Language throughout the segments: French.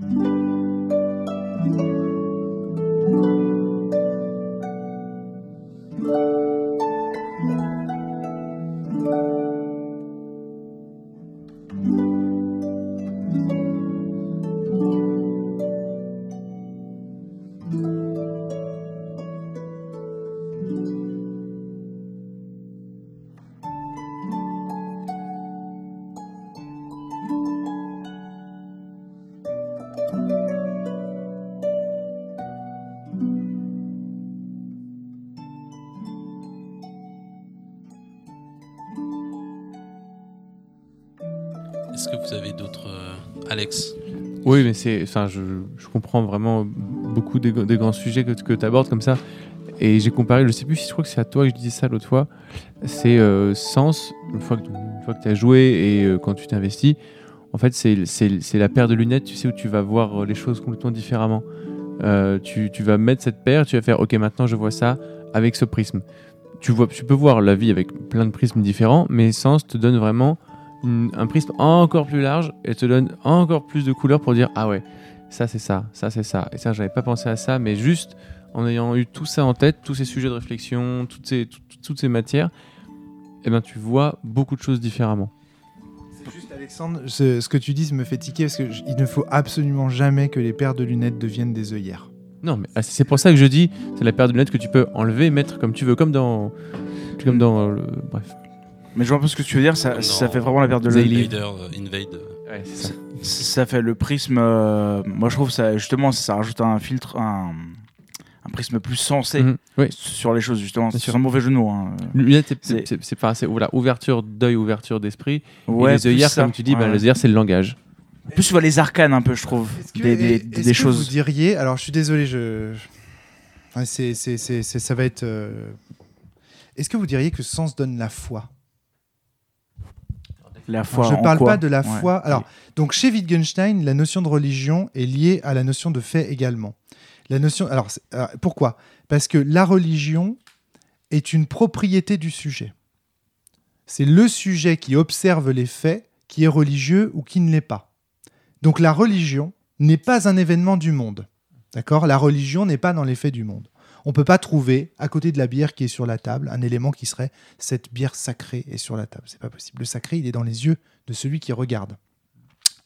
Est-ce que Oui, mais c'est, enfin, je, comprends vraiment beaucoup des, grands sujets que, tu abordes comme ça. Et j'ai comparé, je sais plus si je crois que c'est à toi que je disais ça l'autre fois. C'est euh, Sens, une fois que, tu as joué et euh, quand tu t'investis, en fait, c'est, la paire de lunettes, tu sais, où tu vas voir euh, les choses complètement différemment. Tu, tu vas mettre cette paire, tu vas faire, ok, maintenant je vois ça avec ce prisme. Tu, vois, tu peux voir la vie avec plein de prismes différents, mais Sens te donne vraiment une- un prisme encore plus large et te donne encore plus de couleurs pour dire ah ouais ça c'est ça ça c'est ça. Et ça j'avais pas pensé à ça mais juste en ayant eu tout ça en tête tous ces sujets de réflexion toutes ces tout- toutes ces matières et ben tu vois beaucoup de choses différemment. C'est juste, Alexandre, ce, ce que tu dis me fait tiquer parce qu'il ne faut absolument jamais que les paires de lunettes deviennent des œillères. non mais ah, c'est pour ça que je dis c'est la paire de lunettes que tu peux enlever mettre comme tu veux comme dans comme dans le bref Mais je vois un peu ce que tu veux dire, ça, fait vraiment la perte de l'œil. Euh, Invade. ouais, ça. Ça fait le prisme. euh, moi, je trouve ça justement, ça rajoute un filtre, un, un prisme plus sensé Mhm. oui sur les choses, justement. C'est sûr. un mauvais jeu de mots. hein. lunettes c'est- C'est- c'est c'est pas assez voilà ouverture d'œil ouverture d'esprit Ouais, et les plus œillères ça. comme tu dis bah, Ouais. les œillères c'est le langage Plus tu vois les arcanes un peu, je trouve. Est-ce que- Des, des- est-ce des que choses. Vous diriez, alors je suis désolé, je, je- Ouais, c'est, c'est, c'est, c'est- ça va être. euh, Est-ce que vous diriez que Sens donne la foi? La foi Je en parle quoi pas de la Ouais. foi. Alors, donc chez Wittgenstein, la notion de religion est liée à la notion de fait également. La notion. Alors, alors, pourquoi? Parce que la religion est une propriété du sujet. C'est le sujet qui observe les faits qui est religieux ou qui ne l'est pas. Donc la religion n'est pas un événement du monde. D'accord? La religion n'est pas dans les faits du monde. On ne peut pas trouver, à côté de la bière qui est sur la table, un élément qui serait cette bière sacrée est sur la table. C'est pas possible. Le sacré, il est dans les yeux de celui qui regarde.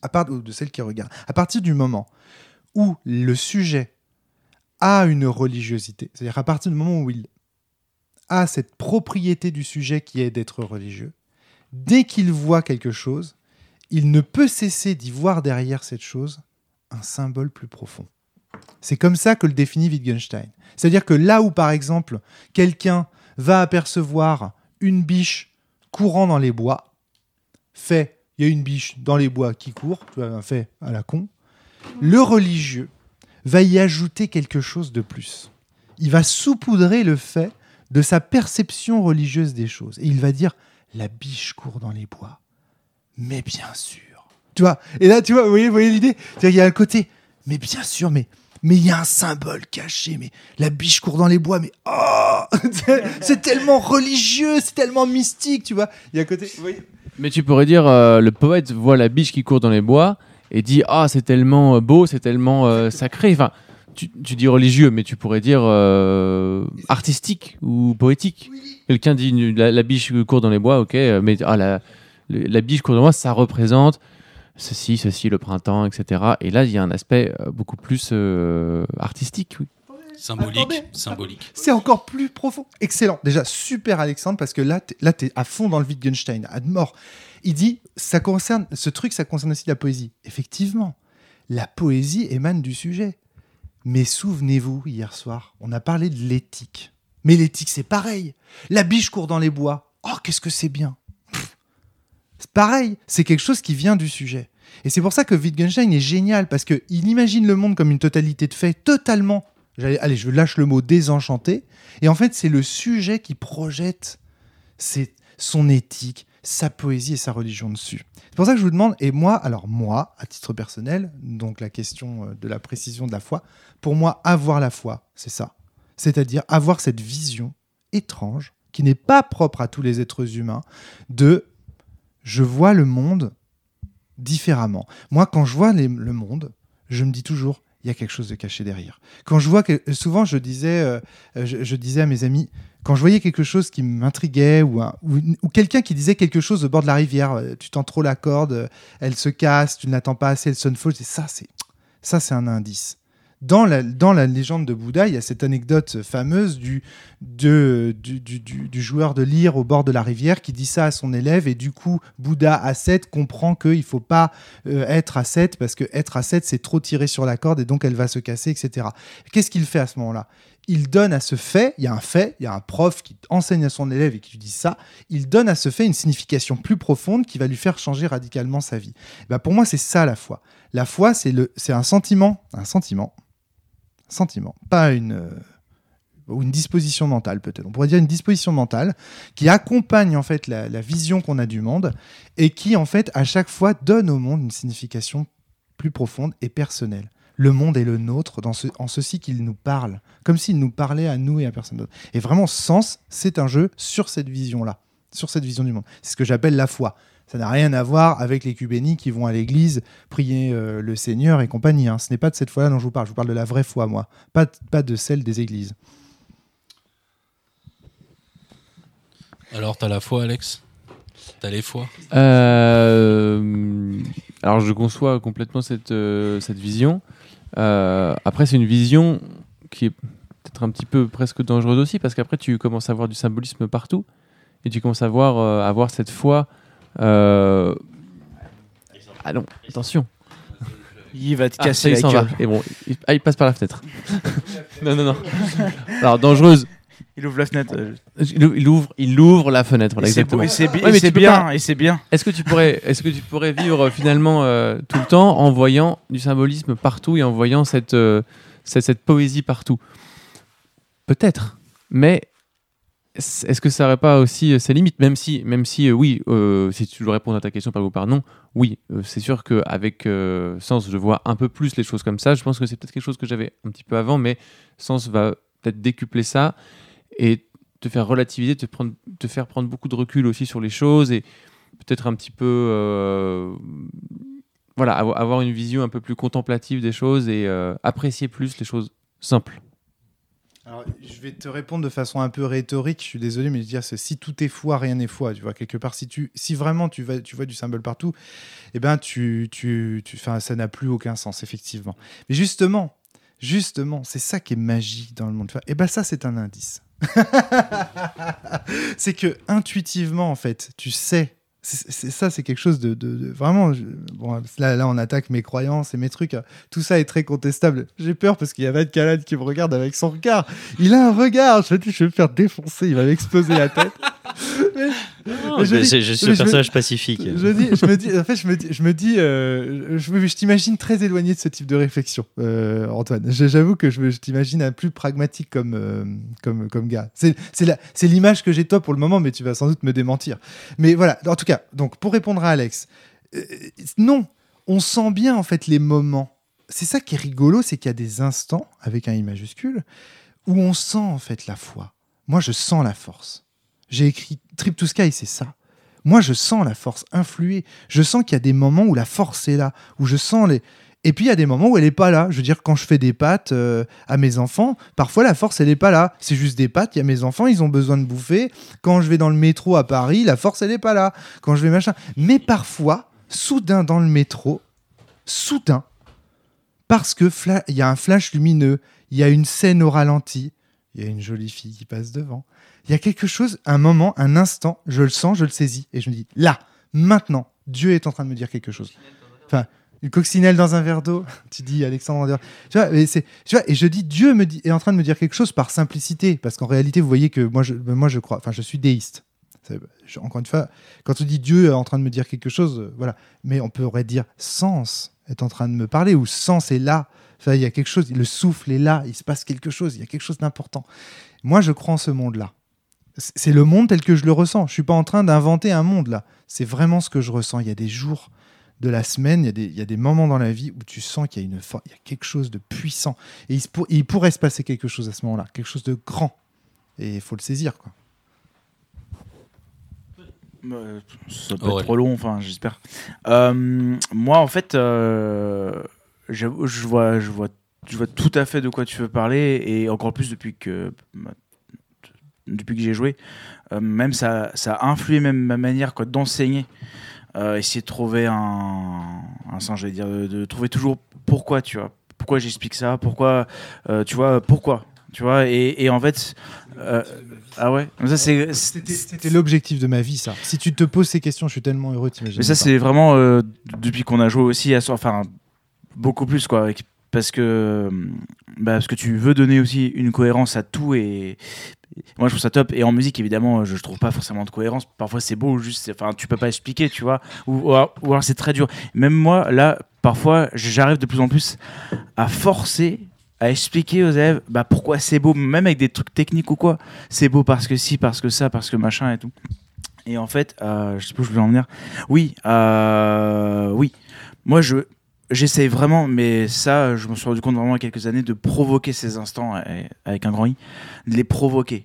À qui regarde. À partir du moment où le sujet a une religiosité, c'est-à-dire à partir du moment où il a cette propriété du sujet qui est d'être religieux, dès qu'il voit quelque chose, il ne peut cesser d'y voir derrière cette chose un symbole plus profond. C'est comme ça que le définit Wittgenstein. C'est-à-dire que là où, par exemple, quelqu'un va apercevoir une biche courant dans les bois, fait, il y a une biche dans les bois qui court, tu un fait à la con, le religieux va y ajouter quelque chose de plus. Il va saupoudrer le fait de sa perception religieuse des choses. Et il va dire, la biche court dans les bois. Mais bien sûr. Tu vois Et là, tu vois, vous voyez, voyez l'idée? Il y a un côté, mais bien sûr, mais mais il y a un symbole caché. Mais la biche court dans les bois, mais oh C'est- tellement religieux, c'est tellement mystique, tu vois Il y a un côté. Mais tu pourrais dire, euh, le poète voit la biche qui court dans les bois et dit Ah, c'est tellement euh, beau, c'est tellement euh, sacré. Enfin, tu, tu dis religieux, mais tu pourrais dire euh, artistique ou poétique. Quelqu'un dit la, la biche court dans les bois, ok, mais ah, la, la biche court dans les bois, ça représente ceci, ceci, le printemps, etc. Et là, il y a un aspect euh, beaucoup plus euh, artistique. Oui. Symbolique. Attendez. Symbolique. C'est encore plus profond. Excellent. Déjà, super Alexandre, parce que là, t'es, là, t'es à fond dans le Wittgenstein, à mort. Il dit, ça concerne, ce truc, ça concerne aussi la poésie. Effectivement, la poésie émane du sujet. Mais souvenez-vous, hier soir, on a parlé de l'éthique. Mais l'éthique, c'est pareil. La biche court dans les bois. Oh, qu'est-ce que c'est bien. Pareil, c'est quelque chose qui vient du sujet. Et c'est pour ça que Wittgenstein est génial, parce qu'il imagine le monde comme une totalité de faits totalement allez, je lâche le mot désenchanté. Et en fait, c'est le sujet qui projette son éthique, sa poésie et sa religion dessus. C'est pour ça que je vous demande, et moi, alors moi, à titre personnel, donc la question euh, de la précision de la foi, pour moi, avoir la foi, c'est ça. C'est-à-dire avoir cette vision étrange, qui n'est pas propre à tous les êtres humains, de je vois le monde différemment. Moi, quand je vois le monde, je me dis toujours, il y a quelque chose de caché derrière. Quand je vois que souvent je disais, euh, je, je disais à mes amis, quand je voyais quelque chose qui m'intriguait ou, ou, quelqu'un qui disait quelque chose au bord de la rivière, euh, tu tends trop la corde, euh, elle se casse, tu ne l'attends pas assez, elle sonne faux, je ça c'est ça c'est un indice. Dans la, légende de Bouddha, il y a cette anecdote fameuse du, joueur de lyre au bord de la rivière qui dit ça à son élève et du coup Bouddha à 7 comprend qu'il ne faut pas euh, être à 7 parce que être à 7 c'est trop tirer sur la corde et donc elle va se casser, etc. Qu'est-ce qu'il fait à ce moment-là? Il donne à ce fait, il y a un fait, il y a un prof qui enseigne à son élève et qui lui dit ça, il donne à ce fait une signification plus profonde qui va lui faire changer radicalement sa vie. Ben, pour moi, c'est ça la foi. La foi, c'est un sentiment, un sentiment, sentiment, pas une, euh, une disposition mentale peut-être. On pourrait dire une disposition mentale qui accompagne en fait la, vision qu'on a du monde et qui en fait à chaque fois donne au monde une signification plus profonde et personnelle. Le monde est le nôtre en ceci qu'il nous parle, comme s'il nous parlait à nous et à personne d'autre. Et vraiment, Sens, c'est un jeu sur cette vision-là, sur cette vision du monde. C'est ce que j'appelle la foi. Ça n'a rien à voir avec les cubénis qui vont à l'église prier euh, le Seigneur et compagnie. hein. Ce n'est pas de cette foi-là dont je vous parle. Je vous parle de la vraie foi, moi. Pas, pas de celle des églises. Alors, t'as la foi, Alex? T'as les foi Euh, alors je conçois complètement cette, euh, cette vision. Euh, après, c'est une vision qui est peut-être un petit peu presque dangereuse aussi, parce qu'après, tu commences à voir du symbolisme partout, et tu commences à voir, euh, à voir cette foi. Euh, Ah non, attention. Il va te Ah, ça, casser il la s'en va. Et bon, il, ah, il passe par la fenêtre. non, non, non. Alors, dangereuse. Il ouvre la fenêtre. euh, Il, ouvre, il ouvre la fenêtre. voilà, c'est exactement. bi- Ouais, bien, pas- et c'est bien. Est-ce que tu pourrais, est-ce que tu pourrais vivre euh, finalement euh, tout le temps en voyant du symbolisme partout et en voyant cette, euh, cette, cette poésie partout? Peut-être, mais est-ce que ça n'aurait pas aussi euh, ses limites? Même si, même si euh, oui, euh, si tu dois répondre à ta question par ou par non, oui, c'est sûr qu'avec Sens, je vois un peu plus les choses comme ça. Je pense que c'est peut-être quelque chose que j'avais un petit peu avant, mais Sens va peut-être décupler ça et te faire relativiser, te, te faire prendre beaucoup de recul aussi sur les choses et peut-être un petit peu voilà avo- avoir une vision un peu plus contemplative des choses et apprécier plus les choses simples. Je vais te répondre de façon un peu rhétorique. Je suis désolé, mais je veux dire, si tout est foi, rien n'est foi. Tu vois, quelque part, si, vraiment tu, tu vois du symbole partout, eh ben, tu, ça n'a plus aucun sens, effectivement. Mais justement, justement, c'est ça qui est magie dans le monde. Et ben, ça, c'est un indice. c'est que intuitivement, en fait, tu sais. C'est ça, c'est quelque chose de, de- de- vraiment. bon, là, là, on attaque mes croyances et mes trucs. Tout ça est très contestable. J'ai peur parce qu'il y a Van Calade qui me regarde avec son regard. Il a un regard. Je vais me faire défoncer. Il va m'exploser la tête. Mais- Mais je dis- suis un me- personnage pacifique. je, dis, je me dis, en fait, je me dis, je, me dis, euh, je, t'imagine très éloigné de ce type de réflexion, euh, Antoine. J'avoue que je, t'imagine un plus pragmatique comme, euh, comme, comme gars. C'est l'image que j'ai de toi pour le moment, mais tu vas sans doute me démentir. Mais voilà, en tout cas, donc pour répondre à Alex, non, on sent bien en fait les moments. C'est ça qui est rigolo, c'est qu'il y a des instants avec un i majuscule où on sent en fait la foi. Moi, je sens la force. J'ai écrit Trip to Sky, c'est ça. Moi, je sens la force influer. Je sens qu'il y a des moments où la force est là, où je sens les. Et puis il y a des moments où elle n'est pas là. Je veux dire, quand je fais des pâtes euh, à mes enfants, parfois la force elle n'est pas là. C'est juste des pâtes. Il y a mes enfants, ils ont besoin de bouffer. Quand je vais dans le métro à Paris, la force elle n'est pas là. Quand je vais machin. Mais parfois, soudain dans le métro, soudain, parce que il y a un flash lumineux, il y a une scène au ralenti, il y a une jolie fille qui passe devant. Il y a quelque chose, un moment, un instant, je le sens, je le saisis, et je me dis, là, maintenant, Dieu est en train de me dire quelque chose. Enfin, une coccinelle dans un verre d'eau, tu dis Alexandre. Tu vois, et tu vois, et je dis Dieu est en train de me dire quelque chose par simplicité, parce qu'en réalité, vous voyez que moi, je, moi, je crois, enfin, je suis déiste. Encore une fois, quand on dit Dieu est en train de me dire quelque chose, euh, voilà. Mais on pourrait dire sens est en train de me parler ou sens est là. Il y a quelque chose, le souffle est là, il se passe quelque chose, il y a quelque chose d'important. Moi, je crois en ce monde-là. C'est c'est le monde tel que je le ressens. Je suis pas en train d'inventer un monde là. C'est vraiment ce que je ressens. Il y a des jours de la semaine, il y a des, il y a des moments dans la vie où tu sens qu'il y a une il y a quelque chose de puissant et il, se pour- il pourrait se passer quelque chose à ce moment-là, quelque chose de grand. Et il faut le saisir quoi. Euh, Ça peut être trop long, enfin, j'espère. Euh, moi, en fait, euh, j'avoue, je vois, je vois, je vois tout à fait de quoi tu veux parler et encore plus depuis que depuis que j'ai joué, euh, même ça, ça a influé même ma manière quoi d'enseigner. Euh, essayer de trouver un, un sens, j'allais dire, de, de trouver toujours pourquoi, tu vois, pourquoi j'explique ça, pourquoi, euh, tu vois, pourquoi, tu vois, et, et en fait, euh, ah ouais, ça c'est, C'était l'objectif de ma vie, ça. Si tu te poses ces questions, je suis tellement heureux, t'imagines Mais ça, c'est vraiment euh, depuis qu'on a joué aussi à enfin beaucoup plus quoi, parce que bah, parce que tu veux donner aussi une cohérence à tout et moi je trouve ça top. Et en musique évidemment, je, trouve pas forcément de cohérence. Parfois c'est beau, juste, enfin tu peux pas expliquer, tu vois, ou, ou alors, ou alors c'est très dur. Même moi là, parfois j'arrive de plus en plus à forcer à expliquer aux élèves bah, pourquoi c'est beau, même avec des trucs techniques ou quoi. C'est beau parce que si, parce que ça, parce que machin et tout. Et en fait, euh, je sais pas où je voulais en venir. Oui, euh, oui. Moi, je j'essaye vraiment, mais ça, je me suis rendu compte vraiment il y a quelques années de provoquer ces instants euh, avec un grand I, de les provoquer.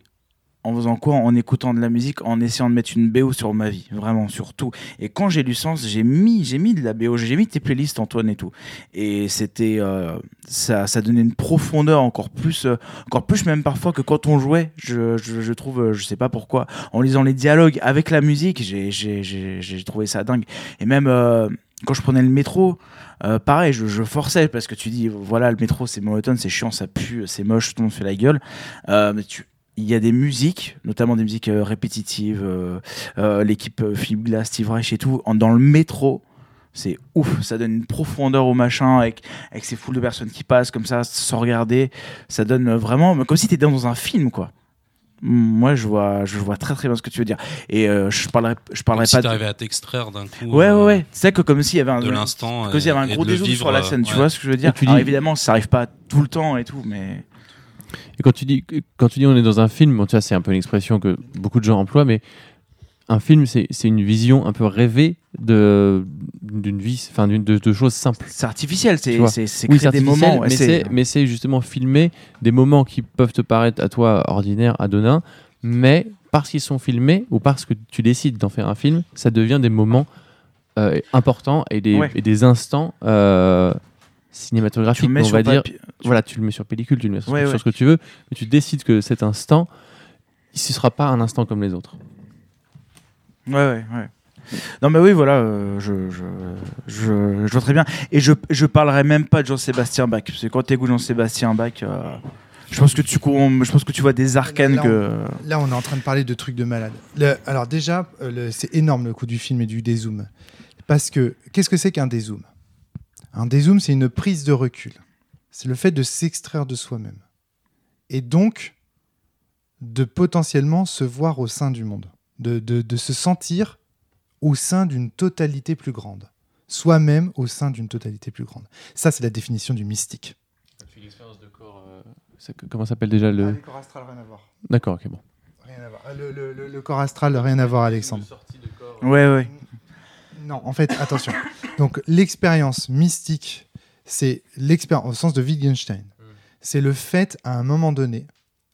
En faisant quoi? En écoutant de la musique, en essayant de mettre une BO sur ma vie, vraiment sur tout. Et quand j'ai lu Sens, j'ai mis, j'ai mis de la BO, j'ai mis tes playlists Antoine et tout. Et c'était, euh, ça, ça donnait une profondeur encore plus, euh, encore plus même parfois que quand on jouait. Je, je, je trouve, euh, je sais pas pourquoi, en lisant les dialogues avec la musique, j'ai, trouvé ça dingue. Et même quand je prenais le métro, euh, pareil, je, forçais parce que tu dis, voilà, le métro c'est monotone, c'est chiant, ça pue, c'est moche, tout le monde fait la gueule. Euh, mais il y a des musiques, notamment des musiques euh, répétitives, l'équipe Philippe Glass, Steve Reich et tout, dans le métro, c'est ouf, ça donne une profondeur au machin avec, avec ces foules de personnes qui passent comme ça sans regarder, ça donne vraiment comme si tu étais dans un film quoi. Moi je vois, je vois très très bien ce que tu veux dire et euh, je parlerai, je Comme parlerai si pas. de- t'arrivais à t'extraire d'un coup Ouais euh, ouais ouais, c'est que comme s'il y avait un de l'instant. comme s'il y avait un et gros de dézoom vivre, sur la scène, tu ouais. vois ce que je veux dire Alors dis- évidemment ça arrive pas tout le temps et tout, mais Et quand tu dis, quand tu dis on est dans un film, bon, tu vois, c'est un peu une expression que beaucoup de gens emploient, mais un film, c'est une vision un peu rêvée de d'une vie, enfin d'une de, de choses simples. c'est artificiel, c'est c'est Oui, des moments. mais c'est mais c'est justement filmer des moments qui peuvent te paraître à toi ordinaires, anodins, mais parce qu'ils sont filmés ou parce que tu décides d'en faire un film, ça devient des moments euh, importants et des, Ouais. et des instants euh, cinématographiques, on va dire. papier. Voilà, tu le mets sur pellicule, tu le mets sur, Ouais, sur ouais. ce que tu veux, mais tu décides que cet instant, ce ne sera pas un instant comme les autres. Ouais, ouais, ouais. Non, mais oui, voilà, euh, je, je, je, je vois très bien. Et je, je parlerai même pas de Jean-Sébastien Bach. Parce que quand t'écoutes Jean-Sébastien Bach, euh, je, pense que tu, cours- je pense que tu vois des arcanes Là, on- que. Là, on est en train de parler de trucs de malade. Le- alors déjà, euh, c'est énorme le coup du film et du dézoom. Parce que, qu'est-ce que c'est qu'un dézoom? Un dézoom, c'est une prise de recul. C'est le fait de s'extraire de soi-même. Et donc, de potentiellement se voir au sein du monde. De, de- de se sentir au sein d'une totalité plus grande. Soi-même au sein d'une totalité plus grande. Ça, c'est la définition du mystique. comment s'appelle déjà le. Ah, les corps astrales, rien à voir. D'accord, ok, bon. Rien à voir. Ah, Le, le- le- le corps astral, rien à voir, Alexandre. Ouais, ouais. Non, en fait, attention. Donc, l'expérience mystique, c'est l'expérience au sens de Wittgenstein. C'est le fait, à un moment donné,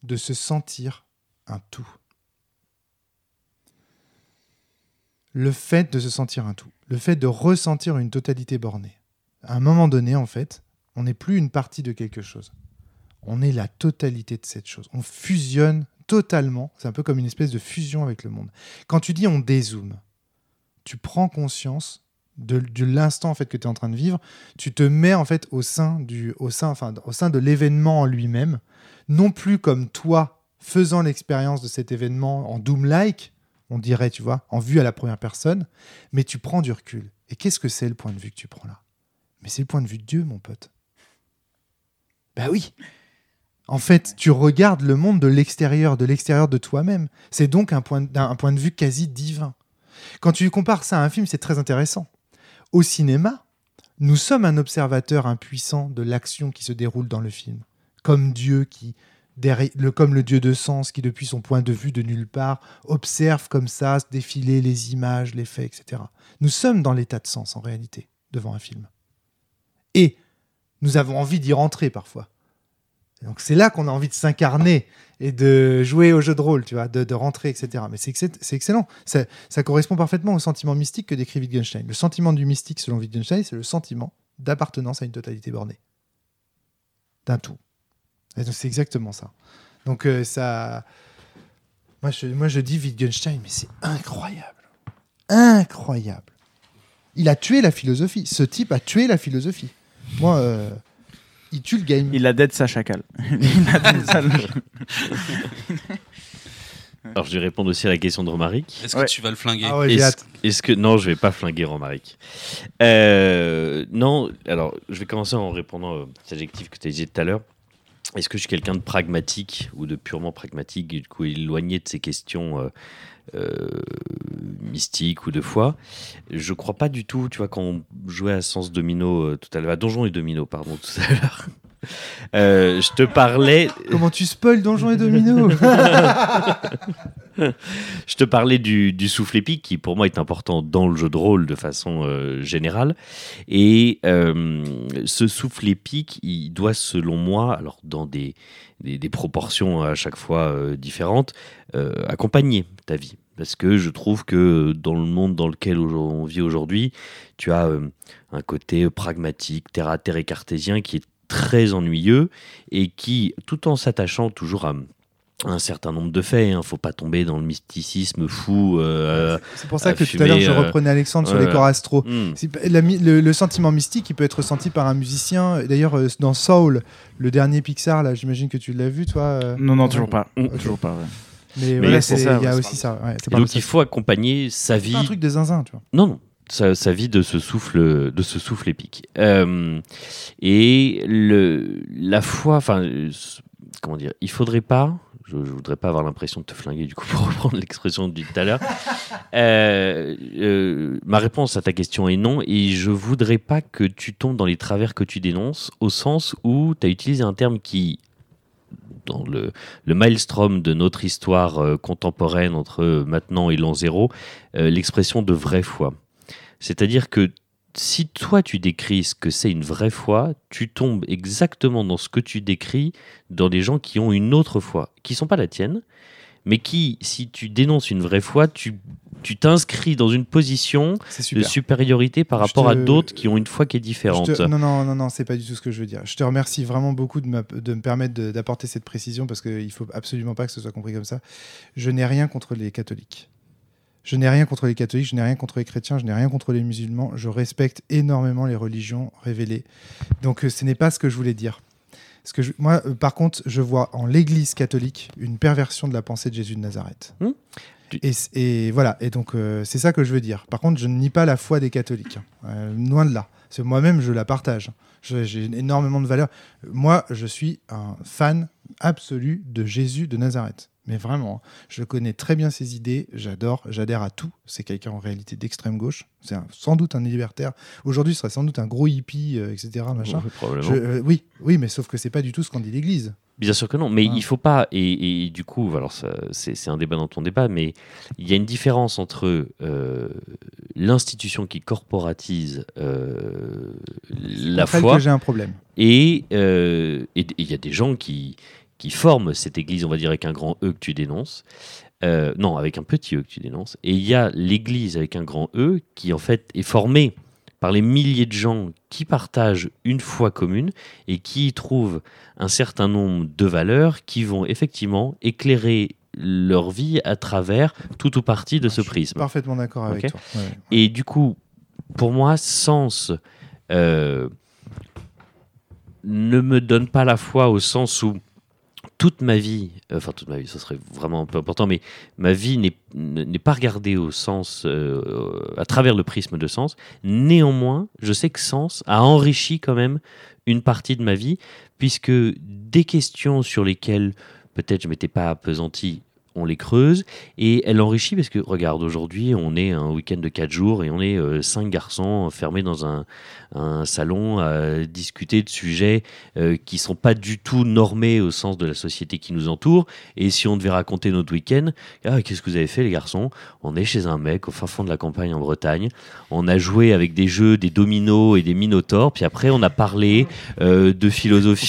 de se sentir un tout. Le fait de se sentir un tout. Le fait de ressentir une totalité bornée. À un moment donné, en fait, on n'est plus une partie de quelque chose. On est la totalité de cette chose. On fusionne totalement. C'est un peu comme une espèce de fusion avec le monde. Quand tu dis on dézoome, tu prends conscience de, de l'instant en fait que tu es en train de vivre, tu te mets en fait au sein du au sein enfin au sein de l'événement en lui-même, non plus comme toi faisant l'expérience de cet événement en doom like, on dirait, tu vois, en vue à la première personne, mais tu prends du recul. Et qu'est-ce que c'est le point de vue que tu prends là? Mais c'est le point de vue de Dieu, mon pote. Bah oui. En fait, tu regardes le monde de l'extérieur, de l'extérieur de toi-même. C'est donc un point, de vue quasi divin. Quand tu compares ça à un film, c'est très intéressant. Au cinéma, nous sommes un observateur impuissant de l'action qui se déroule dans le film, comme Dieu qui comme le Dieu de sens qui, depuis son point de vue de nulle part, observe comme ça défiler les images, les faits, etc. Nous sommes dans l'état de sens en réalité devant un film. Et nous avons envie d'y rentrer parfois. Donc c'est là qu'on a envie de s'incarner et de jouer au jeu de rôle, tu vois, de, de rentrer, etc. Mais c'est excell- c'est excellent. Ça correspond parfaitement au sentiment mystique que décrit Wittgenstein. Le sentiment du mystique, selon Wittgenstein, c'est le sentiment d'appartenance à une totalité bornée. D'un tout. Et donc c'est exactement ça. Donc euh, ça. Moi je, moi je dis Wittgenstein, mais c'est incroyable. Incroyable. Il a tué la philosophie. Ce type a tué la philosophie. Moi, euh, il tue le game. Il a dead sa chacal. Il a dead sa- Alors, je vais répondre aussi à la question de Romaric. Est-ce que Ouais. tu vas le flinguer Ah ouais, est-ce que non, je vais pas flinguer Romaric. Euh, non, alors je vais commencer en répondant aux adjectifs que tu as dit tout à l'heure. Est-ce que je suis quelqu'un de pragmatique ou de purement pragmatique, du coup éloigné de ces questions euh, euh, mystiques ou de foi? Je crois pas du tout. Tu vois, quand on jouait à Sens Domino euh, tout à l'heure, à Donjon et Domino, pardon, tout à l'heure. Euh, je te parlais Comment tu spoil Donjons et Domino Je te parlais du, du souffle épique qui pour moi est important dans le jeu de rôle de façon euh, générale. Et euh, ce souffle épique, il doit selon moi, alors dans des, des, des proportions à chaque fois différentes, accompagner ta vie. Parce que je trouve que dans le monde dans lequel on vit aujourd'hui, tu as un côté pragmatique, terre à terre et cartésien qui est très ennuyeux et qui, tout en s'attachant toujours à un certain nombre de faits, il ne faut pas tomber dans le mysticisme fou. euh, C'est pour ça que tout à l'heure je fumer, euh, reprenais Alexandre sur les corps astro. hmm. C'est- la le, le sentiment mystique, il peut être ressenti par un musicien. D'ailleurs, euh, dans Soul, le dernier Pixar, là, j'imagine que tu l'as vu, toi. Non, non, toujours pas. Toujours pas. ouais. Mais, Mais voilà, c'est c'est- ça, il y a aussi ça. ouais, c'est Et pas donc il faut accompagner sa C'est vie. pas un truc de zinzin, tu vois. Non, non. Sa, sa vie de ce souffle, de ce souffle épique. Euh, et le, la foi, enfin, comment dire, il faudrait pas. Je, je voudrais pas avoir l'impression de te flinguer, du coup, pour reprendre l'expression du tout à l'heure. Euh, euh, ma réponse à ta question est non, et je voudrais pas que tu tombes dans les travers que tu dénonces, au sens où tu as utilisé un terme qui, dans le, le maelstrom de notre histoire contemporaine entre maintenant et l'an zéro, l'expression de vraie foi. C'est-à-dire que si toi tu décris ce que c'est une vraie foi, tu tombes exactement dans ce que tu décris dans des gens qui ont une autre foi, qui sont pas la tienne, mais qui, si tu dénonces une vraie foi, tu tu t'inscris dans une position de supériorité par rapport à d'autres qui ont une foi qui est différente. te- Non, non, non, non, c'est pas du tout ce que je veux dire. Je te remercie vraiment beaucoup de, m'a- de me permettre d'apporter cette précision parce qu'il faut absolument pas que ce soit compris comme ça. Je n'ai rien contre les catholiques. Je n'ai rien contre les catholiques, je n'ai rien contre les chrétiens, je n'ai rien contre les musulmans. Je respecte énormément les religions révélées. Donc euh, ce n'est pas ce que je voulais dire. Ce que je- moi, euh, par contre, je vois en l'Église catholique une perversion de la pensée de Jésus de Nazareth. Tu- Et, voilà, et donc euh, c'est ça que je veux dire. Par contre, je ne nie pas la foi des catholiques. hein. Euh, loin de là. C'est moi-même, je la partage. J'ai énormément de valeur. Moi, je suis un fan absolu de Jésus de Nazareth. Mais vraiment, je connais très bien ses idées, j'adore, j'adhère à tout. C'est quelqu'un en réalité d'extrême gauche. C'est sans doute un libertaire. Aujourd'hui, ce serait sans doute un gros hippie, euh, etc. Machin. Je- euh, oui, oui, mais sauf que c'est pas du tout ce qu'en dit l'Église. Bien sûr que non, mais Ah. il faut pas, et, et du coup, alors c'est un débat dans ton débat, mais il y a une différence entre euh, l'institution qui corporatise la foi que j'ai un problème. et et il y a des gens qui, qui forment cette église, on va dire avec un grand E que tu dénonces, Euh, non, avec un petit E que tu dénonces, et il y a l'église avec un grand E qui en fait est formée par les milliers de gens qui partagent une foi commune et qui y trouvent un certain nombre de valeurs qui vont effectivement éclairer leur vie à travers tout ou partie de ce Je suis prisme. Parfaitement d'accord avec toi. Ouais, ouais. Et du coup, pour moi, sens euh, ne me donne pas la foi au sens où toute ma vie, euh, enfin toute ma vie, ce serait vraiment un peu important, mais ma vie n'est pas regardée au sens, euh, à travers le prisme de sens. Néanmoins, je sais que sens a enrichi quand même une partie de ma vie, puisque des questions sur lesquelles peut-être je m'étais pas appesanti, on les creuse et elle enrichit parce que regarde aujourd'hui on est un week-end de 4 jours et on est euh, cinq garçons enfermés dans un, un salon à discuter de sujets euh, qui sont pas du tout normés au sens de la société qui nous entoure. Et si on devait raconter notre week-end ah, qu'est-ce que vous avez fait les garçons? On est chez un mec au fin fond de la campagne en Bretagne. On a joué avec des jeux des dominos et des minotaures. Puis après on a parlé euh, de philosophie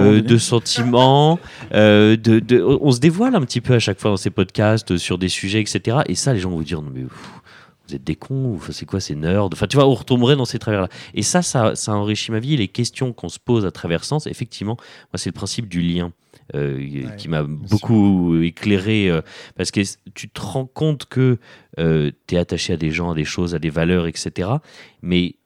euh, de sentiments, de, de- on se dévoile un petit peu à chaque fois dans ces podcasts euh, sur des sujets, etc. Et ça, les gens vont vous dire, non mais vous êtes des cons, c'est quoi ces nerds? Enfin, tu vois, on retomberait dans ces travers-là. Et ça, ça, ça enrichit ma vie. Les questions qu'on se pose à travers Sens, effectivement, moi, c'est le principe du lien. euh, qui m'a beaucoup éclairé euh, parce que tu te rends compte que tu es attaché à des gens, à des choses, à des valeurs, etc. Mais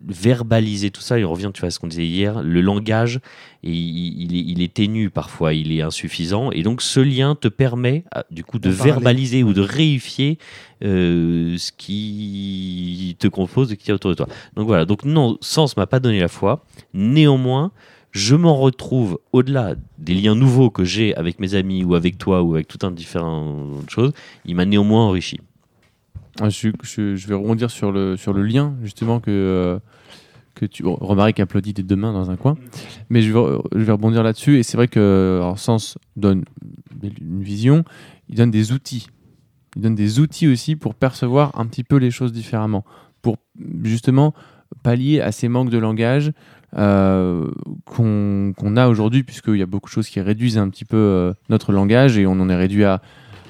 verbaliser tout ça, et on revient tu vois, à ce qu'on disait hier, le langage, il, il, est, il est ténu parfois, il est insuffisant, et donc ce lien te permet ah, du coup de verbaliser ou de réifier euh, ce qui te compose, ce qui est autour de toi. Donc voilà, donc non, Sens m'a pas donné la foi, néanmoins, je m'en retrouve au-delà des liens nouveaux que j'ai avec mes amis ou avec toi ou avec tout un différent de choses, il m'a néanmoins enrichi. Ah, Je, vais rebondir sur le, sur le lien, justement, que, euh, que tu. Bon, Romaric applaudit des deux mains dans un coin. Mais je vais, rebondir là-dessus. Et c'est vrai que alors, Sens donne une vision, il donne des outils. Il donne des outils aussi pour percevoir un petit peu les choses différemment. Pour justement pallier à ces manques de langage euh, qu'on a aujourd'hui, puisqu'il y a beaucoup de choses qui réduisent un petit peu euh, notre langage et on en est réduit à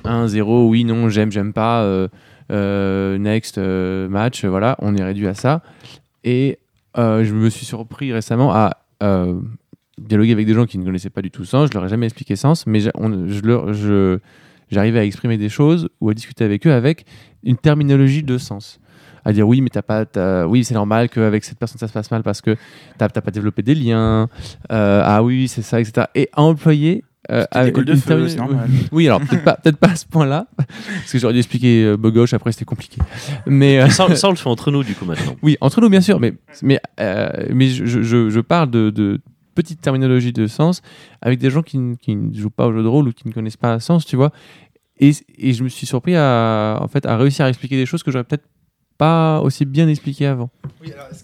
1, 0, oui, non, j'aime, j'aime pas. Euh, next euh, match, voilà, on est réduit à ça. Et euh, je me suis surpris récemment à dialoguer avec des gens qui ne connaissaient pas du tout Sens. Je leur ai jamais expliqué Sens, mais je leur- j'arrivais à exprimer des choses ou à discuter avec eux avec une terminologie de sens. À dire oui, mais t'as pas, oui, c'est normal qu'avec cette personne ça se passe mal parce que t'as t'as pas développé des liens. Ah oui, c'est ça, etc. Et à employer. Euh, C'était avec l'école de feu, c'est normal. Oui, alors peut-être pas, peut-être pas à ce point-là, parce que j'aurais dû expliquer euh, après c'était compliqué. Mais euh, ça, ça, on le fait entre nous du coup maintenant. oui, entre nous bien sûr, mais, mais, euh, mais je, je- je parle de, de petite terminologie de sens avec des gens qui, ne- qui ne jouent pas au jeu de rôle ou qui ne connaissent pas sens, tu vois. Et, et je me suis surpris à, en fait, à réussir à expliquer des choses que j'aurais peut-être pas aussi bien expliquées avant. Oui, alors, ce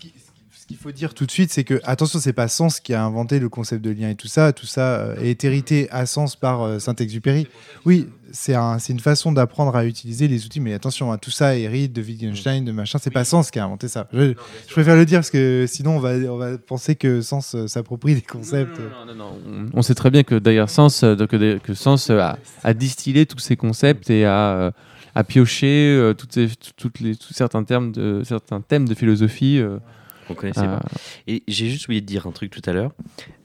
ce qu'il faut dire tout de suite, c'est que, attention, c'est pas Sens qui a inventé le concept de lien et tout ça. Tout ça euh, est hérité à Sens par euh, Saint-Exupéry. Oui, c'est un, une façon d'apprendre à utiliser les outils, mais attention, hein, tout ça hérite de Wittgenstein, de machin. C'est pas Sens qui a inventé ça. Je, je préfère le dire parce que sinon, on va, on va penser que Sens euh, s'approprie des concepts. On, on sait très bien que d'ailleurs Sens, que, que Sens a, a distillé tous ces concepts et a, pioché euh, toutes ces- toutes les, tous certains, termes de, certains thèmes de philosophie. euh, On connaissait pas. Et j'ai juste oublié de dire un truc tout à l'heure.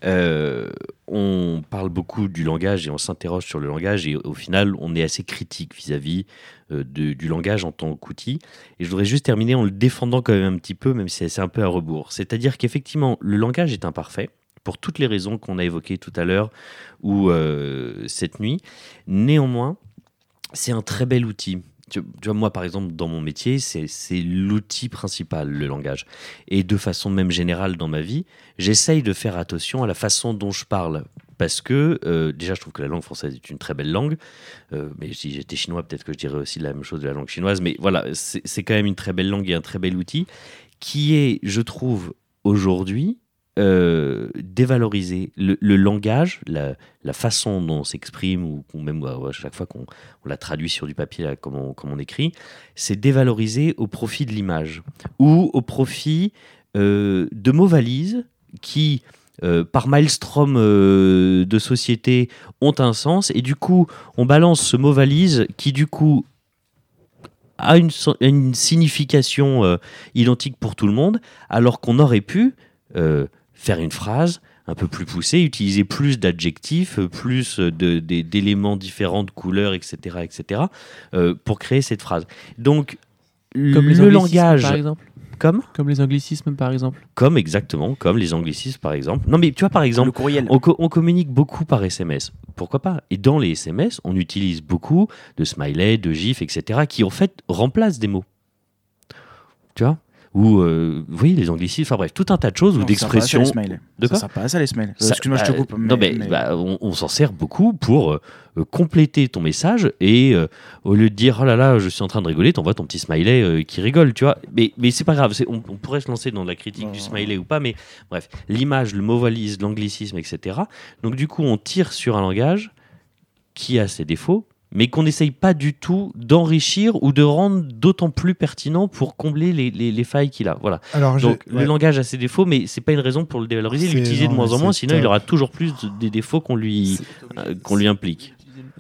Euh, on parle beaucoup du langage et on s'interroge sur le langage et au final, on est assez critique vis-à-vis euh, de- du langage en tant qu'outil. Et je voudrais juste terminer en le défendant quand même un petit peu, même si c'est un peu à rebours. C'est-à-dire qu'effectivement, le langage est imparfait pour toutes les raisons qu'on a évoquées tout à l'heure ou euh, cette nuit. Néanmoins, c'est un très bel outil. Tu, vois, moi, par exemple, dans mon métier, c'est l'outil principal, le langage. Et de façon même générale dans ma vie, j'essaye de faire attention à la façon dont je parle. Parce que, euh, déjà, je trouve que la langue française est une très belle langue. Euh, mais si j'étais chinois, peut-être que je dirais aussi la même chose de la langue chinoise. Mais voilà, c'est quand même une très belle langue et un très bel outil qui est, je trouve, aujourd'hui, euh, dévaloriser le, langage, la, façon dont on s'exprime, ou même à chaque fois qu'on on la traduit sur du papier, comme, on, écrit, c'est dévalorisé au profit de l'image ou au profit euh, de mots valises qui, euh, par maelstrom de société, ont un sens. Et du coup, on balance ce mot valise qui, du coup, a une, signification identique pour tout le monde, alors qu'on aurait pu faire une phrase un peu plus poussée, utiliser plus d'adjectifs, euh, plus de- de- d'éléments différents, de couleurs, etc., etc., euh, pour créer cette phrase. Donc, Comme les le anglicismes, langage, par exemple. comme, Comme les anglicismes, par exemple. comme exactement, comme les anglicismes, par exemple. Non, mais tu vois, par exemple, le courriel. on, co- on communique beaucoup par SMS. Pourquoi pas? Et dans les SMS, on utilise beaucoup de smileys, de gifs, etc., qui en fait remplacent des mots. Tu vois? Ou, euh, oui, les anglicismes, enfin bref, tout un tas de choses ou d'expressions. les smileys. De Ça sert pas à ça les smileys. Ça- Excuse-moi, je te bah, coupe. non, mais, mais- bah, on, on s'en sert beaucoup pour euh, compléter ton message et euh, au lieu de dire oh là là, je suis en train de rigoler, t'envoies ton petit smiley euh, qui rigole, tu vois. Mais, mais c'est pas grave, on, on pourrait se lancer dans la critique du smiley ou pas, mais bref, l'image, le mot valise, l'anglicisme, etc. Donc du coup, on tire sur un langage qui a ses défauts, mais qu'on n'essaye pas du tout d'enrichir ou de rendre d'autant plus pertinent pour combler les, les- les failles qu'il a. Voilà. Alors, Donc ouais. le langage a ses défauts, mais c'est pas une raison pour le dévaloriser, l'utiliser de moins en moins, sinon il top. aura toujours plus de- des défauts qu'on lui, euh, qu'on lui implique.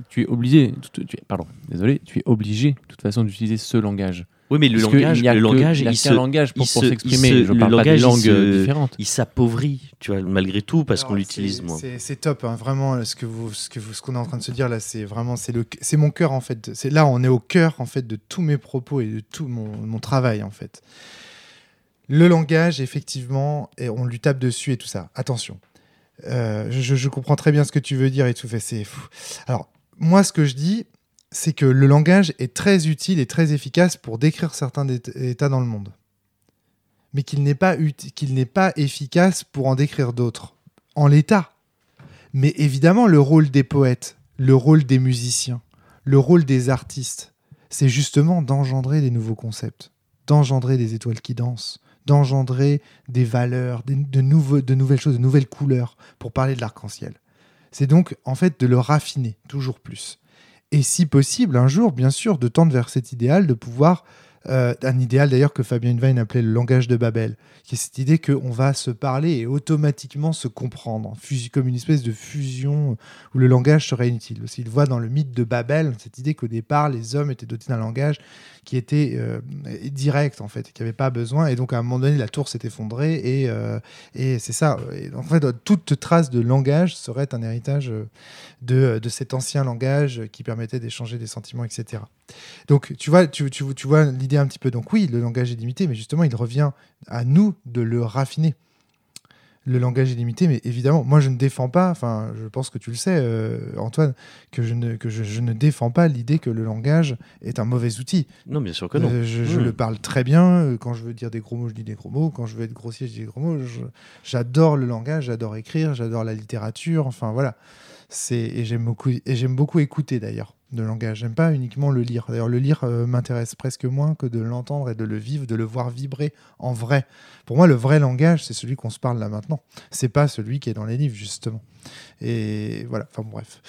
Tu es obligé, tu- tu es- pardon, désolé, tu es obligé de toute façon d'utiliser ce langage. Oui, mais le Parce langage, il y a le langage, il se, langage pour, pour se- s'exprimer. il se- Je le parle pas des langage, il langues se- euh, différentes. il s'appauvrit, tu vois, malgré tout, parce qu'on l'utilise moins. c'est- C'est top, hein, vraiment. Ce que vous, ce que vous, ce qu'on est en train de se dire là, c'est vraiment, c'est le, c'est mon cœur en fait. C'est là, on est au cœur en fait de tous mes propos et de tout mon, mon travail en fait. Le langage, effectivement, et on lui tape dessus et tout ça. Attention, Euh, je, je comprends très bien ce que tu veux dire et tout. fait, C'est fou. Alors moi, ce que je dis, c'est que le langage est très utile et très efficace pour décrire certains états dans le monde, mais qu'il n'est pas n'est pas efficace pour en décrire d'autres en l'état. Mais évidemment, le rôle des poètes, le rôle des musiciens, le rôle des artistes, c'est justement d'engendrer des nouveaux concepts, d'engendrer des étoiles qui dansent, d'engendrer des valeurs, de nouvelles choses, de nouvelles couleurs pour parler de l'arc-en-ciel. C'est donc en fait de le raffiner toujours plus. Et si possible, un jour, bien sûr, de tendre vers cet idéal de pouvoir, euh, un idéal d'ailleurs que Fabien Wein appelait le langage de Babel, qui est cette idée qu'on va se parler et automatiquement se comprendre, fusi- comme une espèce de fusion où le langage serait inutile. Il voit dans le mythe de Babel cette idée qu'au départ, les hommes étaient dotés d'un langage qui était euh, direct, en fait, qui n'avait pas besoin. Et donc, à un moment donné, la tour s'est effondrée, et, euh, et c'est ça. Et en fait, toute trace de langage serait un héritage euh, de, de cet ancien langage qui permettait d'échanger des sentiments, etc. Donc, tu vois, tu, tu, tu vois l'idée un petit peu. Donc, oui, le langage est limité, mais justement, il revient à nous de le raffiner. Le langage est limité, mais évidemment, moi je ne défends pas, enfin je pense que tu le sais, euh, Antoine, que, je ne, que je, je ne défends pas l'idée que le langage est un mauvais outil. Non, bien sûr que non. Euh, je je Hmm. le parle très bien. euh, Quand je veux dire des gros mots, je dis des gros mots. Quand je veux être grossier, je dis des gros mots. J'adore le langage, j'adore écrire, j'adore la littérature. Enfin voilà. C'est et j'aime beaucoup et j'aime beaucoup écouter d'ailleurs le langage. J'aime pas uniquement le lire. D'ailleurs, le lire euh, m'intéresse presque moins que de l'entendre et de le vivre, de le voir vibrer en vrai. Pour moi, le vrai langage, c'est celui qu'on se parle là maintenant. C'est pas celui qui est dans les livres justement. Et voilà. Enfin bref.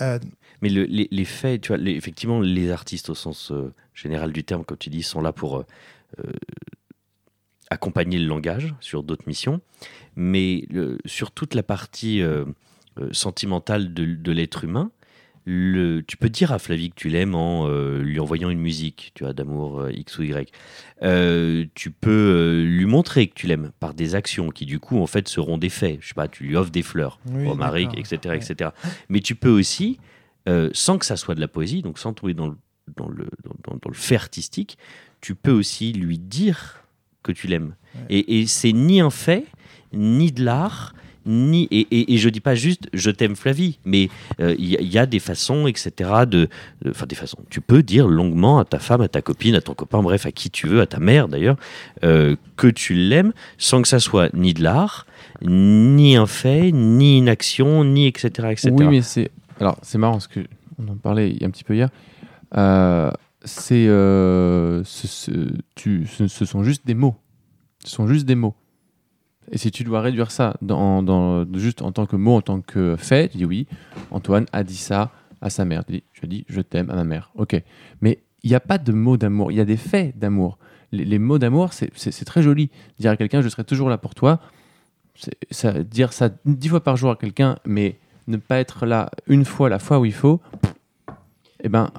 Euh, Mais le- les, les faits, tu vois, les- effectivement, les artistes au sens euh, général du terme, comme tu dis, sont là pour accompagner le langage sur d'autres missions. Mais le- sur toute la partie sentimentale de, de l'être humain, le, tu peux dire à Flavie que tu l'aimes en euh, lui envoyant une musique, tu vois, d'amour euh, X ou Y. Euh, tu peux lui montrer que tu l'aimes par des actions qui, du coup, en fait, seront des faits. Je sais pas, tu lui offres des fleurs, Oui, d'accord. etc., Ouais. etc. Mais tu peux aussi, sans que ça soit de la poésie, donc sans tomber dans le, dans le, dans, dans- dans le fait artistique, tu peux aussi lui dire que tu l'aimes. Ouais. Et, et c'est ni un fait, ni de l'art, ni et, et, et je dis pas juste je t'aime Flavie, mais euh, il y, a- des façons, etc. De, enfin des façons. Tu peux dire longuement à ta femme, à ta copine, à ton copain, bref, à qui tu veux, à ta mère d'ailleurs, euh, que tu l'aimes, sans que ça soit ni de l'art, ni un fait, ni une action, ni etc. etc. Oui, mais c'est. Alors, c'est marrant parce que on en parlait un petit peu hier. Euh, c'est. ce sont juste des mots. Ce sont juste des mots. Et si tu dois réduire ça juste en tant que mot, en tant que fait, tu dis oui, Antoine a dit ça à sa mère. Tu dis, je dis je t'aime à ma mère. Ok. Mais il n'y a pas de mots d'amour. Il y a des faits d'amour. Les, mots d'amour, c'est- très joli. Dire à quelqu'un, je serai toujours là pour toi. dire ça dix fois par jour à quelqu'un, mais ne pas être là une fois, la fois où il faut, eh ben,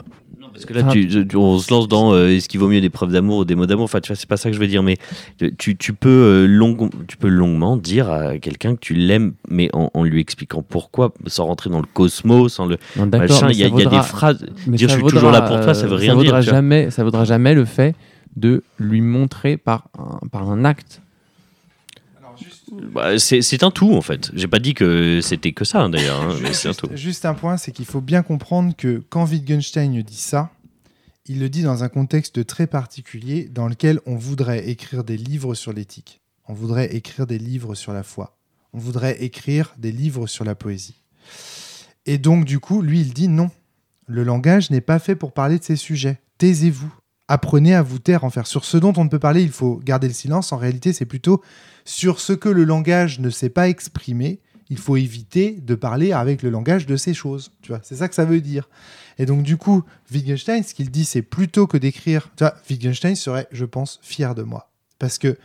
Parce que là, Enfin, tu, tu- on se lance dans euh, est-ce qu'il vaut mieux des preuves d'amour ou des mots d'amour? Enfin, tu vois, c'est pas ça que je veux dire, mais tu, tu peux, euh, long- tu peux longuement dire à quelqu'un que tu l'aimes, mais en, en lui expliquant pourquoi, sans rentrer dans le cosmos, sans le non, machin. Il y, a- ça y des phrases. dire ça je suis toujours là pour toi, ça veut euh, rien vaudra dire. Jamais, ça vaudra jamais le fait de lui montrer par un, par un acte. Bah, c'est un tout en fait. J'ai pas dit que c'était que ça hein, d'ailleurs, hein, tout. Juste, juste un point, c'est qu'il faut bien comprendre que quand Wittgenstein dit ça, il le dit dans un contexte très particulier dans lequel on voudrait écrire des livres sur l'éthique, on voudrait écrire des livres sur la foi, on voudrait écrire des livres sur la poésie. Et donc, du coup, lui, il dit non, le langage n'est pas fait pour parler de ces sujets. Taisez-vous. Apprenez à vous taire, en faire. Sur ce dont on ne peut parler, il faut garder le silence. En réalité, c'est plutôt sur ce que le langage ne sait pas exprimer, il faut éviter de parler avec le langage de ces choses. Tu vois, c'est ça que ça veut dire. Et donc, du coup, Wittgenstein, ce qu'il dit, c'est plutôt que d'écrire. Wittgenstein serait, je pense, fier de moi. Parce que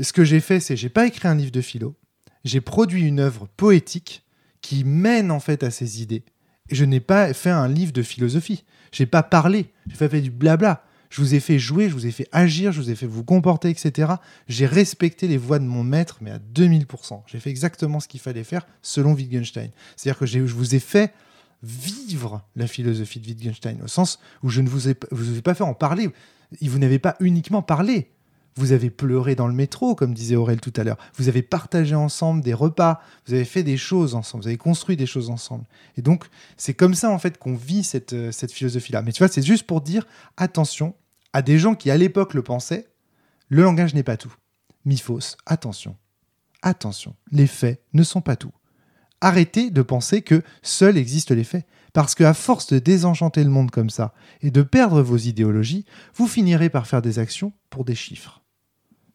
ce que j'ai fait, c'est j'ai pas écrit un livre de philo. J'ai produit une œuvre poétique qui mène en fait à ces idées. Et je n'ai pas fait un livre de philosophie. J'ai pas parlé. J'ai pas fait du blabla. Je vous ai fait jouer, je vous ai fait agir, je vous ai fait vous comporter, etc. J'ai respecté les voix de mon maître, mais à 2000%. J'ai fait exactement ce qu'il fallait faire selon Wittgenstein. C'est-à-dire que je vous ai fait vivre la philosophie de Wittgenstein, au sens où je ne vous ai, pas fait en parler. Vous n'avez pas uniquement parlé. Vous avez pleuré dans le métro, comme disait Aurel tout à l'heure. Vous avez partagé ensemble des repas. Vous avez fait des choses ensemble. Vous avez construit des choses ensemble. Et donc, c'est comme ça, en fait, qu'on vit cette, euh, cette philosophie-là. Mais tu vois, c'est juste pour dire attention à des gens qui, à l'époque, le pensaient. Le langage n'est pas tout. Miphos, attention. Attention. Les faits ne sont pas tout. Arrêtez de penser que seuls existent les faits. Parce qu'à force de désenchanter le monde comme ça et de perdre vos idéologies, vous finirez par faire des actions pour des chiffres,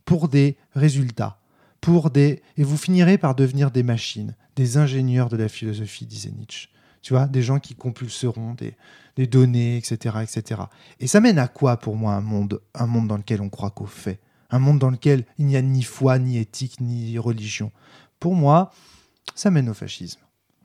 pour des résultats, pour des et vous finirez par devenir des machines, des ingénieurs de la philosophie, disait Nietzsche. Tu vois, des gens qui compulseront des, données, etc., etc. Et ça mène à quoi pour moi un monde, un monde dans lequel on croit qu'aux faits, un monde dans lequel il n'y a ni foi, ni éthique, ni religion. Pour moi, ça mène au fascisme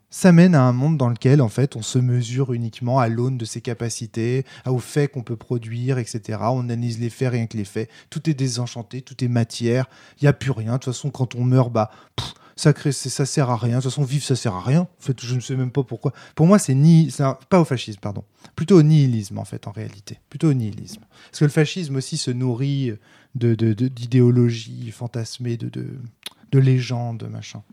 ça mène à un monde dans lequel en fait on se mesure uniquement à l'aune de ses capacités, aux faits qu'on peut produire, etc. On analyse les faits rien que les faits. Tout est désenchanté, tout est matière. Il n'y a plus rien. De toute façon, quand on meurt, bah ça crée, ça sert à rien. De toute façon, vivre ça sert à rien. En fait, je ne sais même pas pourquoi. Pour moi, c'est ni, pas au fascisme, pardon, plutôt au nihilisme en fait en réalité, plutôt au nihilisme. Parce que le fascisme aussi se nourrit de de- d'idéologies fantasmées, de, de de légendes, machin.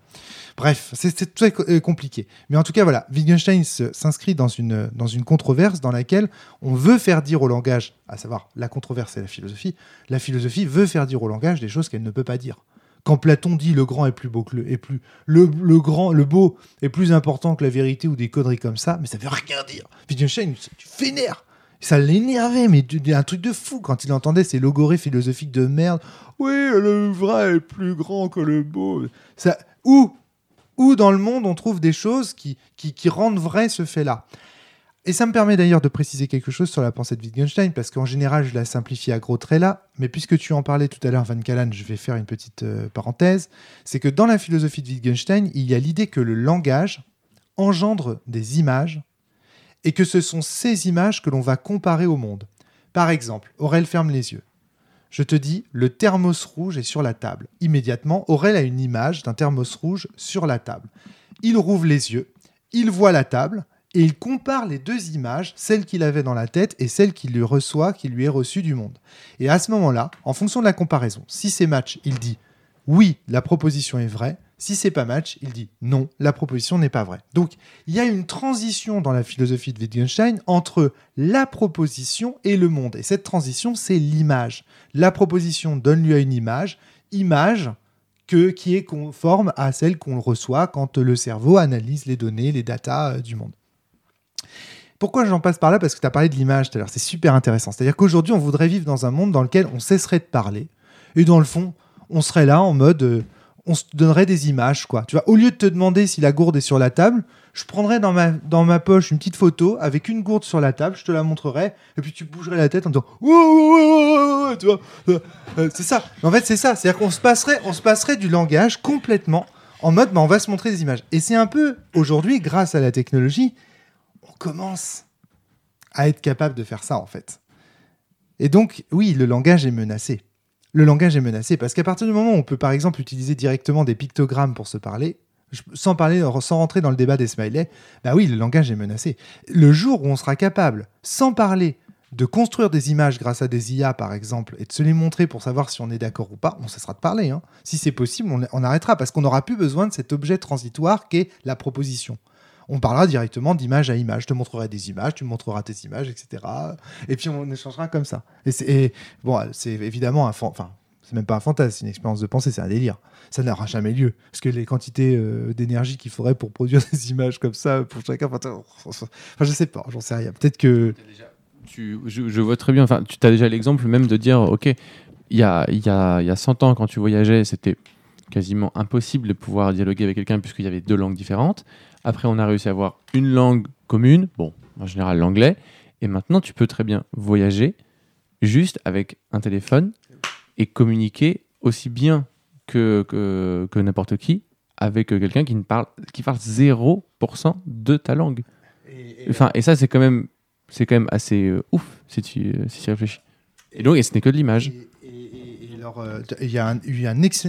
Bref, c'est très euh, compliqué. Mais en tout cas, voilà, Wittgenstein s'inscrit dans une, dans une controverse dans laquelle on veut faire dire au langage, à savoir la controverse et la philosophie, la philosophie veut faire dire au langage des choses qu'elle ne peut pas dire. Quand Platon dit le grand est plus beau que le, est plus, le, le grand, le beau est plus important que la vérité ou des conneries comme ça, mais ça veut rien dire. Wittgenstein, tu vénère. Ça l'énervait, mais un truc de fou quand il entendait ces logorées philosophiques de merde. Oui, le vrai est plus grand que le beau. Ça, où, où dans le monde on trouve des choses qui, qui rendent vrai ce fait-là? Et ça me permet d'ailleurs de préciser quelque chose sur la pensée de Wittgenstein, parce qu'en général, je la simplifie à gros traits là, mais puisque tu en parlais tout à l'heure, Van Callan, je vais faire une petite euh, parenthèse. C'est que dans la philosophie de Wittgenstein, il y a l'idée que le langage engendre des images, et que ce sont ces images que l'on va comparer au monde. Par exemple, Aurel ferme les yeux. Je te dis, le thermos rouge est sur la table. Immédiatement, Aurel a une image d'un thermos rouge sur la table. Il rouvre les yeux, il voit la table et il compare les deux images, celle qu'il avait dans la tête et celle qu'il lui reçoit, qui lui est reçue du monde. Et à ce moment-là, en fonction de la comparaison, si c'est match, il dit oui, la proposition est vraie. Si c'est pas match, il dit non, la proposition n'est pas vraie. Donc, il y a une transition dans la philosophie de Wittgenstein entre la proposition et le monde. Et cette transition, c'est l'image. La proposition donne lieu à une image, image que, qui est conforme à celle qu'on reçoit quand le cerveau analyse les données, les datas euh, du monde. Pourquoi j'en passe par là Parce que tu as parlé de l'image tout à l'heure. C'est super intéressant. C'est-à-dire qu'aujourd'hui, on voudrait vivre dans un monde dans lequel on cesserait de parler. Et dans le fond, on serait là en mode. euh, on se donnerait des images, quoi. Tu vois, au lieu de te demander si la gourde est sur la table, je prendrais dans ma, dans ma poche une petite photo avec une gourde sur la table, je te la montrerais, et puis tu bougerais la tête en disant tu vois. Euh, c'est ça. En fait, c'est ça. C'est-à-dire qu'on se passerait, passerait du langage complètement en mode bah, on va se montrer des images. Et c'est un peu, aujourd'hui, grâce à la technologie, commence à être capable de faire ça, en fait. Et donc, oui, le langage est menacé. Le langage est menacé parce qu'à partir du moment où on peut, par exemple, utiliser directement des pictogrammes pour se parler, sans parler, sans rentrer dans le débat des smileys, bah oui, le langage est menacé. Le jour où on sera capable, sans parler, de construire des images grâce à des IA, par exemple, et de se les montrer pour savoir si on est d'accord ou pas, on cessera de parler. hein. Si c'est possible, on, on arrêtera parce qu'on n'aura plus besoin de cet objet transitoire qu'est la proposition. On parlera directement d'image à image. Je te montrerai des images, tu me montreras tes images, etc. Et puis on échangera comme ça. Et c'est et, bon, c'est évidemment un enfin, c'est même pas un fantasme, c'est une expérience de pensée, c'est un délire. Ça n'aura jamais lieu parce que les quantités euh, d'énergie qu'il faudrait pour produire des images comme ça pour chacun, enfin, je sais pas, j'en sais rien. Peut-être que Tu- je, vois très bien. Enfin, tu as déjà l'exemple même de dire, ok, il y a, y, a, il y a 100 ans, quand tu voyageais, c'était quasiment impossible de pouvoir dialoguer avec quelqu'un puisqu'il y avait deux langues différentes. Après, on a réussi à avoir une langue commune, bon, en général l'anglais. Et maintenant, tu peux très bien voyager juste avec un téléphone et communiquer aussi bien que, que, que n'importe qui avec quelqu'un qui ne parle, qui parle 0% de ta langue. Enfin, et ça, c'est quand même, c'est quand même assez euh, ouf si tu, euh, si tu réfléchis. Et donc, et ce n'est que de l'image. Euh, Il y a un-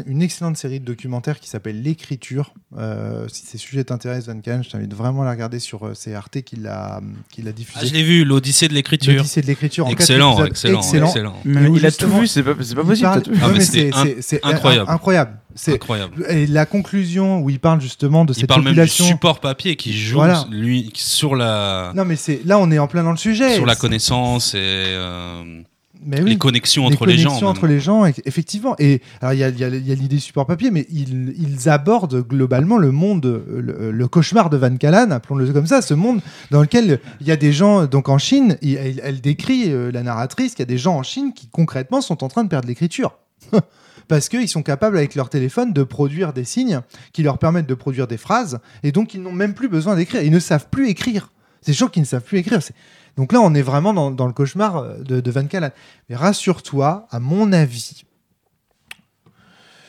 une excellente série de documentaires qui s'appelle L'écriture. Euh, si ces sujets t'intéressent, Kahn, je t'invite vraiment à la regarder sur euh, c'est Arte qui l'a l'a Ah, diffusé. je l'ai vu, l'Odyssée de l'écriture. L'Odyssée de l'écriture. Excellent, excellent, excellent. excellent. Mais il a tout vu, c'est pas, possible. parle-. Ah, c'est- in- c'est- c'est incroyable. in- incroyable. C'est Incroyable. et la conclusion où il parle justement de Il cette parle même du population. support papier qui joue Voilà. lui sur la Non mais c'est là on est en plein dans le sujet. sur la connaissance et euh, Mais oui. les connexions les entre les gens. connexions même. entre les gens, eff- effectivement. Et alors, il y a, il y a- il y a l'idée support papier, mais ils, ils abordent globalement le monde, le, le cauchemar de Van Callan, appelons-le comme ça, ce monde dans lequel il y a des gens, donc en Chine, il- elle, elle décrit, euh, la narratrice, qu'il y a des gens en Chine qui concrètement sont en train de perdre l'écriture. Parce qu'ils sont capables avec leur téléphone de produire des signes qui leur permettent de produire des phrases, et donc ils n'ont même plus besoin d'écrire. Ils ne savent plus écrire. C'est des gens qui ne savent plus écrire. C'est- Donc là, on est vraiment dans, le cauchemar euh, de, Van Callan. Mais rassure-toi, à mon avis,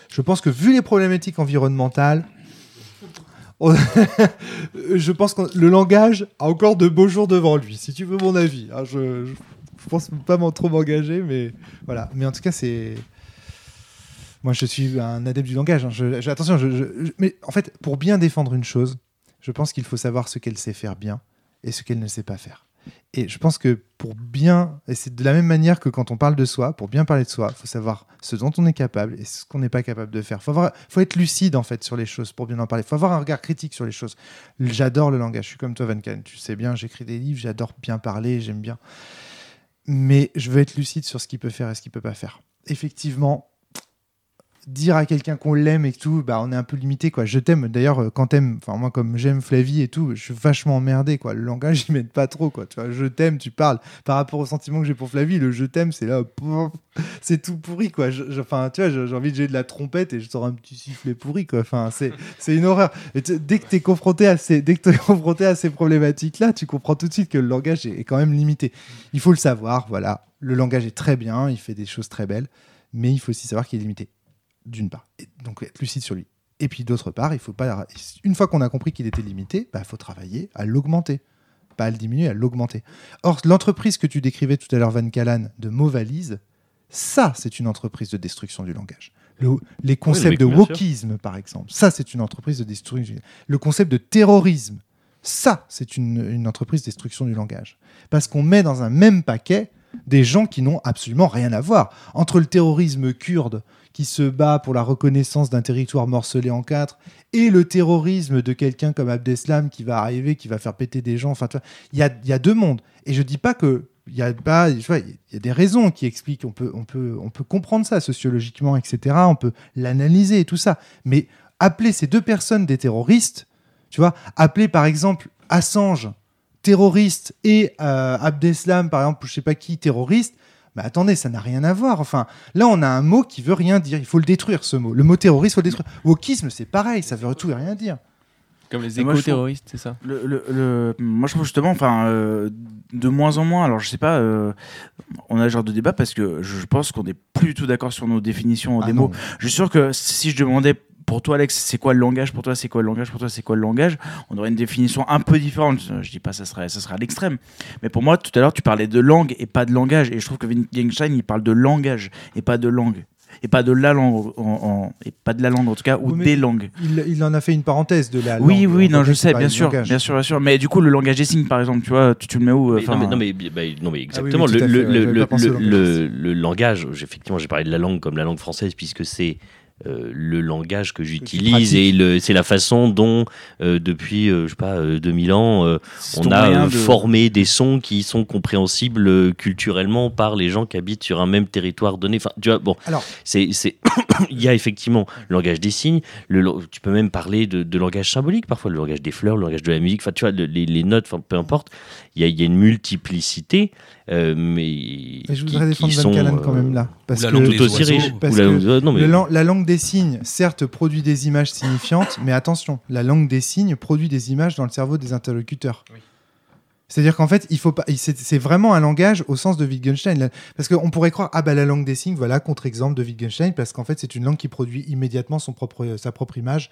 je pense que vu les problématiques environnementales, on- je pense que le langage a encore de beaux jours devant lui, si tu veux mon avis. hein. je, je pense pas trop m'engager, mais voilà. Mais en tout cas, c'est. Moi, je suis un adepte du langage. hein. Attention, mais en fait, pour bien défendre une chose, je pense qu'il faut savoir ce qu'elle sait faire bien et ce qu'elle ne sait pas faire. Et je pense que pour bien, et c'est de la même manière que quand on parle de soi, pour bien parler de soi, il faut savoir ce dont on est capable et ce qu'on n'est pas capable de faire. Il faut, être lucide en fait sur les choses pour bien en parler. Il faut avoir un regard critique sur les choses. J'adore le langage. Je suis comme toi, Van Kahn. Tu sais bien, j'écris des livres, j'adore bien parler, j'aime bien. Mais je veux être lucide sur ce qu'il peut faire et ce qu'il peut pas faire. Effectivement, dire à quelqu'un qu'on l'aime et tout, bah, on est un peu limité. Quoi. Je t'aime. D'ailleurs, euh, quand t'aimes, enfin moi comme j'aime Flavie et tout, je suis vachement emmerdé. Quoi. Le langage, il m'aide pas trop. Quoi. Tu vois, je t'aime, tu parles. Par rapport au sentiment que j'ai pour Flavie, le je t'aime, c'est là, c'est tout pourri. Quoi. Enfin, tu vois, j'ai envie de jouer de la trompette et je sors un petit sifflet pourri. Quoi. Enfin, c'est, une horreur. Dès que tu es confronté à ces, dès que t'es confronté à ces problématiques-là, tu comprends tout de suite que le langage est, est quand même limité. Il faut le savoir. Voilà, le langage est très bien, il fait des choses très belles, mais il faut aussi savoir qu'il est limité d'une part. Et donc être lucide sur lui. Et puis d'autre part, il faut pas. Une fois qu'on a compris qu'il était limité, il bah, faut travailler à l'augmenter. Pas à le diminuer, à l'augmenter. Or, l'entreprise que tu décrivais tout à l'heure, Van Callan, de mots valises, ça, c'est une entreprise de destruction du langage. Le- les concepts de wokisme, par exemple, ça, c'est une entreprise de destruction. Le concept de terrorisme, ça, c'est une, une entreprise de destruction du langage. Parce qu'on met dans un même paquet des gens qui n'ont absolument rien à voir. Entre le terrorisme kurde qui se bat pour la reconnaissance d'un territoire morcelé en quatre et le terrorisme de quelqu'un comme Abdeslam qui va arriver, qui va faire péter des gens. Enfin, il y a, y a deux mondes. Et je dis pas que il y a il y a des raisons qui expliquent. On peut, on peut, on peut comprendre ça sociologiquement, etc. On peut l'analyser et tout ça. Mais appeler ces deux personnes des terroristes, tu vois, appeler par exemple Assange terroriste et euh, Abdeslam, par exemple, je sais pas qui, terroriste, mais attendez, ça n'a rien à voir. Enfin, là, on a un mot qui veut rien dire. Il faut le détruire, ce mot. Le mot terroriste, il faut le détruire. Wokisme, c'est pareil, ça veut tout et rien dire. Comme les éco-terroristes, c'est ça Le, le- le- moi, je trouve justement, enfin, euh, de moins en moins. Alors, je sais pas, euh, on a ce genre de débat parce que je pense qu'on n'est plus du tout d'accord sur nos définitions Ah des non. mots. Je suis sûr que si je demandais pour toi, Alex, c'est quoi le langage Pour toi, c'est quoi le langage Pour toi, c'est quoi le langage? On aurait une définition un peu différente. Je dis pas ça serait, ça serait à l'extrême. Mais pour moi, tout à l'heure, tu parlais de langue et pas de langage. Et je trouve que Wittgenstein, il parle de langage et pas de langue. Et pas de la langue, en, en- et pas de la langue en tout cas, ou Oui, des langues. Il, il en a fait une parenthèse de la Oui, langue. oui, On non, je sais, bien sûr, langage. bien sûr, bien sûr. Mais du coup, le langage des signes, par exemple, tu vois, tu, tu le mets où euh, Mais non, mais, non, mais, bah, non, mais exactement. oui, tout à le, fait, le- langage. le- le langage, j'ai- effectivement, j'ai parlé de la langue comme la langue française, puisque c'est euh, le langage que j'utilise et c'est la façon dont, euh, depuis, euh, je sais pas, euh, 2000 ans, euh, c'est on a euh, de- formé des sons qui sont compréhensibles euh, culturellement par les gens qui habitent sur un même territoire donné. Enfin, tu vois, bon, c'est, c'est- il y a effectivement le langage des signes. Le, tu peux même parler de, de langage symbolique parfois, le langage des fleurs, le langage de la musique. Enfin, tu vois, le- les, les notes, enfin, peu importe. Il y a, il y a une multiplicité, euh, mais je qui- voudrais qui défendre Van sont, Callen quand même là. Parce la que langue tout des oiseaux. Parce la- que non, mais- le lan- la langue des signes, certes, produit des images signifiantes, mais attention, la langue des signes produit des images dans le cerveau des interlocuteurs. C'est-à-dire qu'en fait, il faut pas. C'est vraiment un langage au sens de Wittgenstein. là. Parce qu'on pourrait croire, ah bah la langue des signes, voilà, contre-exemple de Wittgenstein, parce qu'en fait, c'est une langue qui produit immédiatement son propre, sa propre image.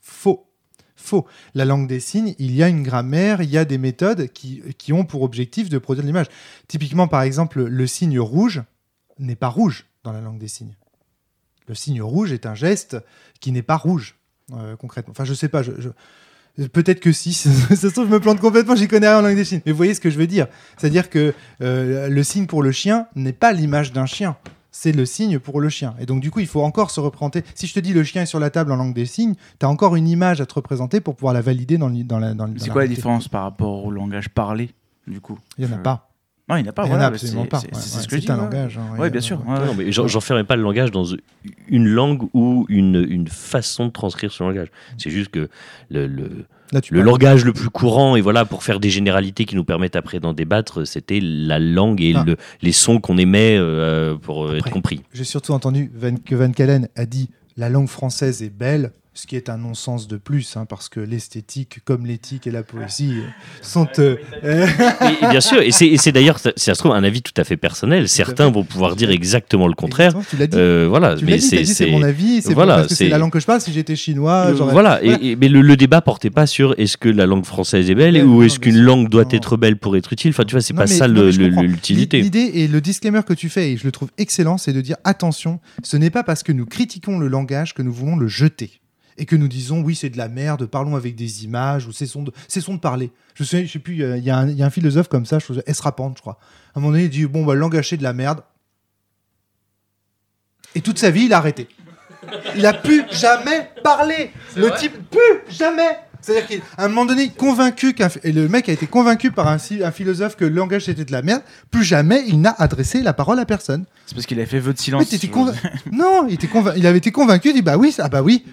Faux. faux. La langue des signes, il y a une grammaire, il y a des méthodes qui, qui ont pour objectif de produire l'image. Typiquement, par exemple, le signe rouge n'est pas rouge dans la langue des signes. Le signe rouge est un geste qui n'est pas rouge, euh, concrètement. Enfin, je sais pas, je- je- peut-être que si, ça se trouve, je me plante complètement, j'y connais rien en langue des signes. Mais vous voyez ce que je veux dire C'est-à-dire que euh, le signe pour le chien n'est pas l'image d'un chien, c'est le signe pour le chien. Et donc, du coup, il faut encore se représenter. Si je te dis le chien est sur la table en langue des signes, tu as encore une image à te représenter pour pouvoir la valider dans, le, dans la. Dans C'est quoi la différence par rapport au langage parlé, du coup? Il n'y en a pas. Non, il n'y en a pas. Il voilà, a absolument c'est- pas. c'est- Ouais, ce que je dis. un ouais. langage. hein, Ouais, bien sûr. mais j'en- pas le langage dans une langue ou une, une façon de transcrire ce langage. C'est juste que le, le, Là, tu le parles- langage le plus courant, et voilà, pour faire des généralités qui nous permettent après d'en débattre, c'était la langue et Ah. le- les sons qu'on émet euh, pour euh, être compris. J'ai surtout entendu Van- que Van Calen a dit la langue française est belle, ce qui est un non-sens de plus, hein, parce que l'esthétique, comme l'éthique et la poésie, euh, sont. euh, Et, et bien sûr, et c'est d'ailleurs, ça, ça se trouve, un avis tout à fait personnel. Certains vont pouvoir dire exactement le contraire. Tu l'as dit. Euh, voilà, tu l'as mais c'est mon avis, c'est voilà, parce que c'est c'est- la langue que je parle. Si j'étais chinois, Euh, voilà, et- Voilà. et- mais le, le débat portait pas sur est-ce que la langue française est belle Ouais, ou est-ce qu'une langue doit Non. être belle pour être utile. Enfin, tu vois, c'est pas mais- ça l'utilité. L'idée et le disclaimer que tu fais, et je le trouve excellent, c'est de dire attention, ce n'est pas parce que nous critiquons le langage que nous voulons le jeter. Et que nous disons, oui, c'est de la merde, parlons avec des images, ou cessons de, cessons de parler. Je sais, je sais plus, il y y, a un- il y a un philosophe comme ça, je Pound, je crois. À un moment donné, il dit, bon, bah, le langage, c'est de la merde. Et toute sa vie, il a arrêté. Il a plus jamais parlé. Le type, plus jamais. C'est-à-dire qu'à un moment donné, convaincu qu'un et le mec a été convaincu par un, philosophe que le langage c'était de la merde, plus jamais il n'a adressé la parole à personne. C'est parce qu'il a fait vœu de Mais silence. t'étais non, il, était il avait été convaincu, il dit bah oui, ah bah oui.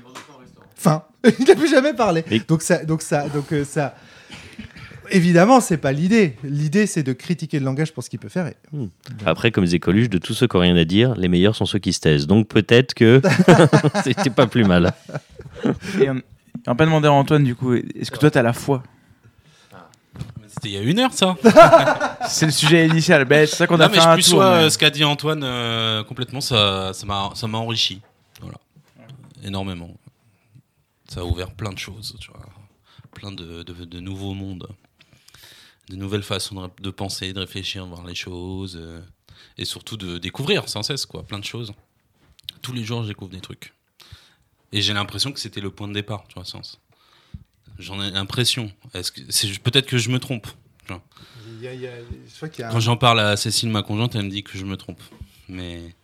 Fin. il n'a plus jamais parlé. Mais- Donc ça, donc ça, donc euh, ça. Évidemment, c'est pas l'idée. L'idée, c'est de critiquer le langage pour ce qu'il peut faire. et- Après, comme disait Coluche, de tous ceux qui n'ont rien à dire, les meilleurs sont ceux qui se taisent. Donc peut-être que c'était pas plus mal. Et on on va pas demander à Antoine, du coup, est-ce que toi, t'as la foi? C'était il y a une heure, ça. C'est le sujet initial. Ben, c'est ça qu'on a Non, fait je un plus tour. mais- euh, ce qu'a dit Antoine euh, complètement, ça ça m'a ça m'a enrichi. Voilà. Énormément. Ça a ouvert plein de choses, tu vois. Plein de, de, de nouveaux mondes. De nouvelles façons de, de penser, de réfléchir, voir les choses. euh, et surtout de découvrir sans cesse, quoi. Plein de choses. Tous les jours, je découvre des trucs. Et j'ai l'impression que c'était le point de départ, tu vois, Sens. J'en ai l'impression. Peut-être que je me trompe. tu vois. Il y a- il y a- je crois qu'il y a un- Quand j'en parle à Cécile, ma conjointe, elle me dit que je me trompe. Mais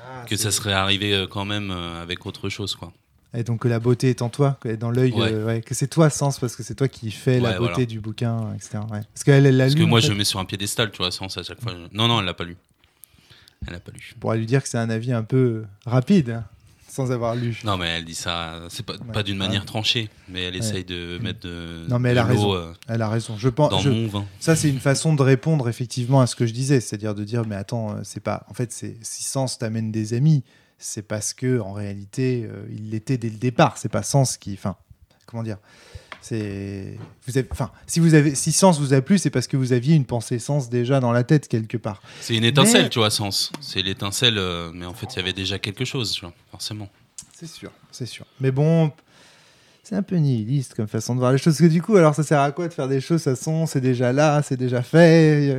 Ah, que ça serait arrivé euh, quand même euh, avec autre chose, quoi. Et donc que la beauté est en toi, est dans l'œil, Ouais. euh, ouais, que c'est toi sens parce que c'est toi qui fais la beauté voilà. du bouquin, etc. Parce qu'elle elle Parce lu. que en moi, fait, je me mets sur un piédestal, tu vois, sans à chaque fois. Non, non, elle l'a pas lu. Elle l'a pas lu. On pourrait lui dire que c'est un avis un peu rapide, hein, sans avoir lu. Non, mais elle dit ça, c'est pas, pas d'une manière tranchée, mais elle essaye de mettre de, Non, mais elle a raison. euh, Elle a raison. Je pense. dans je- mon vin. Ça, c'est une façon de répondre effectivement à ce que je disais, c'est-à-dire de dire, mais attends, euh, c'est pas. En fait, si Sens t'amène des amis, c'est parce que en réalité, euh, il l'était dès le départ. C'est pas Sens qui. Enfin, comment dire C'est. Vous avez... Enfin, si vous avez, si Sens vous a plu, c'est parce que vous aviez une pensée Sens déjà dans la tête quelque part. C'est une étincelle, Mais- tu vois, Sens. C'est l'étincelle, euh, mais en fait, il y avait déjà quelque chose, tu vois, forcément. C'est sûr, c'est sûr. Mais bon, c'est un peu nihiliste comme façon de voir les choses. Parce que du coup, alors ça sert à quoi de faire des choses Ça son, c'est déjà là, c'est déjà fait.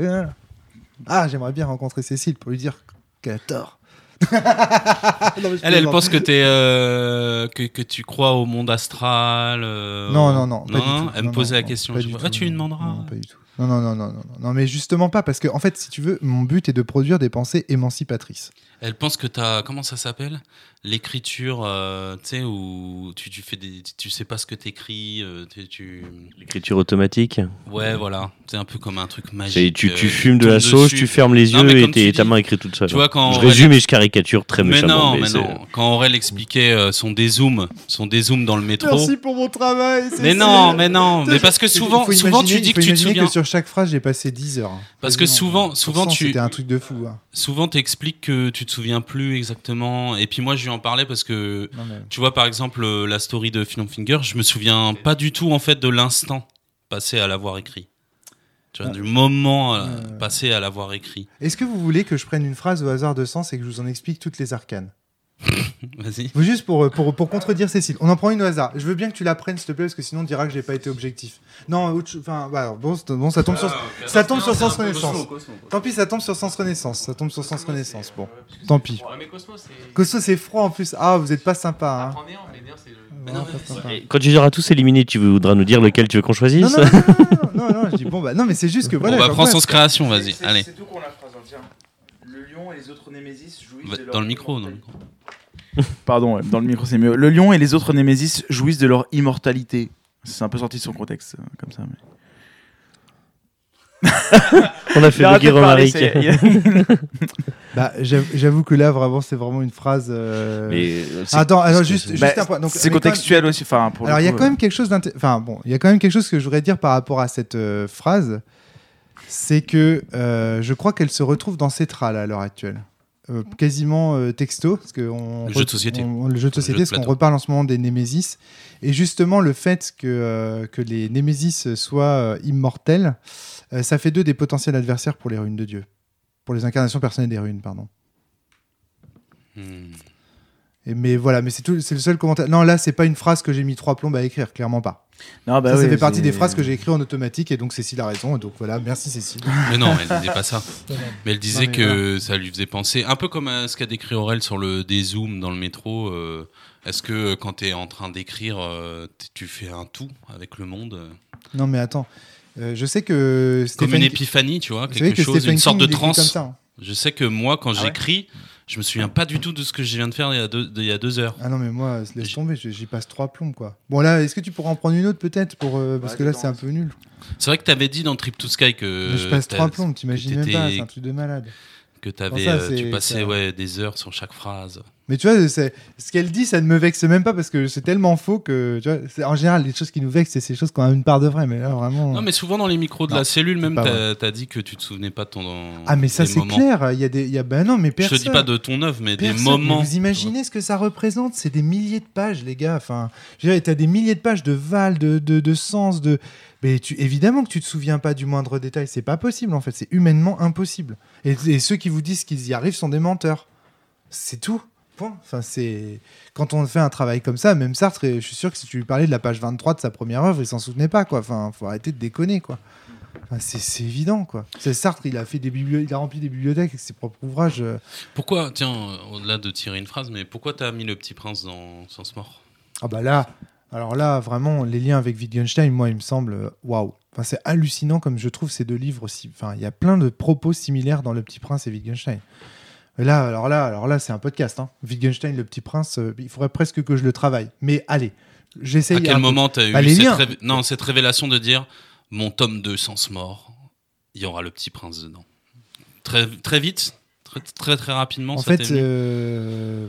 Ah, j'aimerais bien rencontrer Cécile pour lui dire qu'elle a tort. Non, Elle, elle pense que, t'es, euh, que, que tu crois au monde astral. euh, Non, non, non. tout. Elle me posait la question. pas du tout, ah, tu lui demanderas. Non, pas du tout. Non, non, non, non, non, non, mais justement pas, parce que, en fait, si tu veux, mon but est de produire des pensées émancipatrices. Elle pense que t'as. Comment ça s'appelle? L'écriture, euh, tu sais, où tu, tu fais des. Tu sais pas ce que t'écris. euh, tu, tu... L'écriture automatique? Ouais, voilà. C'est un peu comme un truc magique. Tu, tu euh, fumes de la sauce, dessus. tu fermes les Non, yeux et tu ta dis- main écrit toute seule. Tu vois, quand je résume et je caricature très Mais méchamment. non, mais non. Quand Aurel expliquait euh, son dézoom, son dézoom dans le métro. Merci pour mon travail. Mais non, mais non, mais parce que faut souvent, souvent imaginer- tu dis que tu te imaginer souviens. que sur chaque phrase, j'ai passé 10 heures. Parce que souvent, souvent tu, C'était un truc de fou. hein. souvent t'expliques que tu te souviens plus exactement. Et puis moi, je lui en parlais parce que Non, mais- tu vois, par exemple, euh, la story de Philom Finger, je me souviens pas du tout en fait de l'instant passé à l'avoir écrit. Tu vois, Ah. du moment Euh. passé à l'avoir écrit. Est-ce que vous voulez que je prenne une phrase au hasard de sens et que je vous en explique toutes les arcanes? Vas-y. Juste pour, pour, pour contredire Cécile. On en prend une au hasard. Je veux bien que tu la prennes, s'il te plaît, parce que sinon on dira que j'ai pas été objectif. Non, enfin, bah, bon, ça tombe sur, ça tombe sur Sens Renaissance. Tant pis, ça tombe sur Sens Renaissance. Ça tombe sur Sens Renaissance. Bon, tant pis. Cosmo, c'est froid en plus. Ah, vous êtes pas sympa. Hein. Quand tu auras tous éliminés, tu voudras nous dire lequel tu veux qu'on choisisse Non, non, non, non, non, non, non, je dis bon, bah, non, mais c'est juste que voilà. on va prendre sens création, vas-y. C'est- Allez. C'est tout pour la phrase. hein, tiens. Le lion et les autres Némésis jouissent Va- de leur Dans le micro, dans le micro. Pardon, ouais, dans le micro c'est mieux. Le lion et les autres Némésis jouissent de leur immortalité. C'est un peu sorti de son contexte, euh, comme ça. mais- On a fait c'est- il- Bah, j'avoue que là, vraiment, c'est vraiment une phrase. euh, Mais euh, c'est- Attends, alors juste, juste Bah, un point. Donc, C'est mais quand même- contextuel aussi. Enfin, pour le Alors il y a coup, quand même quelque chose d'inté- enfin bon, il y a quand même quelque chose que je voudrais dire par rapport à cette euh, phrase, c'est que euh, je crois qu'elle se retrouve dans Cetra là, à l'heure actuelle. Euh, quasiment euh, texto parce que on Le jeu de société. on- le jeu de Le société jeu de parce qu'on reparle en ce moment des Némésis et justement le fait que euh, que les Némésis soient euh, immortels euh, ça fait d'eux des potentiels adversaires pour les runes de Dieu pour les incarnations personnelles des runes pardon Hmm. Et, mais voilà mais c'est tout c'est le seul commentaire non là c'est pas une phrase que j'ai mis trois plombes à écrire clairement pas Non, bah ça, ça ouais, fait partie c'est- des phrases que j'ai écrites en automatique et donc Cécile a raison. Et donc voilà, merci Cécile. Mais non, elle disait pas ça. Mais elle disait Non, mais que ça lui faisait penser, un peu comme à ce qu'a décrit Aurel sur le dézoom dans le métro. euh, Est-ce que euh, quand tu es en train d'écrire, euh, tu fais un tout avec le monde Non mais attends, Euh, je sais que Comme Stephen- une épiphanie, tu vois, quelque que chose, Stephen une sorte de King, transe. comme hein. Je sais que moi, quand Ah ouais j'écris, je me souviens pas du tout de ce que je viens de faire il y a deux, de- il y a deux heures. Ah non mais moi laisse J- tomber, j'y passe trois plombs quoi. Bon là, est-ce que tu pourras en prendre une autre peut-être pour euh, parce Ouais, que là c'est un peu nul. C'est vrai que tu avais dit dans Trip to Sky que, Mais je passe trois plombs, t'imagines même pas, c'est un truc de malade. que t'avais, Bon, ça, euh, tu passais ouais, des heures sur chaque phrase. Mais tu vois, ce qu'elle dit, ça ne me vexe même pas parce que c'est tellement faux que tu vois, en général les choses qui nous vexent, c'est ces choses qui ont une part de vrai. Mais là vraiment. Non, mais souvent dans les micros de Non, la cellule, même, t'as as dit que tu te souvenais pas de ton. ah mais ça c'est clair. Il y a des, il y a ben non mais Je personne. te dis pas de ton œuvre, mais Personne. des Mais moments. Vous imaginez ce que ça représente C'est des milliers de pages, les gars. Enfin, je veux dire, t'as des milliers de pages de val, de, de, de sens, de. Mais tu, évidemment que tu te souviens pas du moindre détail. C'est pas possible en fait. C'est humainement impossible. Et, et ceux qui vous disent qu'ils y arrivent sont des menteurs. C'est tout. Point. Enfin, c'est quand on fait un travail comme ça, même Sartre, je suis sûr que si tu lui parlais de la page 23 de sa première œuvre, il s'en souvenait pas quoi. Enfin, faut arrêter de déconner quoi. Enfin, c'est évident quoi. C'est Sartre, il a fait des il a rempli des bibliothèques avec ses propres ouvrages. euh, Pourquoi, tiens, au-delà de tirer une phrase, mais pourquoi t'as mis le petit prince dans Sens Mort? Ah bah là, alors là, vraiment, les liens avec Wittgenstein, moi, il me semble, waouh. Enfin, c'est hallucinant comme je trouve ces deux livres aussi. Enfin, il y a plein de propos similaires dans Le Petit Prince et Wittgenstein. Là, alors là, alors là, c'est un podcast. Hein. Wittgenstein, Le Petit Prince, euh, il faudrait presque que je le travaille. Mais allez, j'essaye. À quel moment t'as eu Bah, les cette, révé- non, cette révélation de dire mon tome 2 Sens Mort, il y aura le petit prince dedans Très, très vite Très, très, très rapidement En ça fait, euh,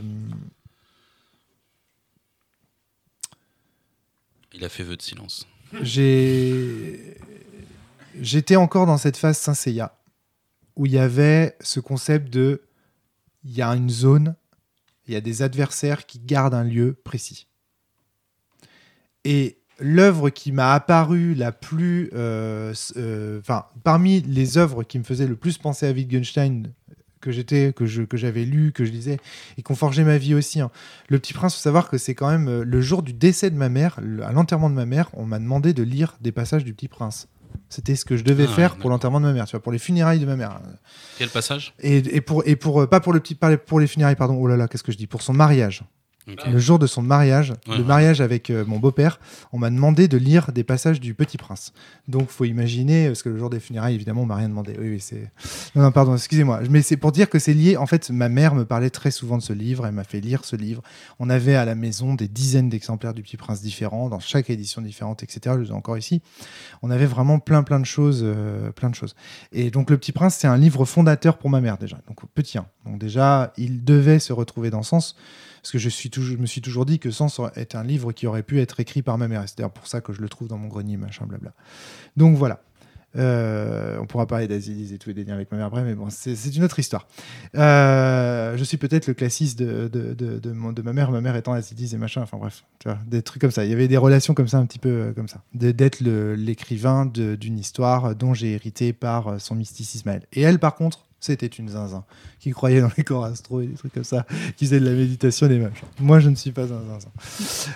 Il a fait vœu de silence. j'ai j'étais encore dans cette phase Saint Seiya où il y avait ce concept de il y a une zone, il y a des adversaires qui gardent un lieu précis. Et l'œuvre qui m'a apparu la plus, euh, euh, enfin, parmi les œuvres qui me faisaient le plus penser à Wittgenstein que j'étais, que que j'avais lu, que je lisais et qui ont forgé ma vie aussi. hein. Le Petit Prince, faut savoir que c'est quand même euh, le jour du décès de ma mère, à l'enterrement de ma mère, on m'a demandé de lire des passages du Petit Prince. C'était ce que je devais Ah, faire pour l'enterrement de ma mère, tu vois, pour les funérailles de ma mère. Quel passage? Et, et pour et pour euh, pas pour le petit pas pour les funérailles pardon. Oh là là, qu'est-ce que je dis? Pour son mariage. Le jour de son mariage, Ouais, le ouais. mariage avec euh, mon beau-père, on m'a demandé de lire des passages du Petit Prince. Donc, faut imaginer, parce que le jour des funérailles, évidemment, on m'a rien demandé. Oui, oui, c'est. Non, non, pardon, excusez-moi. Mais c'est pour dire que c'est lié. En fait, ma mère me parlait très souvent de ce livre. Elle m'a fait lire ce livre. On avait à la maison des dizaines d'exemplaires du Petit Prince différents, dans chaque édition différente, etc. Je les ai encore ici. On avait vraiment plein, plein de choses, euh, plein de choses. Et donc, Le Petit Prince, c'est un livre fondateur pour ma mère déjà. Donc, petit 1. Donc, déjà, il devait se retrouver dans Sens. Parce que je, me suis toujours dit que Sens est un livre qui aurait pu être écrit par ma mère. C'est d'ailleurs pour ça que je le trouve dans mon grenier, machin, blabla. Donc voilà. Euh, on pourra parler d'Aziz et tout et liens avec ma mère après, mais bon, c'est une autre histoire. Euh, je suis peut-être le classiste de, ma mère, ma mère étant Aziz et machin, enfin bref, tu vois, des trucs comme ça. Il y avait des relations comme ça, un petit peu euh, comme ça. D'être l'écrivain d'une histoire dont j'ai hérité par son mysticisme à elle. Et elle, par contre, c'était une zinzin, qui croyait dans les corps astro et des trucs comme ça, qui faisait de la méditation des machins. Moi, je ne suis pas un zinzin.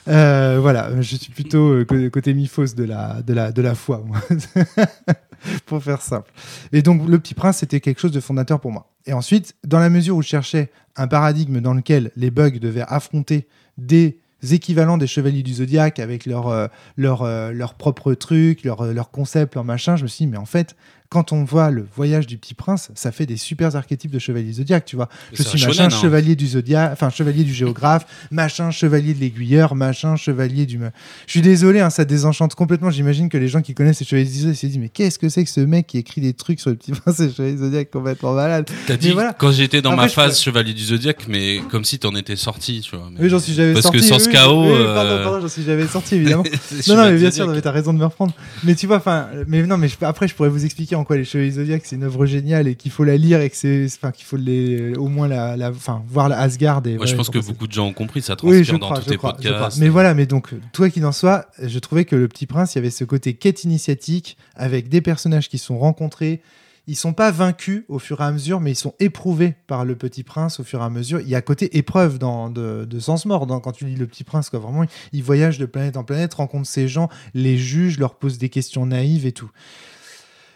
Euh, voilà, je suis plutôt euh, côté, myphos de la, de, la, de la foi, moi. pour faire simple. Et donc, Le Petit Prince, c'était quelque chose de fondateur pour moi. Et ensuite, dans la mesure où je cherchais un paradigme dans lequel les bugs devaient affronter des équivalents des chevaliers du zodiaque avec leur, euh, leur, euh, leur propre truc, euh, je me suis dit, mais en fait, quand on voit le voyage du petit prince, ça fait des super archétypes de chevalier du zodiaque, tu vois. Je suis machin, shonen, hein. chevalier du zodiaque, enfin, chevalier du géographe, machin, chevalier de l'aiguilleur, machin, chevalier du. Je suis désolé, hein, ça désenchante complètement. J'imagine que les gens qui connaissent les chevaliers du zodiaque se disent, mais qu'est-ce que c'est que ce mec qui écrit des trucs sur le petit prince et le chevalier du zodiaque complètement malade T'as dit voilà. quand j'étais dans Après, ma phase Chevalier du Zodiaque, mais comme si t'en étais sorti, tu vois. mais- Oui, j'en suis jamais Parce sorti. que sans oui, ce chaos, oui, euh, pardon, pardon, j'en suis jamais sorti, évidemment. Non, non, mais bien sûr, t'as raison de me reprendre. Mais tu vois, enfin, mais non, mais je- après, je pourrais vous expliquer quoi les Chevaliers Zodiac c'est une œuvre géniale et qu'il faut la lire et que c'est, enfin, qu'il faut les, au moins la, la- enfin, voir la Asgard et. Je pense que beaucoup de gens ont compris, ça transpire Oui, je dans crois, tous je tes crois, je crois. podcasts. Mais voilà, mais donc, toi qu'il en soit, je trouvais que le Petit Prince, il y avait ce côté quête initiatique avec des personnages qui sont rencontrés. Ils sont pas vaincus au fur et à mesure, mais ils sont éprouvés par le Petit Prince au fur et à mesure. Il y a côté épreuve dans, de, de sens mort dans, quand tu lis le Petit Prince. Quoi. Vraiment, il voyage de planète en planète, rencontre ces gens, les juge, leur pose des questions naïves et tout.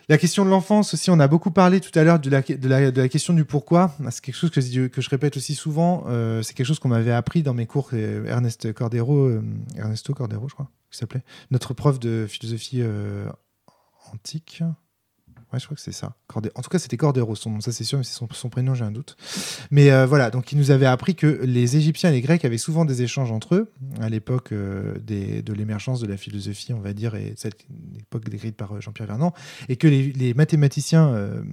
La question de l'enfance aussi, on a beaucoup parlé tout à l'heure de la, question du pourquoi. C'est quelque chose que, je- répète aussi souvent. euh, c'est quelque chose qu'on m'avait appris dans mes cours. euh, Ernest Cordero, euh, Ernesto Cordero, je crois, qu'il s'appelait, notre prof de philosophie antique. Ouais, je crois que c'est ça. En tout cas, c'était Cordero, son nom, ça c'est sûr, mais c'est son, prénom, j'ai un doute. Mais euh, voilà, donc il nous avait appris que les Égyptiens et les Grecs avaient souvent des échanges entre eux, à l'époque euh, de l'émergence de la philosophie, on va dire, et cette époque décrite par euh, Jean-Pierre Vernant, et que les, mathématiciens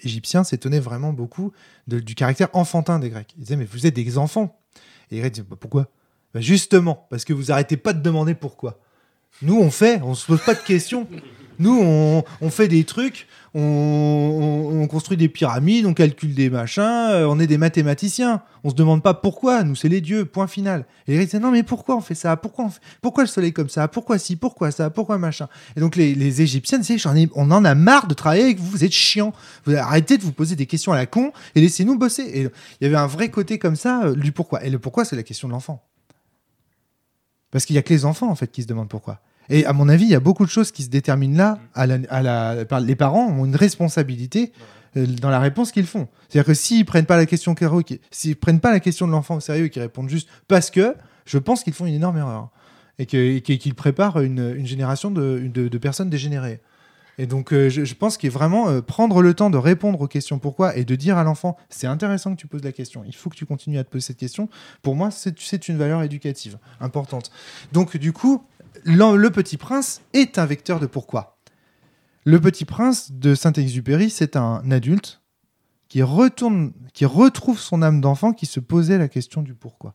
égyptiens s'étonnaient vraiment beaucoup du caractère enfantin des Grecs. Ils disaient, mais vous êtes des enfants. Et les Grecs disaient, Bah, pourquoi? Bah, Justement, parce que vous arrêtez pas de demander pourquoi. Nous, on fait, on se pose pas de questions. Nous, on, on fait des trucs, on, on- on construit des pyramides, on calcule des machins, euh, on est des mathématiciens. On se demande pas pourquoi, nous, c'est les dieux, point final. Et les Grecs non, mais pourquoi on fait ça? Pourquoi, on fait- pourquoi le soleil comme ça? Pourquoi ci? Pourquoi ça? Pourquoi machin? Et donc, les, les J'en ai- on en a marre de travailler avec vous, vous êtes chiants. Vous arrêtez de vous poser des questions à la con et laissez-nous bosser. Et il y avait un vrai côté comme ça euh, du pourquoi. Et le pourquoi, c'est la question de l'enfant. Parce qu'il y a que les enfants, en fait, qui se demandent pourquoi. Et à mon avis, il y a beaucoup de choses qui se déterminent là. À la, à la- par- les parents ont une responsabilité euh, dans la réponse qu'ils font. C'est-à-dire que s'ils prennent pas la question s'ils prennent pas la question de l'enfant au sérieux et qu'ils répondent juste parce que, je pense qu'ils font une énorme erreur et qu'ils préparent une, une génération de, de- de personnes dégénérées. Et donc, euh, je, pense qu'il est vraiment euh, prendre le temps de répondre aux questions pourquoi et de dire à l'enfant c'est intéressant que tu poses la question, il faut que tu continues à te poser cette question. Pour moi, c'est une valeur éducative importante. Donc, du coup, le petit prince est un vecteur de pourquoi. Le petit prince de Saint-Exupéry, c'est un adulte qui retourne, qui retrouve son âme d'enfant qui se posait la question du pourquoi.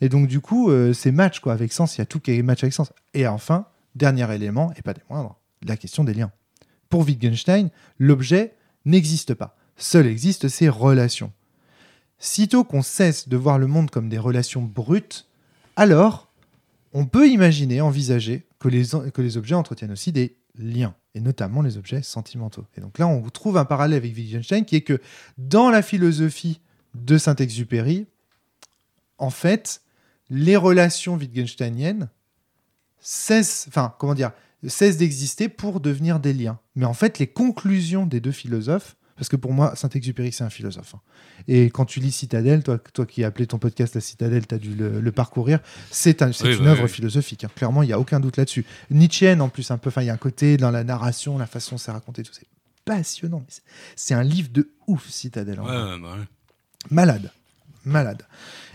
Et donc, du coup, euh, c'est match quoi, avec sens, il y a tout qui est match avec sens. Et enfin, dernier élément, et pas des moindres, la question des liens. Pour Wittgenstein, l'objet n'existe pas. Seul existent ses relations. Sitôt qu'on cesse de voir le monde comme des relations brutes, alors on peut imaginer, envisager que les, que les objets entretiennent aussi des liens, et notamment les objets sentimentaux. Et donc là, on trouve un parallèle avec Wittgenstein qui est que dans la philosophie de Saint-Exupéry, en fait, les relations wittgensteiniennes cessent, enfin, comment dire, cessent d'exister pour devenir des liens. Mais en fait, les conclusions des deux philosophes, parce que pour moi, Saint-Exupéry, c'est un philosophe. hein. Et quand tu lis Citadelle, toi, toi qui as appelé ton podcast La Citadelle, tu as dû le, le parcourir, c'est un- Oui, une bah œuvre oui. philosophique. hein. Clairement, il n'y a aucun doute là-dessus. Nietzscheenne, en plus, un peu, il y a un côté dans la narration, la façon dont c'est raconté, tout. C'est passionnant. c'est- un livre de ouf, Citadelle. Ouais, ouais, bah ouais. Malade. Malade.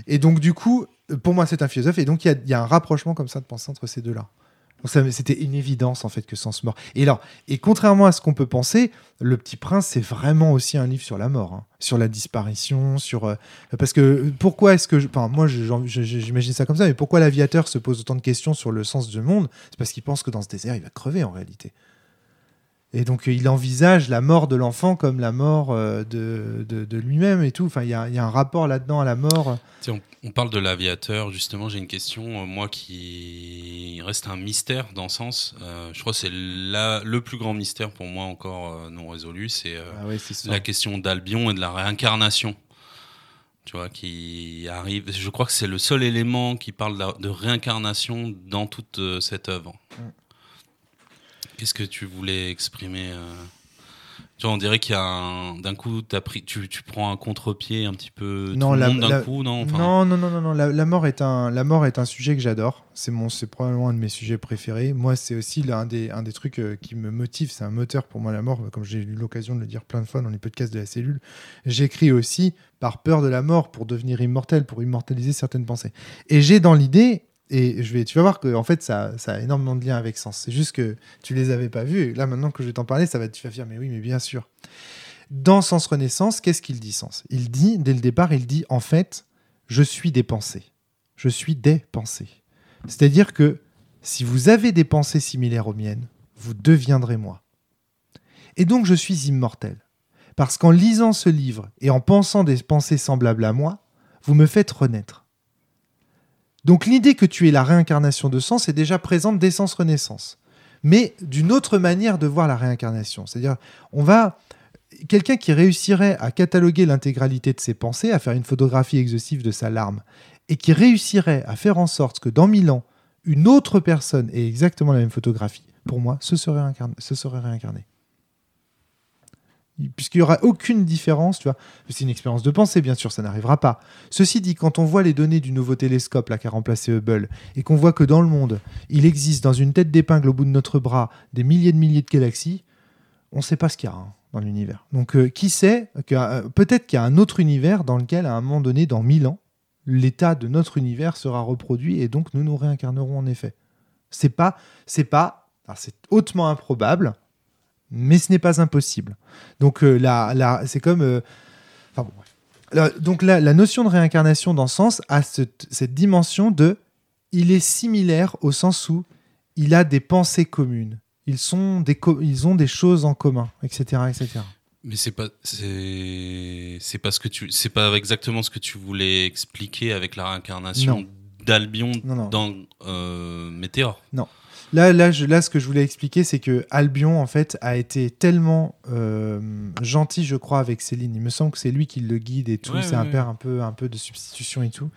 Et donc, du coup, pour moi, c'est un philosophe. Et donc, il y y, a un rapprochement comme ça de pensée entre ces deux-là. Donc, C'était une évidence, en fait, que Sens mort. Et alors, et contrairement à ce qu'on peut penser, Le Petit Prince, c'est vraiment aussi un livre sur la mort, hein. sur la disparition, sur. euh, parce que pourquoi est-ce que. Enfin, moi, j'imagine ça comme ça, mais pourquoi l'aviateur se pose autant de questions sur le sens du monde? C'est parce qu'il pense que dans ce désert, il va crever, en réalité. Et donc, euh, il envisage la mort de l'enfant comme la mort euh, de, de, de lui-même et tout. Enfin, il y a, il y a un rapport là-dedans à la mort. On, on parle de l'aviateur, justement, j'ai une question, euh, moi qui reste un mystère dans ce sens. Euh, je crois que c'est le plus grand mystère pour moi encore euh, non résolu, c'est euh, Ah ouais, la question d'Albion et de la réincarnation. Tu vois, qui arrive. Je crois que c'est le seul élément qui parle de, de réincarnation dans toute cette œuvre. Mm. Qu'est-ce que tu voulais exprimer euh Tu vois, on dirait qu'il y a un. D'un coup, t'as pris, tu, tu prends un contre-pied un petit peu. Non, d'un coup, non Enfin, Non, non, non, non, non. La, la mort est un, la mort est un sujet que j'adore. C'est mon, c'est probablement un de mes sujets préférés. Moi, c'est aussi l'un des, un des trucs euh, qui me motive. C'est un moteur pour moi la mort. Comme j'ai eu l'occasion de le dire plein de fois dans les podcasts de la cellule, j'écris aussi par peur de la mort pour devenir immortel, pour immortaliser certaines pensées. Et j'ai dans l'idée. Et tu vas voir que en fait ça, a énormément de liens avec sens. C'est juste que tu les avais pas vus. Là maintenant que je vais t'en parler, ça va, tu vas dire mais oui, mais bien sûr. Dans Sens Renaissance, qu'est-ce qu'il dit Sens? Il dit dès le départ, il dit en fait, je suis des pensées. Je suis des pensées. C'est-à-dire que si vous avez des pensées similaires aux miennes, vous deviendrez moi. Et donc je suis immortel. Parce qu'en lisant ce livre et en pensant des pensées semblables à moi, vous me faites renaître. Donc l'idée que tu es la réincarnation de sens est déjà présente dès Sens Renaissance. Mais d'une autre manière de voir la réincarnation. C'est-à-dire, on va. Quelqu'un qui réussirait à cataloguer l'intégralité de ses pensées, à faire une photographie exhaustive de sa larme, et qui réussirait à faire en sorte que dans mille ans, une autre personne ait exactement la même photographie, pour moi, ce serait, serait réincarné. Puisqu'il n'y aura aucune différence, tu vois. C'est une expérience de pensée, bien sûr, ça n'arrivera pas. Ceci dit, quand on voit les données du nouveau télescope là, qui a remplacé Hubble, et qu'on voit que dans le monde, il existe dans une tête d'épingle au bout de notre bras des milliers de milliers de galaxies, on ne sait pas ce qu'il y a hein, dans l'univers. Donc, euh, qui sait que, euh, Peut-être qu'il y a un autre univers dans lequel, à un moment donné, dans mille ans, l'état de notre univers sera reproduit et donc nous nous réincarnerons en effet. C'est pas, c'est pas, c'est hautement improbable, mais ce n'est pas impossible. Donc euh, là, là, c'est comme, euh, enfin bon, bref. Là, donc la, la notion de réincarnation dans ce sens a cette, cette dimension de, il est similaire au sens où il a des pensées communes. Ils, sont des co- ils ont des choses en commun, etc. etc. Mais c'est pas c'est c'est pas ce que tu c'est pas exactement ce que tu voulais expliquer avec la réincarnation Non. d'Albion Non, non. dans euh, Météor. Là, là, je- là, ce que je voulais expliquer, c'est que Albion, en fait, a été tellement euh, gentil, je crois, avec Céline. Il me semble que c'est lui qui le guide et tout. Ouais, c'est ouais, un ouais. père un peu, un peu de substitution et tout.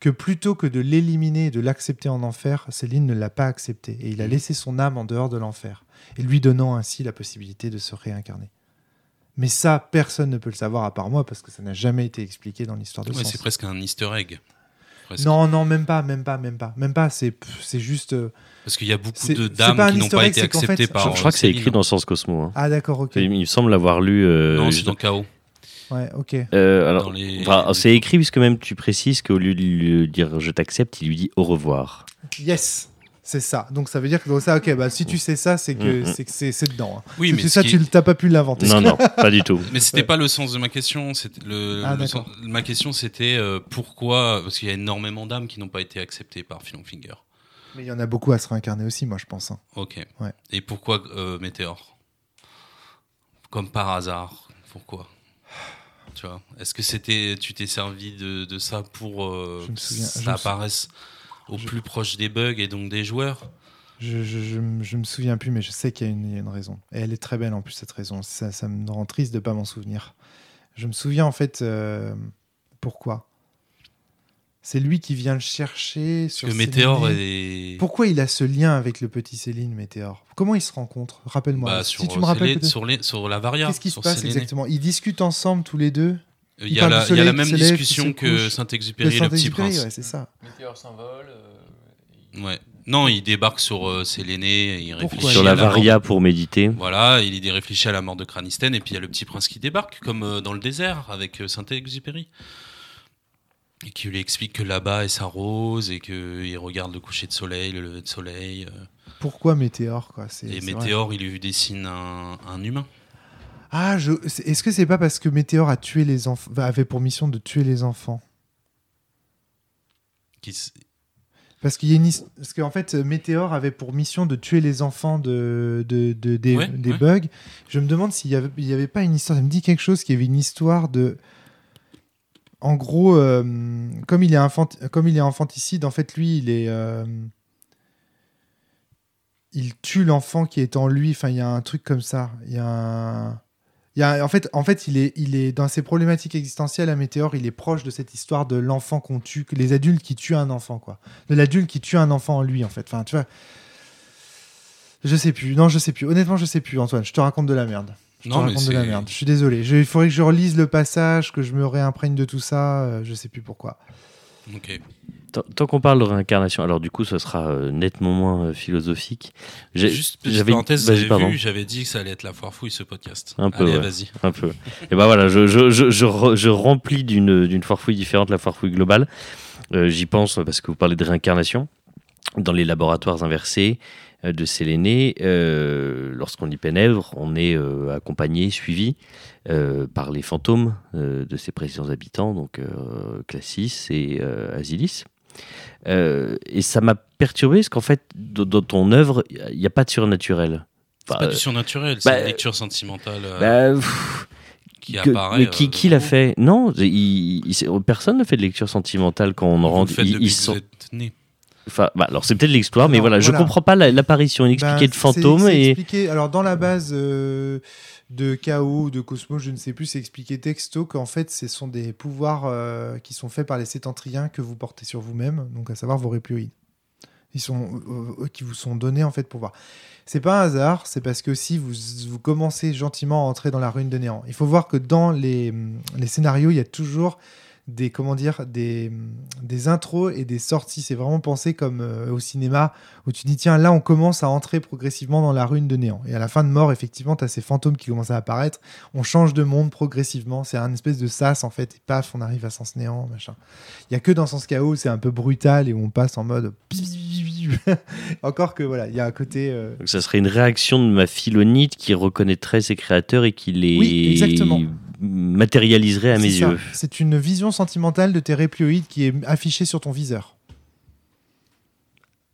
Que plutôt que de l'éliminer et de l'accepter en enfer, Céline ne l'a pas accepté. Et il a Mhm. laissé son âme en dehors de l'enfer. Et lui donnant ainsi la possibilité de se réincarner. Mais ça, personne ne peut le savoir à part moi, parce que ça n'a jamais été expliqué dans l'histoire de c'est presque un Easter egg. Presque. Non, non, même pas, même pas, même pas. Même pas, c'est c'est juste... euh, Parce qu'il y a beaucoup C'est- de dames qui n'ont pas été c'est qu'en fait, acceptées je- par. je crois que c'est écrit dans Sens Cosmo. hein. Ah d'accord, ok. Il, il me semble l'avoir lu. euh, Non, c'est dans KO. Ouais, ok. Euh, alors, Dans les- enfin, c'est écrit puisque même tu précises qu'au lieu de lui dire je t'accepte, il lui dit au revoir. Yes, c'est ça. Donc ça veut dire que dans ça, ok, bah si tu sais ça, c'est que Mhm. c'est que c'est c'est dedans. hein. Oui, mais ça, qui tu t'as pas pu l'inventer. Non, non, pas du tout. Mais c'était pas le sens de ma question. Le, Ah, le d'accord. sens- ma question, c'était euh, pourquoi Parce qu'il y a énormément d'âmes qui n'ont pas été acceptées par Philon Finger. Mais il y en a beaucoup à se réincarner aussi, moi je pense. hein. Ok. Ouais. Et pourquoi euh, Météor? Comme par hasard. Pourquoi? Tu vois Est-ce que c'était, tu t'es servi de, de ça pour euh, Je me que souviens- je ça me apparaisse au je- plus proche des bugs et donc des joueurs Je, je, je, me- je me souviens plus, mais je sais qu'il y, a une- il y a une raison. Et elle est très belle en plus cette raison. Ça, ça me rend triste de pas m'en souvenir. Je me souviens en fait euh, pourquoi. C'est lui qui vient le chercher sur que Météor est Pourquoi il a ce lien avec le petit Céline, Météor Comment ils se rencontrent Rappelle-moi. bah, si tu me rappelles peut-être. sur, les- sur la Varia. Qu'est-ce qui se passe exactement? Ils discutent ensemble tous les deux Il Il y a la, y a même discussion que. Saint-Exupéry et le petit Saint-Exupéry, prince. ouais, c'est ça. Météor s'envole. Ouais. Non, il débarque sur euh, Séléné et il Pourquoi réfléchit Sur à la mort. Varia pour méditer. Voilà, il y réfléchit à la mort de Cranisten et puis il y a le petit prince qui débarque, comme euh, dans le désert avec euh, Saint-Exupéry. Et qui lui explique que là-bas est sa rose et qu'il regarde le coucher de soleil, le lever de soleil. euh, Pourquoi Météor quoi? C'est, et. Météor, il lui dessine un, un humain. Ah, je... est-ce que c'est pas parce que Météor a tué les enfants, avait pour mission de tuer les enfants? Qui Parce qu'il y a une his- parce qu'en fait, Météor avait pour mission de tuer les enfants de, de, de- des, Ouais, des ouais. bugs. Je me demande s'il y avait, il y avait pas une histoire. Ça me dit quelque chose qu'il y avait une histoire de. En gros, euh, comme il est infant- comme il est infanticide, en fait, lui, il est. euh, il tue l'enfant qui est en lui. Enfin, il y a un truc comme ça. Il y a un. Il y a, en fait, en fait il, est, il est dans ses problématiques existentielles à Météor, il est proche de cette histoire de l'enfant qu'on tue, que les adultes qui tuent un enfant, quoi. De l'adulte qui tue un enfant en lui, en fait. Enfin, tu vois. Je sais plus. Non, je sais plus. Honnêtement, je sais plus, Antoine. Je te raconte de la merde. Je te Non, raconte de la merde. Je suis désolé. Je- Il faudrait que je relise le passage, que je me réimprègne de tout ça. euh, je sais plus pourquoi. Ok. Tant, tant qu'on parle de réincarnation, alors du coup, ce sera euh, nettement moins euh, philosophique. Juste petite j'avais- parenthèse, j'avais dit que ça allait être la foire fouille ce podcast. Un peu, Allez, ouais. vas-y. un peu. Et ben voilà, je, je, je, je, re- je remplis d'une foire fouille différente la foire fouille globale. Euh, J'y pense parce que vous parlez de réincarnation. Dans les laboratoires inversés de Séléné, euh, lorsqu'on y pénètre, on est euh, accompagné, suivi euh, par les fantômes de ces précédents habitants, donc Classis et Asilis. Euh, et ça m'a perturbé parce qu'en fait, dans, dans ton œuvre, il n'y a pas de surnaturel. C'est pas euh, du surnaturel, c'est bah, une lecture sentimentale euh, bah, pff, qui que- apparaît. mais qui, euh, qui l'a fait? Non, il- il- c'est- personne ne fait de lecture sentimentale quand on faites ils- sont- vous êtes né. Enfin, bah, alors c'est peut-être l'histoire, mais Alors, voilà, je voilà. comprends pas la- l'apparition inexpliquée Ben, de fantômes c'est et expliqué- Alors, dans la base euh, de Chaos, de Cosmos, je ne sais plus, c'est expliqué texto qu'en fait, ce sont des pouvoirs euh, qui sont faits par les sétentriens que vous portez sur vous-même, donc à savoir vos réplioïdes. Ils euh, qui vous sont donnés en fait pour voir. C'est pas un hasard, c'est parce que si vous, vous commencez gentiment à entrer dans la ruine de néant, il faut voir que dans les, les scénarios, il y a toujours des comment dire des, des intros et des sorties. C'est vraiment pensé comme euh, au cinéma où tu dis tiens là on commence à entrer progressivement dans la ruine de néant. Et à la fin de mort, effectivement, tu as ces fantômes qui commencent à apparaître. On change de monde progressivement. C'est un espèce de sas en fait. Et paf, on arrive à sens néant, machin. Il y a que dans Sens Chaos, c'est un peu brutal et où on passe en mode. Encore que voilà, il y a un côté. euh, Donc, ça serait une réaction de ma philonite qui reconnaîtrait ses créateurs et qui les Oui, exactement. Matérialiserait à mes ça. yeux. C'est une vision sentimentale de tes réplioïdes qui est affichée sur ton viseur.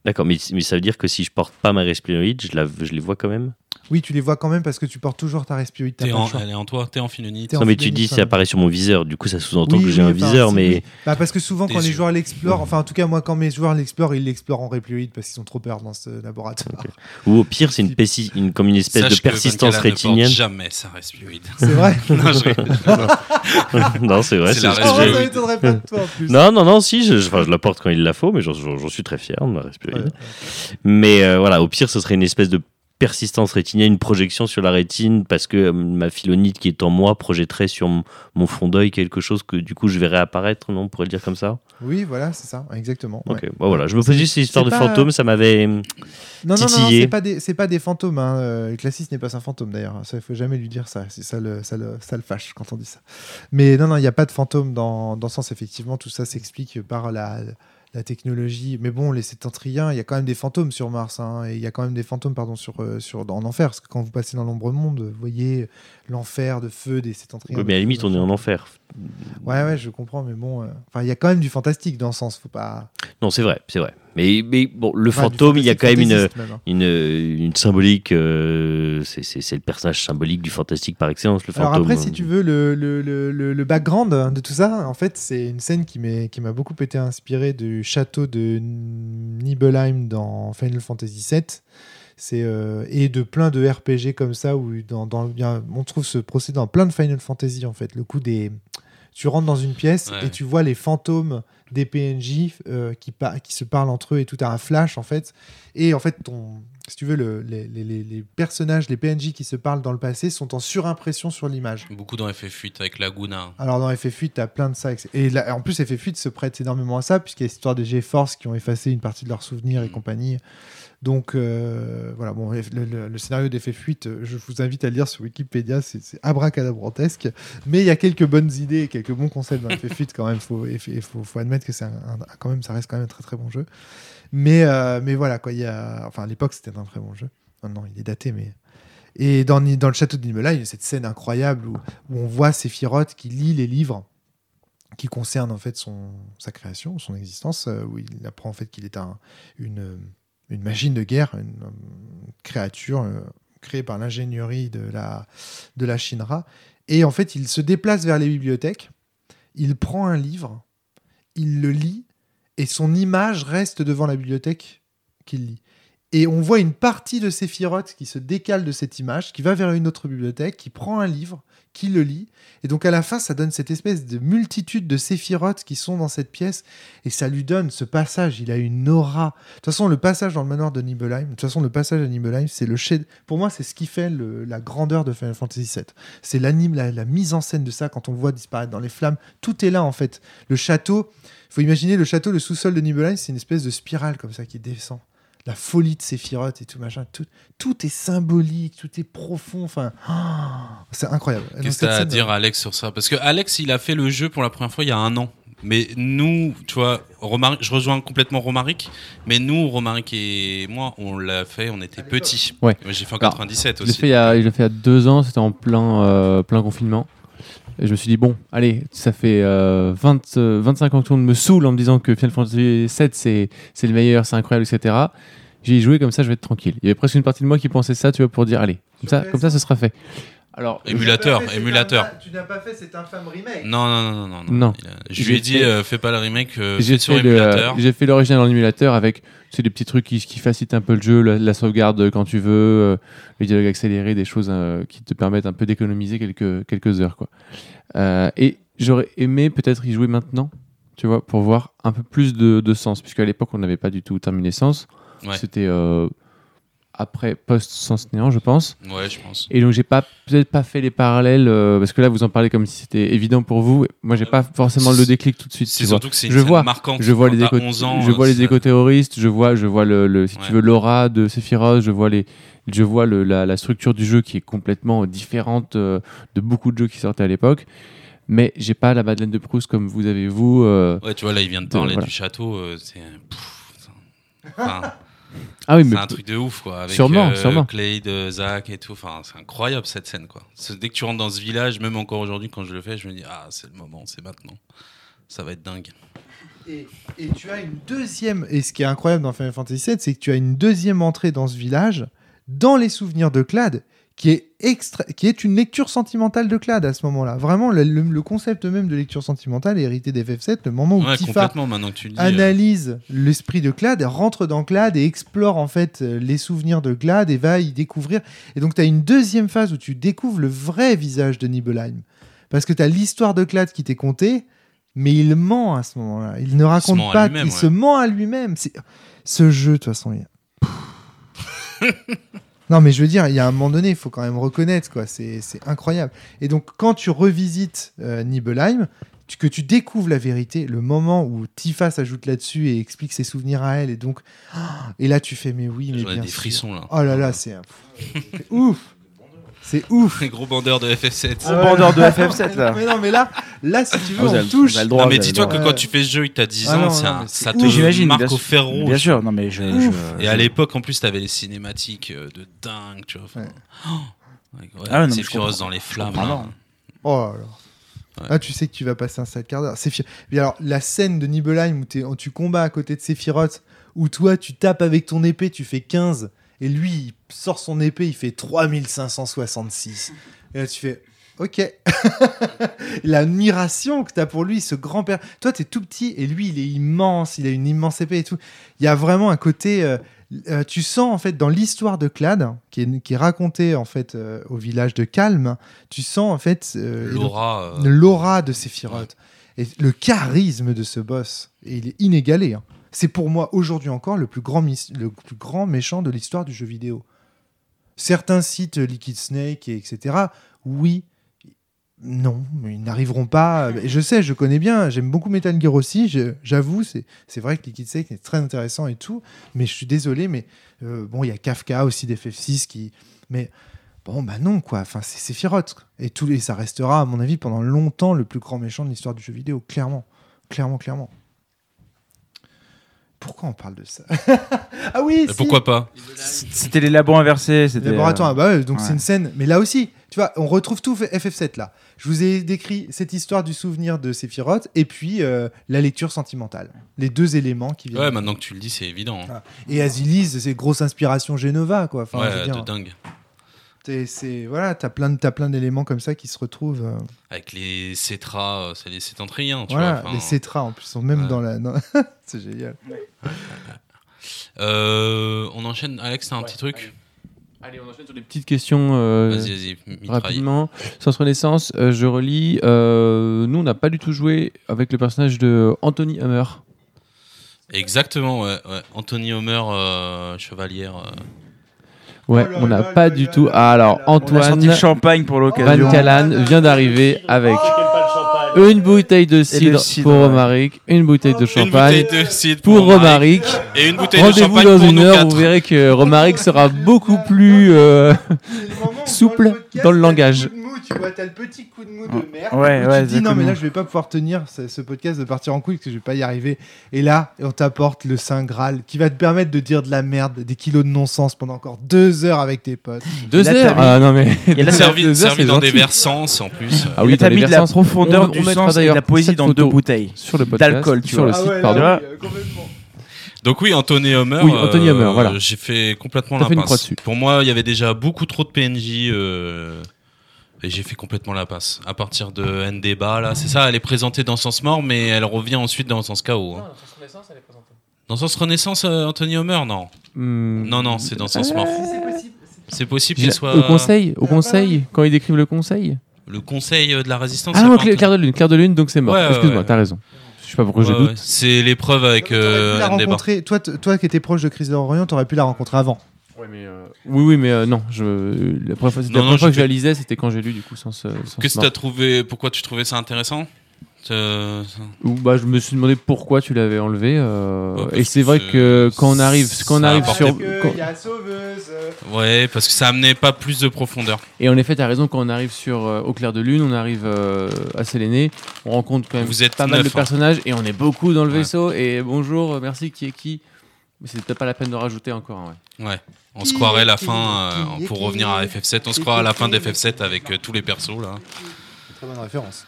D'accord, mais, mais ça veut dire que si je porte pas ma respiroïde, je, la, je les vois quand même? Oui, tu les vois quand même parce que tu portes toujours ta respiroïde. t'as T'es en- elle est en toi, t'es en en Non, mais tu dis ça apparaît sur mon viseur, du coup ça sous-entend Oui, que j'ai oui, un viseur, mais. oui. Bah, parce que souvent, quand les joueurs l'explorent, enfin, en tout cas, moi, quand mes joueurs l'explorent, ils l'explorent en réplioïde parce qu'ils ont trop peur dans ce laboratoire. Ou au pire, c'est une, une- comme une espèce Sache de persistance rétinienne. jamais sa respiroïde. C'est vrai non, je- non, c'est vrai. C'est la que m'étonnerait pas de toi en plus. Non, non, non, si, je, je- la porte quand il la faut, mais j'en- suis très fier de ma respiroïde. Ouais. Mais euh, voilà, au pire, ce serait une espèce de persistance rétinienne, une projection sur la rétine, parce que euh, ma philonite qui est en moi projetterait sur mon fond d'œil quelque chose que du coup je verrais apparaître, non On pourrait le dire comme ça? Oui, voilà, c'est ça, exactement. ouais. Ok, bon, voilà, je me faisais juste cette histoire de pas- fantôme, ça m'avait. Non, non, non, non, Titillé. c'est pas des, c'est pas des fantômes. Hein. Euh, Classis n'est pas un fantôme d'ailleurs. Ça, il faut jamais lui dire ça. Ça le, ça le, ça le fâche quand on dit ça. Mais non, non, il n'y a pas de fantôme dans, dans le sens effectivement. Tout ça s'explique par la, la technologie. Mais bon, les sétentriens, il y a quand même des fantômes sur Mars. hein, et il y a quand même des fantômes, pardon, sur, euh, sur en enfer. Parce que quand vous passez dans l'ombre monde, vous voyez l'enfer de feu des sétentriens. Ouais, mais à la limite, on est en enfer. Ouais, ouais, je comprends. Mais bon, euh, il y a quand même du fantastique dans ce sens. Faut pas. Non, c'est vrai, c'est vrai. Mais, mais bon, le fantôme, il y a quand même une, hein. une, une symbolique. euh, c'est- le personnage symbolique du fantastique par excellence, le Alors fantôme. après, si tu veux, le, le, le, le- background de tout ça, en fait, c'est une scène qui m'a beaucoup été inspirée du château de Nibelheim dans Final Fantasy VII. Euh, et de plein de RPG comme ça, où dans, dans- on trouve ce procédé dans plein de Final Fantasy, en fait. Le coup des... Tu rentres dans une pièce Ouais. et tu vois les fantômes des PNJ euh, qui, se parlent entre eux et tout a un flash, en fait. Et en fait, ton, si tu veux, le- les, les- les- les personnages, les PNJ qui se parlent dans le passé sont en surimpression sur l'image. Beaucoup dans FF8 avec Laguna. Alors dans FF8, tu as plein de ça. Et là, en plus, FF8 se prête énormément à ça, puisqu'il y a l'histoire des GeForce qui ont effacé une partie de leurs souvenirs et Mm. compagnie. Donc euh, voilà, bon, le, scénario d'FF8, euh, je vous invite à le lire sur Wikipédia, c'est abracadabrantesque. Mais il y a quelques bonnes idées et quelques bons concepts dans FF8 quand même. Faut, il faut, admettre que c'est quand même, ça reste quand même un très très bon jeu. Mais, euh, mais voilà, quoi, il y a, enfin à l'époque c'était un très bon jeu. Maintenant il est daté, mais et dans, le château de Nibelheim, il y a cette scène incroyable où, où on voit Sephiroth qui lit les livres qui concerne en fait son, sa création, son existence, où il apprend en fait qu'il est un, une, une machine de guerre, une, créature euh, créée par l'ingénierie de la, de la Shinra. Et en fait, il se déplace vers les bibliothèques, il prend un livre, il le lit, et son image reste devant la bibliothèque qu'il lit. Et on voit une partie de Sephiroth qui se décale de cette image, qui va vers une autre bibliothèque, qui prend un livre, qui le lit. Et donc à la fin, ça donne cette espèce de multitude de Sephiroth qui sont dans cette pièce. Et ça lui donne ce passage, il a une aura. De toute façon, le passage dans le manoir de Nibelheim, de toute façon, le passage à Nibelheim, c'est le chef. Pour moi, c'est ce qui fait la grandeur de Final Fantasy VII. C'est l'anime, la, mise en scène de ça, quand on voit disparaître dans les flammes. Tout est là, en fait. Le château, il faut imaginer le château, le sous-sol de Nibelheim, c'est une espèce de spirale comme ça qui descend. La folie de Sephiroth et tout machin, tout, tout est symbolique, tout est profond. Enfin, oh, c'est incroyable. Qu'est-ce que t'as à dire, Alex, sur ça? Parce que Alex, il a fait le jeu pour la première fois il y a un an. Mais nous, tu vois, Romaric, je rejoins complètement Romaric, mais nous, Romaric et moi, on l'a fait, on était petits. Ouais. J'ai fait en Alors, 97 Je l'ai aussi. je l'ai fait il y a deux ans, c'était en plein, euh, plein confinement. Et je me suis dit, bon, allez, ça fait euh, 20, euh, 25 ans que tout le monde me saoule en me disant que Final Fantasy VII, c'est, c'est le meilleur, c'est incroyable, etc. J'ai joué comme ça, je vais être tranquille. Il y avait presque une partie de moi qui pensait ça, tu vois, pour dire, allez, comme ça, comme ça, ce sera fait. Alors, Émulateur, émulateur. Tu n'as pas fait cet infâme remake. Non, non, non, non. non. Non. Je lui ai dit, fait- euh, fais pas le remake, euh, sur émulateur. j'ai fait l'original en émulateur avec c'est des petits trucs qui, qui facilitent un peu le jeu, la, la sauvegarde quand tu veux, euh, le dialogue accéléré, des choses euh, qui te permettent un peu d'économiser quelques, quelques heures. Quoi. Euh, et j'aurais aimé peut-être y jouer maintenant, tu vois, pour voir un peu plus de, de sens, puisqu'à l'époque on n'avait pas du tout terminé sens. Ouais. C'était après post-sens néant, je pense. Ouais, je pense. Et donc j'ai pas peut-être pas fait les parallèles euh, parce que là vous en parlez comme si c'était évident pour vous. Moi j'ai pas forcément le déclic tout de suite. C'est surtout que c'est Je vois, marquante. Je vois les éco, 11 ans, je vois les éco-terroristes, je vois, je vois le, le- si Ouais. tu veux l'aura de Sephiroth, je vois les, je vois le, la, la structure du jeu qui est complètement différente euh, de beaucoup de jeux qui sortaient à l'époque. Mais j'ai pas la Madeleine de Proust comme vous avez vous. euh. Ouais, tu vois, là, il vient de parler voilà. du château. euh, c'est enfin, Ah oui, c'est mais un truc de ouf, quoi. Avec Sûrement, euh, sûrement. Clay, de Zach et tout. Enfin, c'est incroyable cette scène, quoi. Dès que tu rentres dans ce village, même encore aujourd'hui, quand je le fais, je me dis, ah, c'est le moment, c'est maintenant. Ça va être dingue. Et, et tu as une deuxième. Et ce qui est incroyable dans Final Fantasy VII, c'est que tu as une deuxième entrée dans ce village, dans les souvenirs de Clad, qui est, extra... qui est une lecture sentimentale de Clad à ce moment-là. Vraiment, le, concept même de lecture sentimentale est hérité d'FF7, le moment où Ouais, Tifa euh, analyse l'esprit de Clad, rentre dans Clad et explore en fait euh, les souvenirs de Clad et va y découvrir. Et donc tu as une deuxième phase où tu découvres le vrai visage de Nibelheim. Parce que tu as l'histoire de Clad qui t'est contée, mais il ment à ce moment-là. Il ne raconte pas, il ouais. se ment à lui-même. Ce jeu, de toute façon, il... Non, mais je veux dire, il y a un moment donné, il faut quand même reconnaître, quoi. C'est incroyable. Et donc, quand tu revisites euh, Nibelheim, tu- que tu découvres la vérité, le moment où Tifa s'ajoute là-dessus et explique ses souvenirs à elle, et donc, ah, et là, tu fais, mais oui, mais bien des sûr. frissons, là. Oh là là, c'est ouf. C'est ouf. Les gros bandeurs de FF7. Gros bandeur de FF7 là. Mais non, mais là, là, si tu veux, Ah, on touche. droit, Non, mais dis-toi que Ouais. quand tu fais ce jeu que t'as 10 Ah ans, non, c'est non, ça c'est te ouf. J'imagine, marque au fer rouge. Bien sûr, non mais je. Et à l'époque, en plus, t'avais les cinématiques euh, de dingue, tu vois. Ouais. oh, ouais, Ah comprends. dans les flammes. là. non. Oh là là. Ouais. Là, tu sais que tu vas passer un sale quart d'heure. Alors, la scène de Nibelheim où, t'es- où tu combats à côté de Sephiroth, où toi, tu tapes avec ton épée, tu fais 15, et lui, il sort son épée, il fait 3566. Et là, tu fais. Ok. L'admiration que tu as pour lui, ce grand-père. Toi, tu es tout petit et lui, il est immense, il a une immense épée et tout. Il y a vraiment un côté. euh, euh, tu sens, en fait, dans l'histoire de Clad, qui est, qui est racontée, en fait, euh, au village de Calme, tu sens, en fait. l'aura de Sephiroth et le charisme de ce boss et il est inégalé hein. C'est pour moi aujourd'hui encore le plus grand le plus grand méchant de l'histoire du jeu vidéo certains citent Liquid Snake et etc oui non mais ils n'arriveront pas et je sais je connais bien j'aime beaucoup Metal Gear aussi j'avoue c'est vrai que Liquid Snake est très intéressant et tout mais je suis désolé mais euh, bon il y a Kafka aussi d'FF6 qui mais Bon, bah non, quoi. Enfin, c'est Sephiroth. Et, tout, et ça restera, à mon avis, pendant longtemps le plus grand méchant de l'histoire du jeu vidéo. Clairement. Clairement, clairement. Pourquoi on parle de ça Ah oui, si. Pourquoi pas C'était les labos inversés. C'était. Laboratoire, euh, bah ouais, donc ouais. c'est une scène. Mais là aussi, tu vois, on retrouve tout FF7 là. Je vous ai décrit cette histoire du souvenir de Sephiroth et puis euh, la lecture sentimentale. Les deux éléments qui viennent. Ouais, maintenant que tu le dis, c'est évident. hein. Ah. Et Azilis, c'est grosse inspiration Genova, quoi. Enfin, je veux ouais, dire, de dingue. C'est voilà, t'as plein, t'as plein d'éléments comme ça qui se retrouvent. euh, Avec les Cetras, euh, c'est les Sétentriens, tu voilà, vois. les Cetras en plus sont même Ouais. dans la. c'est génial. euh, on enchaîne. Alex, t'as un Ouais, petit truc Allez, on enchaîne sur des petites questions. euh, Vas-y, vas-y, mitraille. Rapidement, Sens Renaissance, euh, je relis. euh, nous, on n'a pas du tout joué avec le personnage de Anthony Hammer. Exactement, ouais. ouais. Anthony Homer, euh, chevalière. Ouais, Oh là on n'a pas là du là tout. là Ah, alors, là. On a Antoine sorti le champagne pour Van l'occasion. Callan vient d'arriver avec Oh, une bouteille de cidre, cidre, pour ouais. Romaric, une bouteille de Une champagne bouteille de cidre pour Romaric. Romaric. Et une bouteille de Rendez-vous champagne dans pour une heure, quatre. vous verrez que Romaric sera beaucoup plus. euh, Souple dans le langage. tu vois, t'as le petit coup de mou de merde. Ouais, ouais, tu te dis non, mais là, je vais pas pouvoir tenir ce, ce podcast de partir en couille parce que je vais pas y arriver. Et là, on t'apporte le Saint Graal qui va te permettre de dire de la merde, des kilos de non-sens pendant encore deux heures avec tes potes. Deux Là, heures Ah non, mais. Il a Servi, heures, servi dans des gentil. verres sens en plus. Ah oui, t'as mis de la profondeur, On- on du mettra sens et de la poésie dans deux bouteilles. Sur le podcast. D'alcool, tu sur le vois. site, Ah ouais, pardon. là, oui, complètement. Donc oui, Anthony Homer. Oui, Anthony Homer, euh, voilà. J'ai fait complètement fait croix dessus. Pour moi, il y avait déjà beaucoup trop de PNJ. euh, Et j'ai fait complètement la passe. À partir de Ndeba, là, c'est ça, elle est présentée dans Sens Mort, mais elle revient ensuite dans Sens KO. hein. Dans Sens Renaissance, euh, Anthony Homer, non. Hmm. Non, non, c'est dans Sens Mort. Si c'est possible. C'est possible J'ai- qu'elle soit Au conseil, au Ah, conseil, quand ils décrivent le conseil. Le conseil euh, de la résistance. Ah non, pas cla- Anthony- clair de lune, clair de lune, donc c'est mort. Ouais, ouais, Excuse-moi, ouais. t'as raison. Je sais pas pourquoi Ouais, je ouais. doute. C'est l'épreuve avec euh, la Ndeba. rencontrer. Toi, toi qui étais proche de Chris de Orient, t'aurais pu la rencontrer avant. Oui, oui, mais euh, non. Je... La première fois, Non, la non, j'ai que je la lisais, c'était quand j'ai lu du coup sans ce. sans que t'as mort. trouvé Pourquoi tu trouvais ça intéressant? Euh, Ou bah, je me suis demandé pourquoi tu l'avais enlevé. euh, et c'est vrai que quand on arrive, quand on arrive sur, quand- Il y a Sauveuse. Ouais, parce que ça amenait pas plus de profondeur. et en effet, t'as raison. Quand on arrive sur euh, au clair de lune, on arrive euh, à Séléné, on rencontre quand même Vous êtes pas mal de hein. personnages et on est beaucoup dans le Ouais. vaisseau. Et bonjour, merci, qui est qui Mais c'est peut-être pas la peine de rajouter encore. hein, Ouais. Ouais. On se croirait la fin, euh, pour revenir à est FF7, on se croirait à la fin qui d'FF7 avec euh, tous les persos là. Très bonne référence.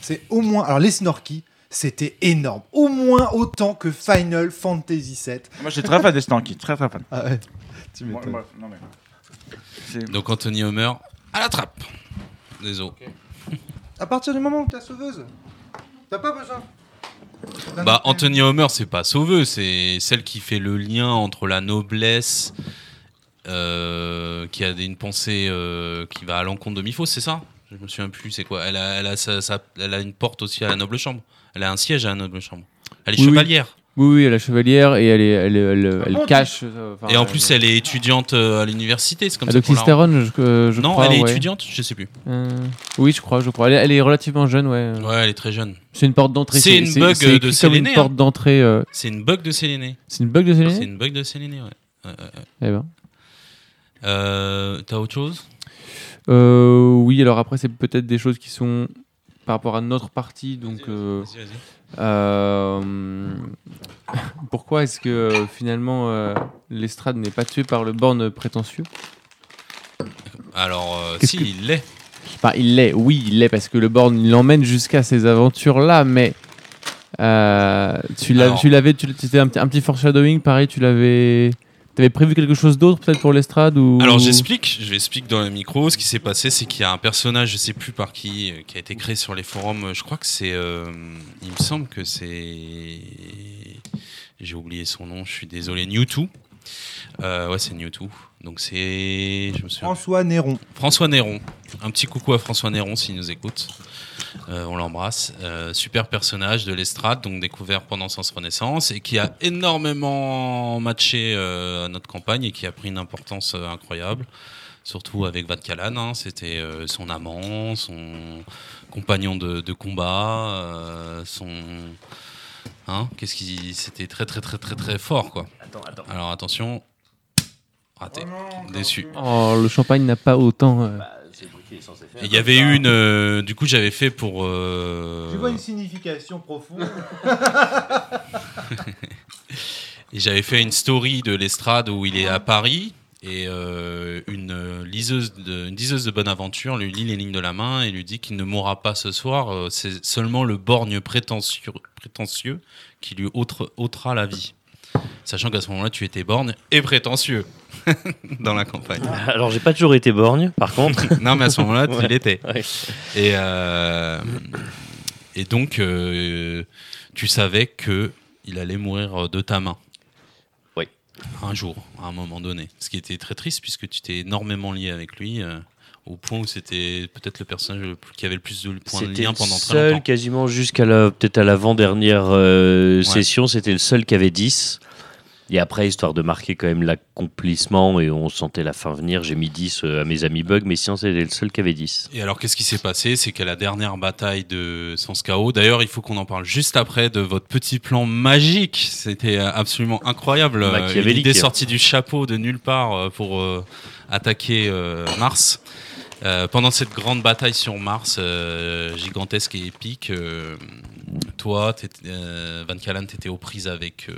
C'est au moins. Alors, les Snorky, c'était énorme. Au moins autant que Final Fantasy VII. Moi, j'étais très fan des Snorky, très très fan. Ah ouais. Tu Moi, m'étonnes. bref, non, mais- C'est- Donc Anthony Homer à la trappe. Désolé. À partir du moment où t'as Sauveuse, t'as pas besoin. d'un Bah autre- Anthony Homer c'est pas sauveux, c'est celle qui fait le lien entre la noblesse, euh, qui a une pensée euh, qui va à l'encontre de Miphos, c'est ça? Je me souviens plus, c'est quoi? Elle a, elle, a sa- sa- elle a une porte aussi à la noble chambre. Elle a un siège à la noble chambre. Elle est Oui, chevalière. Oui, oui, elle est chevalière et elle, est, elle, est- elle, elle bon cache. euh, Et en plus, elle est étudiante euh, à l'université. C'est comme À ça Doxisteron, je, euh, je Non, crois. elle est ouais. étudiante, je sais plus. Euh, oui, je crois, je crois. Elle, est- elle est relativement jeune, ouais. Ouais, elle est très jeune. C'est une porte d'entrée. C'est une bug c'est de Séléné, porte d'entrée. euh, C'est une bug de Séléné. C'est une bug de C'est Séléné une bug de Séléné, ouais. Eh ben. Euh, T'as autre chose? Euh, oui, alors après, c'est peut-être des choses qui sont par rapport à notre partie. Donc, euh, Vas-y, vas-y. euh, pourquoi est-ce que euh, finalement euh, l'estrade n'est pas tué par le borne prétentieux? Alors, euh, si, que- il l'est. Enfin, il l'est, oui, il l'est parce que le borne l'emmène jusqu'à ces aventures-là, mais tu l'avais, tu c'était un, petit- un petit foreshadowing, pareil, tu l'avais, avais prévu quelque chose d'autre peut-être pour l'estrade ou Alors j'explique, je vais expliquer dans le micro. Ce qui s'est passé, c'est qu'il y a un personnage, je sais plus par qui, euh, qui a été créé sur les forums. Je crois que c'est, euh, il me semble que c'est, j'ai oublié son nom. Je suis désolé. Newtwo. Euh, ouais, c'est Newtwo. Donc c'est. François Néron. François Néron. Un petit coucou à François Néron s'il nous écoute. Euh, on l'embrasse. Euh, super personnage de l'estrade, donc découvert pendant Sens Renaissance et qui a énormément matché euh, à notre campagne et qui a pris une importance euh, incroyable. Surtout avec Vad Kalan, hein. c'était son amant, son compagnon de, de combat, euh, son. Hein Qu'est-ce qui. C'était très très très très très fort quoi. Attends, attends. Alors attention. Raté. Déçu. Oh, le champagne n'a pas autant. euh, Bah, Il y avait une, euh, du coup j'avais fait pour. euh, Je vois une signification profonde. et j'avais fait une story de l'estrade où il est à Paris Et euh, une, liseuse de, une diseuse de bonne aventure lui lit les lignes de la main et lui dit qu'il ne mourra pas ce soir. euh, C'est seulement le borgne prétentieux, prétentieux qui lui ôtera la vie. Sachant qu'à ce moment-là, tu étais borgne et prétentieux dans la campagne. Alors, j'ai pas toujours été borgne, par contre. non, mais à ce moment-là, tu Ouais. l'étais. Ouais. Et, euh, et donc, euh, tu savais que il allait mourir de ta main. Oui. Un jour, à un moment donné. Ce qui était très triste puisque tu t'es énormément lié avec lui. euh, au point où c'était peut-être le personnage le plus- qui avait le plus de points de C'était lien le pendant très seul, longtemps. quasiment jusqu'à la peut-être à l'avant-dernière euh, Ouais. session, c'était le seul qui avait 10. Et après, histoire de marquer quand même l'accomplissement et on sentait la fin venir, j'ai mis 10 euh, à mes amis Bug, mais sinon c'était le seul qui avait 10. Et alors, qu'est-ce qui s'est passé? C'est qu'à la dernière bataille de Sans Chaos, d'ailleurs, il faut qu'on en parle juste après de votre petit plan magique. C'était euh, absolument incroyable. Euh. Une idée sortie du chapeau de nulle part pour euh, attaquer euh, Mars. Euh, pendant cette grande bataille sur Mars, euh, gigantesque et épique, euh, toi, Van Callen, t'étais aux prises avec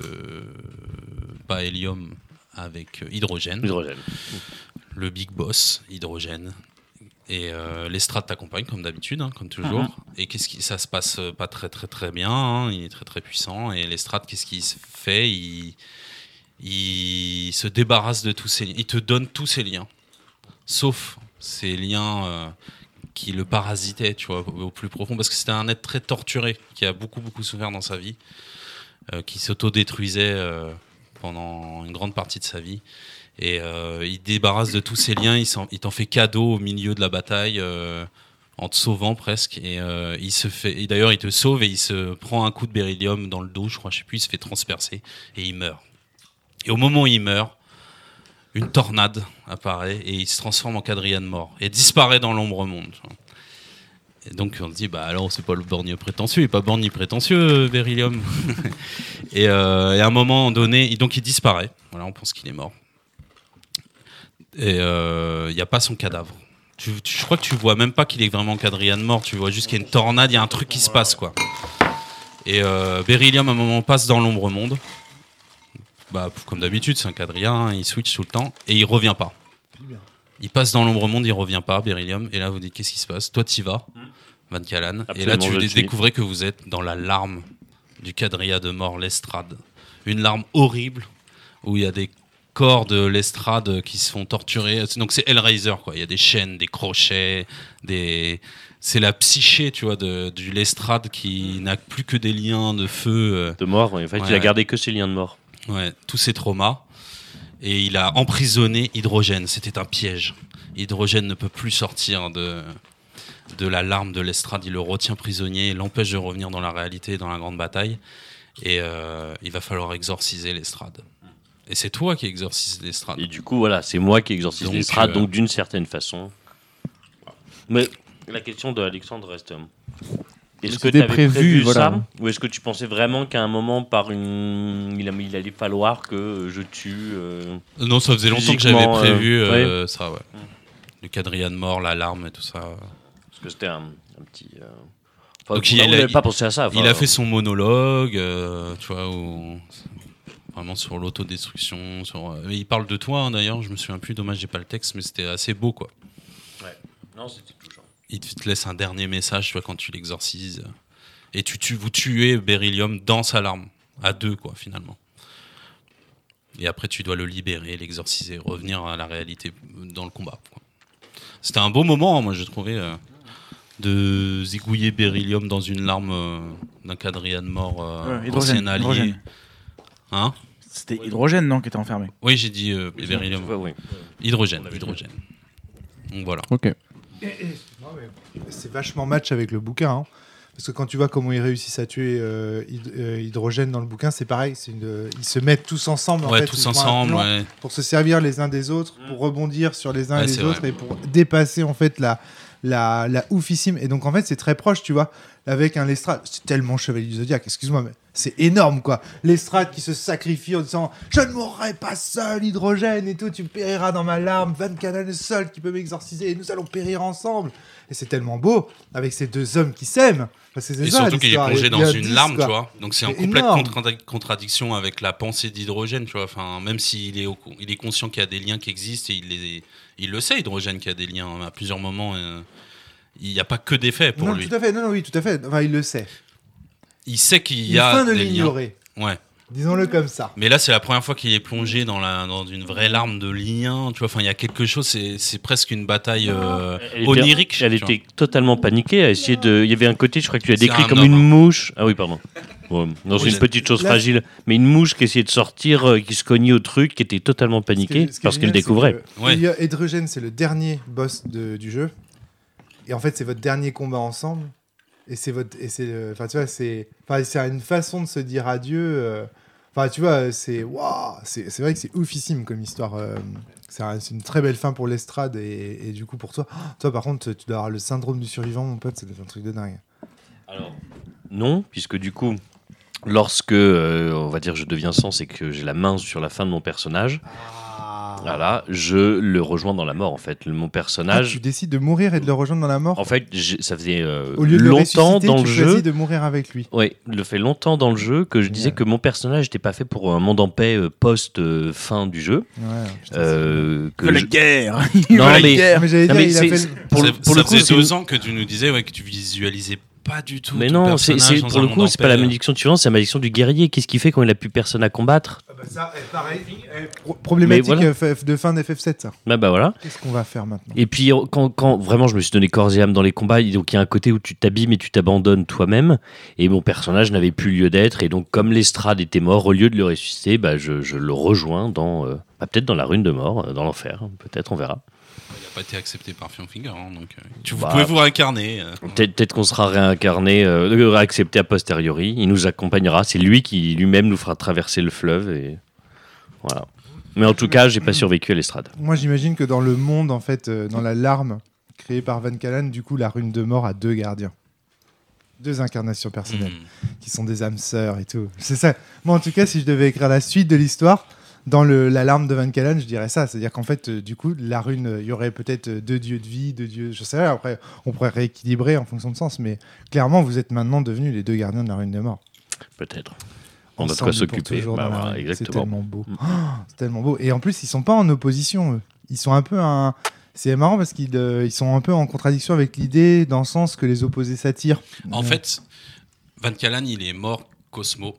pas hélium, avec hydrogène Hydrogène. le big boss, hydrogène. Et euh, l'estrade t'accompagne comme d'habitude, hein, comme toujours. Et qu'est-ce qui, ça se passe pas très très très bien. hein, il est très très puissant. Et l'estrade, qu'est-ce qu'il fait? Il, il se débarrasse de tous ses liens. Il te donne tous ses liens, sauf ces liens euh, qui le parasitaient, tu vois, au, plus profond, parce que c'était un être très torturé qui a beaucoup beaucoup souffert dans sa vie, euh, qui s'autodétruisait euh, pendant une grande partie de sa vie. Et euh, il débarrasse de tous ses liens, il t'en fait cadeau au milieu de la bataille, en te sauvant presque. Et il se fait, et d'ailleurs, il te sauve et il se prend un coup de beryllium dans le dos, je crois, je sais plus, il se fait transpercer et il meurt. Et au moment où il meurt, une tornade apparaît et il se transforme en quadrilla de mort et disparaît dans l'ombre monde. Et donc on se dit, bah alors c'est pas le borgne prétentieux, il est pas borgne prétentieux, Beryllium. et, euh, et à un moment donné, donc il disparaît. Voilà, on pense qu'il est mort. Et euh, il n'y a pas son cadavre. Tu, je crois que tu vois même pas qu'il est vraiment quadrilla de mort. Tu vois juste qu'il y a une tornade, il y a un truc qui se passe quoi. Et euh, Beryllium à un moment passe dans l'ombre monde. Bah, comme d'habitude, c'est un quadrilla, hein, il switch tout le temps et il revient pas. Il passe dans l'ombre monde, il revient pas, Beryllium. Et là, vous dites qu'est-ce qui se passe? Toi, t'y vas, Van Callan. Et là, tu je dé- le suis. découvrez que vous êtes dans la larme du quadrilla de mort, l'estrade. Une larme horrible où il y a des corps de l'estrade qui se font torturer. Donc c'est Hellraiser, quoi. Il y a des chaînes, des crochets, des. C'est la psyché, tu vois, de, du l'estrade qui n'a plus que des liens de feu. euh, De mort, en fait, Ouais, il a gardé que ses liens de mort. Ouais, tous ces traumas. Et il a emprisonné Hydrogène. C'était un piège. Hydrogène ne peut plus sortir de, de la larme de l'estrade. Il le retient prisonnier et l'empêche de revenir dans la réalité, dans la grande bataille. Et euh, il va falloir exorciser l'estrade. Et c'est toi qui exorcises l'estrade. Et du coup, voilà, c'est moi qui exorcise l'estrade, euh, donc d'une certaine façon. Mais la question de Alexandre reste. Euh, Est-ce que C'était tu prévu, prévu, voilà. ça Ou est-ce que tu pensais vraiment qu'à un moment, par une. Il, a- il allait falloir que je tue. euh, Non, ça faisait longtemps que j'avais euh, prévu euh, ça, ouais. Le quadrilla de mort, l'alarme et tout ça. Parce que c'était un, un petit. euh, Enfin, Donc, il a- pas pensé à ça. Il a fait son monologue, euh, tu vois, où- vraiment sur l'autodestruction. Sur, euh, mais il parle de toi, hein, d'ailleurs. Je me souviens plus, dommage, j'ai pas le texte, mais c'était assez beau, quoi. Non, c'était. Il te laisse un dernier message, tu vois, quand tu l'exorcises. Et tu, tu, vous tuez Beryllium dans sa larme, à deux, quoi, finalement. Et après, tu dois le libérer, l'exorciser, revenir à la réalité dans le combat. C'était un beau moment, hein, moi, j'ai trouvé, euh, de zigouiller Beryllium dans une larme euh, d'un quadrilla de mort euh, Ouais, ancien allié. hydrogène. Hein? C'était hydrogène, non, qui était enfermé? Oui, j'ai dit euh, Beryllium. Hydrogène, hydrogène. Donc voilà. Ok. C'est vachement match avec le bouquin. hein. Parce que quand tu vois comment ils réussissent à tuer euh, euh, Hydrogène dans le bouquin, c'est pareil. une- Ils se mettent tous ensemble. en fait, tous ensemble, ouais. Pour se servir les uns des autres, pour rebondir sur les uns Ouais, et les autres et pour dépasser en fait la, la, la oufissime. Et donc en fait, c'est très proche, tu vois. avec un Lestrade. C'est tellement Chevalier du Zodiac, excuse-moi, mais c'est énorme quoi. Lestrade qui se sacrifie en disant Je ne mourrai pas seul, hydrogène et tout, tu périras dans ma larme. Van Canal est seul qui peut m'exorciser et nous allons périr ensemble. Et c'est tellement beau avec ces deux hommes qui s'aiment. Parce que c'est Et ça, surtout qu'il est plongé dans une 10, larme, quoi. tu vois. Donc c'est en complète contra- contradiction avec la pensée d'hydrogène, tu vois. Enfin, même s'il est, au- il est conscient qu'il y a des liens qui existent et il, les- il le sait, hydrogène, qu'il y a des liens à plusieurs moments. euh, il n'y a pas que des faits pour non, lui. tout à fait, non, non, oui, tout à fait. Enfin, il le sait. Il sait qu'il Il y a feint de des liens. l'ignorer. Ouais. Disons-le comme ça. Mais là, c'est la première fois qu'il est plongé dans, la, dans une vraie larme de lien. Tu vois, enfin, il y a quelque chose. C'est, c'est presque une bataille euh, Elle était- onirique. Elle était totalement paniquée. À essayer de... Il y avait un côté, je crois que tu l'as décrit un comme homme, une hein. mouche. Ah oui, pardon. Ouais, dans Oui, une c'est- petite chose Là- fragile. Mais une mouche qui essayait de sortir, euh, qui se cognait au truc, qui était totalement paniquée parce qu'elle c'est découvrait. que Ouais. Hydrogène, c'est le dernier boss de- du jeu. Et en fait, c'est votre dernier combat ensemble. Et c'est votre. Et c'est. euh, Enfin, tu vois, c'est. Enfin, c'est une façon de se dire adieu. euh, Enfin, tu vois, c'est. Waouh C'est c'est vrai que c'est oufissime comme histoire. euh, C'est un- c'est une très belle fin pour l'estrade et, et du coup pour toi. Oh, toi, par contre, tu dois avoir le syndrome du survivant, mon pote. C'est un truc de dingue. Alors, non, puisque du coup, lorsque, euh, on va dire, je deviens sens et que j'ai la main sur la fin de mon personnage, Ah. voilà, je le rejoins dans la mort, en fait. Le- Mon Ah, personnage, tu décides de mourir et de le rejoindre dans la mort en fait, ça faisait euh, Au lieu de le longtemps dans tu le choisis jeu. de mourir avec lui. Oui, le fait longtemps dans le jeu que je disais que mon personnage n'était pas fait pour un monde en paix euh, post-fin du jeu. Ouais, Euh, que la je- guerre Non, mais- dire, il a fait. pour, le, ça, pour ça le coup, faisait c'est deux ans que tu nous disais ouais, que tu visualisais pas du tout. Mais non, c'est pour le coup, c'est pas la malédiction de survivance, c'est la malédiction du guerrier. Qu'est-ce qu'il fait quand il a plus personne à combattre Ah bah ça, eh, pareil, eh, pro- problématique voilà. de fin d'FF7, ça. Bah bah voilà. Qu'est-ce qu'on va faire maintenant? Et puis quand, quand vraiment je me suis donné corps et âme dans les combats, donc il y a un côté où tu t'abîmes et tu t'abandonnes toi-même, et mon personnage n'avait plus lieu d'être, et donc comme l'estrade était mort, au lieu de le ressusciter, bah, je, je le rejoins dans, euh, bah, peut-être dans la rune de mort, euh, dans l'enfer, peut-être on verra. Pas été accepté par Finger, hein, donc euh, tu vous Bah, pouvez vous réincarner. euh. Peut-être qu'on sera réincarné, euh, réaccepté a posteriori, il nous accompagnera, c'est lui qui lui-même nous fera traverser le fleuve, et voilà. Mais en tout cas, j'ai pas survécu à l'estrade. Moi, j'imagine que dans le monde, en fait, euh, dans la larme créée par Van Callen, du coup, la rune de mort a deux gardiens. Deux incarnations personnelles, Hmm. qui sont des âmes sœurs et tout. C'est ça. Moi, en tout cas, si je devais écrire la suite de l'histoire, dans le, la larme de Van Callen, je dirais ça. C'est-à-dire qu'en fait, euh, du coup, la rune, euh, il y aurait peut-être euh, deux dieux de vie, deux dieux. Je sais pas, après, on pourrait rééquilibrer en fonction de sens, mais clairement, vous êtes maintenant devenus les deux gardiens de la rune de mort. Peut-être. On a de Ensemble quoi pour s'occuper. Bah. C'est tellement beau. Mm. Oh, c'est tellement beau. Et en plus, ils sont pas en opposition. eux. Ils sont un peu un. C'est marrant parce qu'ils euh, ils sont un peu en contradiction avec l'idée, dans le sens que les opposés s'attirent. En Euh, fait, Van Callen, il est mort Cosmo.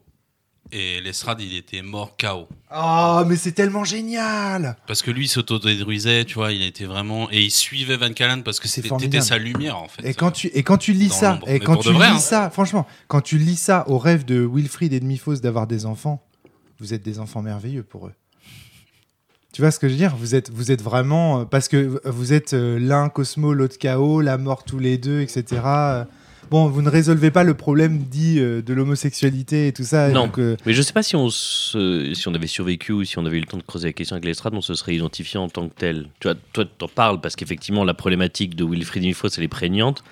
Et l'estrade, il était mort Chaos. Ah, mais c'est tellement génial Parce que lui, il s'autodétruisait, tu vois, il était vraiment. Et il suivait Van Callen parce que C'est c'était sa lumière, en fait. Et quand tu et quand tu lis ça, et quand tu vrai, lis hein. ça, franchement, quand tu lis ça au rêve de Wilfried et de Miphos d'avoir des enfants, vous êtes des enfants merveilleux pour eux. Tu vois ce que je veux dire? Vous êtes vous êtes vraiment euh, parce que vous êtes euh, l'un Cosmo, l'autre Chaos, la mort tous les deux, etc. Bon, vous ne résolvez pas le problème dit euh, de l'homosexualité et tout ça. Non. donc, euh, Mais je sais pas si on, se- si on avait survécu ou si on avait eu le temps de creuser la question avec l'estrade, on se serait identifié en tant que tel. Tu vois, toi, t'en parles parce qu'effectivement, la problématique de Wilfried Mifos, elle est prégnante.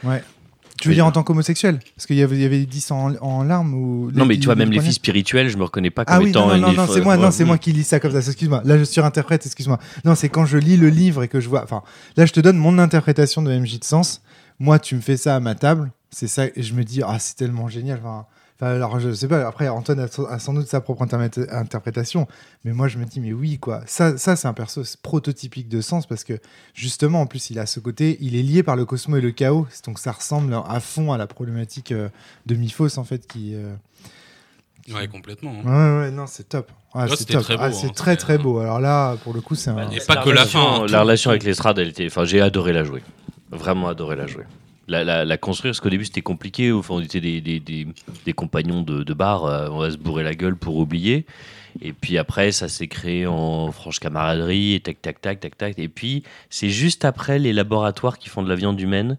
tu veux dire en tant qu'homosexuel? Parce qu'il y avait, il y avait 10 en, en larmes ou non, mais tu vois, même les filles spirituelles, je me reconnais pas comme Ah oui, étant non, non, non, non, c'est moi, non, Ouais. c'est moi qui lis ça comme ça. Excuse-moi. Là, je surinterprète. Excuse-moi. Non, c'est quand je lis le livre et que je vois. Enfin, là, je te donne mon interprétation de MJ de Sens. Moi, tu me fais ça à ma table. C'est ça, et je me dis, ah, c'est tellement génial. Enfin, enfin, alors, je sais pas. Après, Antoine a, a sans doute sa propre interprétation, mais moi, je me dis, mais oui, quoi. Ça, ça, c'est un perso prototypique de Sens parce que justement, en plus, il a ce côté, il est lié par le Cosmo et le chaos. Donc, ça ressemble à fond à la problématique euh, de Miphos, en fait, qui. euh, Ouais, complètement. hein. Ouais, ouais, non, c'est top. Ah, Ouais, c'est très beau, Ah, hein, c'est très très beau. Alors là, pour le coup, c'est un. Et pas que la fin, hein, La relation avec l'estrade, elle était. Enfin, j'ai adoré la jouer. Vraiment adoré la jouer. La, la- la construire, parce qu'au début c'était compliqué. Enfin, on était des, des, des- des compagnons de, de bar. euh, on va se bourrer la gueule pour oublier. Et puis après, ça s'est créé en franche camaraderie, et tac, tac, tac, tac, tac. Et puis, c'est juste après les laboratoires qui font de la viande humaine,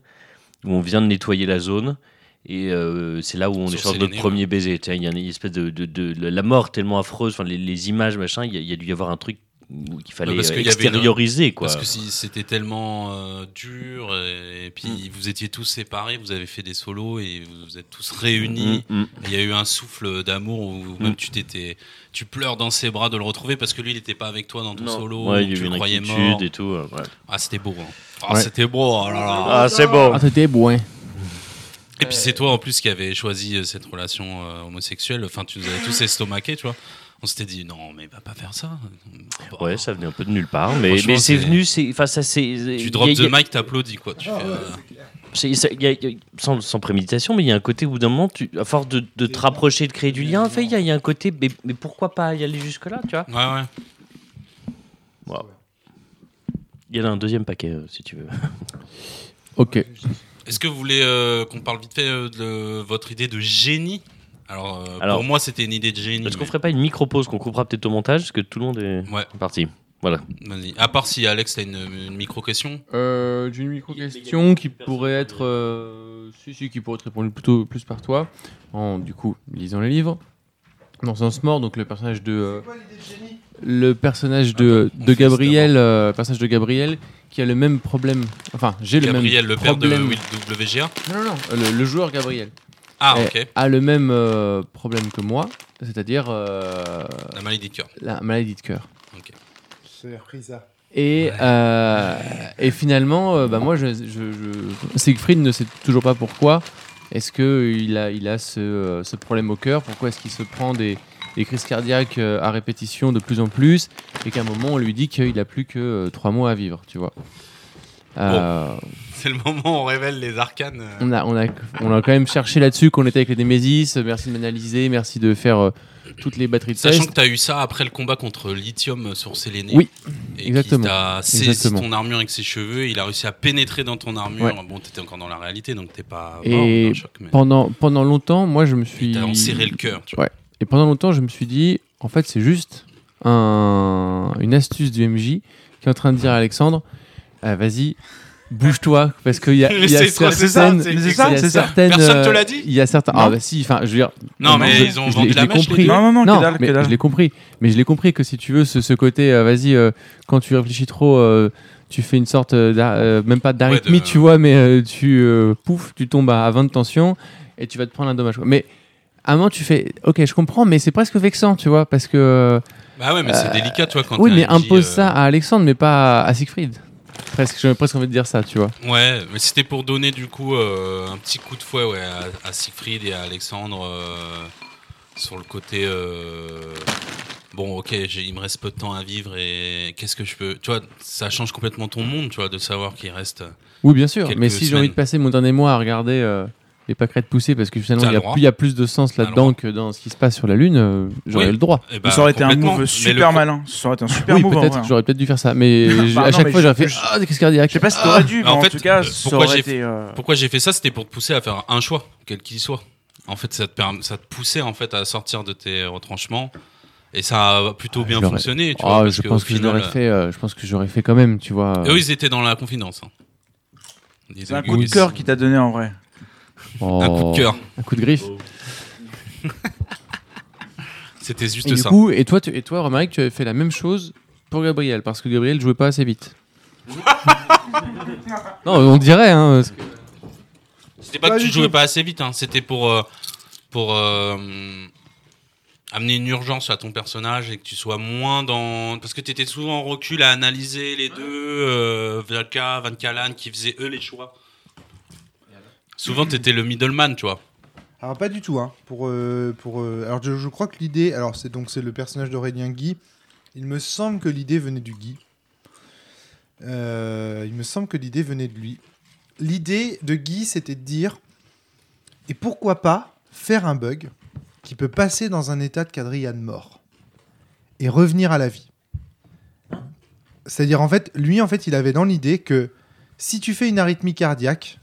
où on vient de nettoyer la zone. Et euh, c'est là où on Sur échange notre premier baiser. Il y a une espèce de, de- de- la mort tellement affreuse, enfin, les, les images, machin. Il y, a- il y a dû y avoir un truc où il fallait parce euh, qu'il avait une- extérioriser quoi. Parce que si c'était tellement euh, dur, et, et puis Mm. vous étiez tous séparés, vous avez fait des solos et vous vous êtes tous réunis. Mm, mm. Il y a eu un souffle d'amour où même Mm. tu t'étais, tu pleures dans ses bras de le retrouver parce que lui il n'était pas avec toi dans ton Non. solo, Ouais, il y a tu eu le une croyais inquiétude mort. et tout. euh, ouais. Ah c'était beau. hein. Ah, Ouais. c'était beau. oh là là. Ah, c'est. Ah, c'était bon. Et puis c'est toi en plus qui avait choisi euh, cette relation euh, homosexuelle. Enfin tu nous avais tous estomaqués, tu vois. On s'était dit non mais va pas faire ça. Bon, Ouais, ça venait un peu de nulle part, mais, c'est venu, c'est, enfin ça c'est. Tu il a- the mic, t'applaudis quoi. Tu fais, euh, c'est- ça- il y a- il y a- sans, sans préméditation, mais il y a un côté où d'un moment, tu, à force de, de te rapprocher, de créer du lien, en fait, il y, a- il y a un côté, mais, mais pourquoi pas y aller jusque là, tu vois? Ouais ouais. Il y en a un deuxième paquet, euh, si tu veux. Ok. Est-ce que vous voulez euh, qu'on parle vite fait euh, de votre idée de génie? Alors, euh, Alors, pour moi, c'était une idée de génie. Est-ce qu'on ferait pas une micro pause qu'on coupera peut-être au montage, parce que tout le monde est Ouais, parti. Voilà. vas-y. À part si Alex, t'as une, une micro-question. Euh, J'ai une micro-question qui pourrait être. euh, si, si, qui pourrait être répondue plutôt plus par toi. En, du coup, lisant les livres. Dans Sens Mort, donc le personnage de. euh, le personnage de, Attends, de Gabriel, euh, personnage de Gabriel, qui a le même problème. Enfin, j'ai le Gabriel, même le père problème. de WGA. Non, non, non, le, le joueur Gabriel Ah, Eh, ok. a le même euh, problème que moi, c'est-à-dire euh, La maladie de cœur. la maladie de cœur. Ça. Et, euh, et finalement, euh, bah moi, je, je, je- Siegfried ne sait toujours pas pourquoi. Est-ce qu'il a, il a ce, ce problème au cœur Pourquoi est-ce qu'il se prend des, des crises cardiaques à répétition de plus en plus Et qu'à un moment, on lui dit qu'il a plus que trois mois à vivre, tu vois. Euh, C'est le moment où on révèle les arcanes. euh. on, a, on, a, on a quand même cherché là-dessus qu'on était avec les Némésis. Merci de m'analyser, merci de faire euh, toutes les batteries de Sachant test. que t'as eu ça après le combat contre Lithium sur Séléné. Oui, et exactement. t'a saisi Exactement. ton armure avec ses cheveux. Il a réussi à pénétrer dans ton armure. Ouais. Bon, t'étais encore dans la réalité, donc t'es pas Et d'un choc. Mais Pendant, pendant longtemps, moi, je me suis. il t'a enserré le cœur. Tu vois. Et pendant longtemps, je me suis dit, en fait, c'est juste un- une astuce du MJ qui est en train de dire à Alexandre, Ah, vas-y, bouge-toi, parce qu'il y a, y a certaines, c'est- ça, c'est ça. certaines, Personne te euh, l'a dit Il y a certains. Non. Ah bah si, enfin, je veux dire. Non, mais je- ils ont je vendu l'ai- la mèche, compris. Non, non, non, Non, que dalle, mais je l'ai compris. Mais je l'ai compris que si tu veux, ce, ce côté, euh, vas-y, euh, quand tu réfléchis trop, euh, tu fais une sorte, même pas d'arythmie, Ouais, de- tu vois, mais euh, tu, euh, pouf, tu tombes à, à 20 de tension et tu vas te prendre un dommage. Mais à un moment, tu fais, ok, je comprends, mais c'est presque vexant, tu vois, parce que. Bah ouais, mais c'est délicat, toi, quand oui, mais impose ça à Alexandre, mais pas à Siegfried. Presque, j'ai presque envie de dire ça, tu vois. Ouais, mais c'était pour donner du coup euh, un petit coup de fouet ouais, à, à Siegfried et à Alexandre euh, sur le côté. euh, bon, ok, il me reste peu de temps à vivre et qu'est-ce que je peux. Tu vois, ça change complètement ton monde, tu vois, de savoir qu'il reste. Oui, bien sûr. Mais si j'ai envie de passer mon dernier mois à regarder les pâquerettes pousser, parce que finalement, il y, a plus- il y a plus de sens là-dedans que dans ce qui se passe sur la Lune, euh, j'aurais Oui. le droit. Eh ben, ça aurait été un move super le- malin. Ça aurait été un super oui, move. peut-être, j'aurais peut-être dû faire ça. Mais Bah à non, chaque mais fois, je- j'aurais fait je- Ah, des crises cardiaques. Je sais pas si t'aurais dû, mais en fait, tout cas, euh, ça pourquoi aurait j'ai- été. euh, Pourquoi j'ai fait ça C'était pour te pousser à faire un choix, quel qu'il soit. En fait, ça te, perm- ça te poussait en fait à sortir de tes retranchements. Et ça a plutôt Ah, bien je fonctionné. Tu Ah, vois, parce je pense que je final, l'aurais fait. euh, je pense que j'aurais fait quand même, tu vois. Eux, ils étaient dans la confidence. hein. C'est un coup de cœur qui t'a donné en vrai. Oh, Un coup de cœur. Un coup de griffe. C'était juste Et du ça. coup, et toi, tu, et toi, Romaric, tu avais fait la même chose pour Gabriel, parce que Gabriel jouait pas assez vite. non, on dirait, hein. parce que- C'était pas Pas que tu jouais tout. pas assez vite, hein. c'était pour, euh, pour euh, amener une urgence à ton personnage et que tu sois moins dans. Parce que tu étais souvent en recul à analyser les deux, euh, Valka, Van Kalan, qui faisaient eux les choix. Souvent, tu étais le middleman, tu vois. Alors pas du tout, hein. Pour, euh, pour, euh, alors je, je crois que l'idée, alors c'est donc c'est le personnage d'Aurélien Guy. Il me semble que l'idée venait du Guy. Euh, il me semble que l'idée venait de lui. L'idée de Guy, c'était de dire, et pourquoi pas faire un bug qui peut passer dans un état de quadrillade mort et revenir à la vie. C'est-à-dire en fait, lui en fait, il avait dans l'idée que si tu fais une arythmie cardiaque,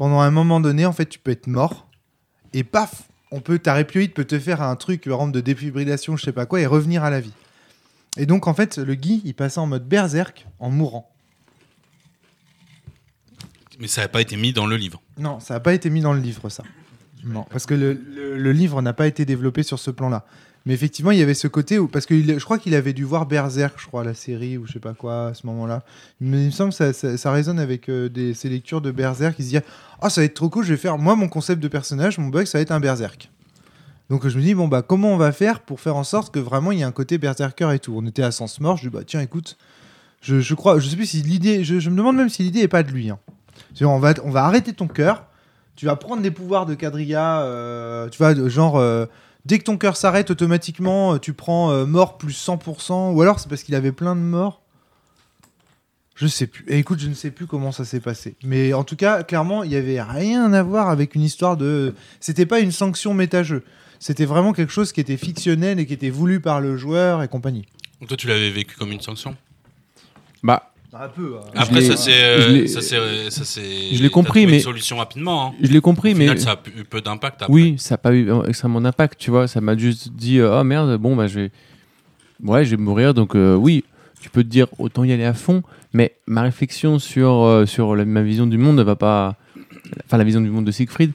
pendant un moment donné, en fait, tu peux être mort et paf, on peut ta répioïde peut te faire un truc par exemple de défibrillation, je sais pas quoi, et revenir à la vie. Et donc en fait, le Guy, il passait en mode berserk en mourant. Mais ça n'a pas été mis dans le livre. Non, ça n'a pas été mis dans le livre, ça. Non, parce que le, le- le livre n'a pas été développé sur ce plan-là. Mais effectivement, il y avait ce côté où. Parce que je crois qu'il avait dû voir Berserk, je crois, la série, ou je sais pas quoi, à ce moment-là. Mais il me semble que ça, ça, résonne avec euh, des, ces lectures de Berserk. Il se dit Ah, ça va être trop cool, je vais faire. Moi, mon concept de personnage, mon bug, ça va être un Berserk. Donc je me dis, bon, bah, comment on va faire pour faire en sorte que vraiment il y ait un côté Berserker et tout? On était à Sens Mort, je dis, bah, tiens, écoute, je, je crois, je sais plus si l'idée. Je, je me demande même si l'idée est pas de lui. Hein. On, va, on va arrêter ton cœur, tu vas prendre les pouvoirs de Quadriga, euh, tu vois, genre. euh, Dès que ton cœur s'arrête, automatiquement, euh, tu prends euh, mort plus 100%. Ou alors c'est parce qu'il avait plein de morts. Je sais plus. Et écoute, je ne sais plus comment ça s'est passé. Mais en tout cas, clairement, il y avait rien à voir avec une histoire de. C'était pas une sanction méta-jeu. C'était vraiment quelque chose qui était fictionnel et qui était voulu par le joueur et compagnie. Donc toi, tu l'avais vécu comme une sanction? Bah, Un peu. hein. Après, ça c'est, je euh, l'ai- ça c'est, ça c'est. je l'ai t'as compris, mais- Une solution rapidement. Hein. je l'ai compris, Au mais. ça a eu peu d'impact. Après. Oui, ça n'a pas eu euh, extrêmement d'impact, tu vois. Ça m'a juste dit, euh, oh merde, bon, bah je vais. Ouais, je vais mourir, donc euh, oui, tu peux te dire, autant y aller à fond, mais ma réflexion sur, euh, sur la- ma vision du monde ne va pas. Enfin, la vision du monde de Siegfried,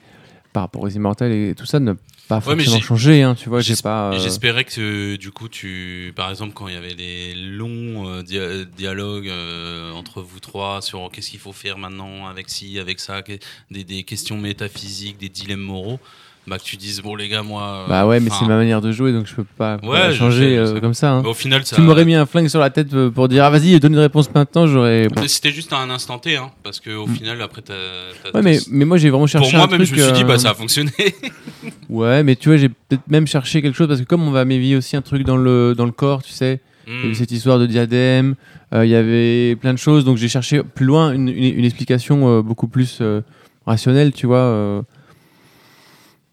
par rapport aux immortels et tout ça, ne pas Ouais, forcément j'ai- changer, hein, tu vois. Euh, J'espérais que du coup, tu, par exemple, quand il y avait les longs euh, dia- dialogues euh, entre vous trois sur qu'est-ce qu'il faut faire maintenant avec ci, avec ça, que- des, des questions métaphysiques, des dilemmes moraux, bah que tu dises bon les gars, moi. euh, Bah ouais, mais c'est ma manière de jouer, donc je peux pas, Ouais, changer sais, euh, comme ça. hein. au final, ça. Tu m'aurais mis un flingue sur la tête euh, pour dire, ah vas-y, donne une réponse maintenant, j'aurais. bon. C'était juste à un instant T, hein, parce qu'au Mm. final, après, t'as. Ouais, mais, mais moi j'ai vraiment cherché. Pour moi, un même, truc, je me suis dit, bah ça a fonctionné. Ouais, mais tu vois, j'ai peut-être même cherché quelque chose parce que comme on va m'éveiller aussi un truc dans le, dans le corps, tu sais, Mm. cette histoire de diadème, euh, il y avait plein de choses, donc j'ai cherché plus loin une, une- une explication euh, beaucoup plus euh, rationnelle, tu vois.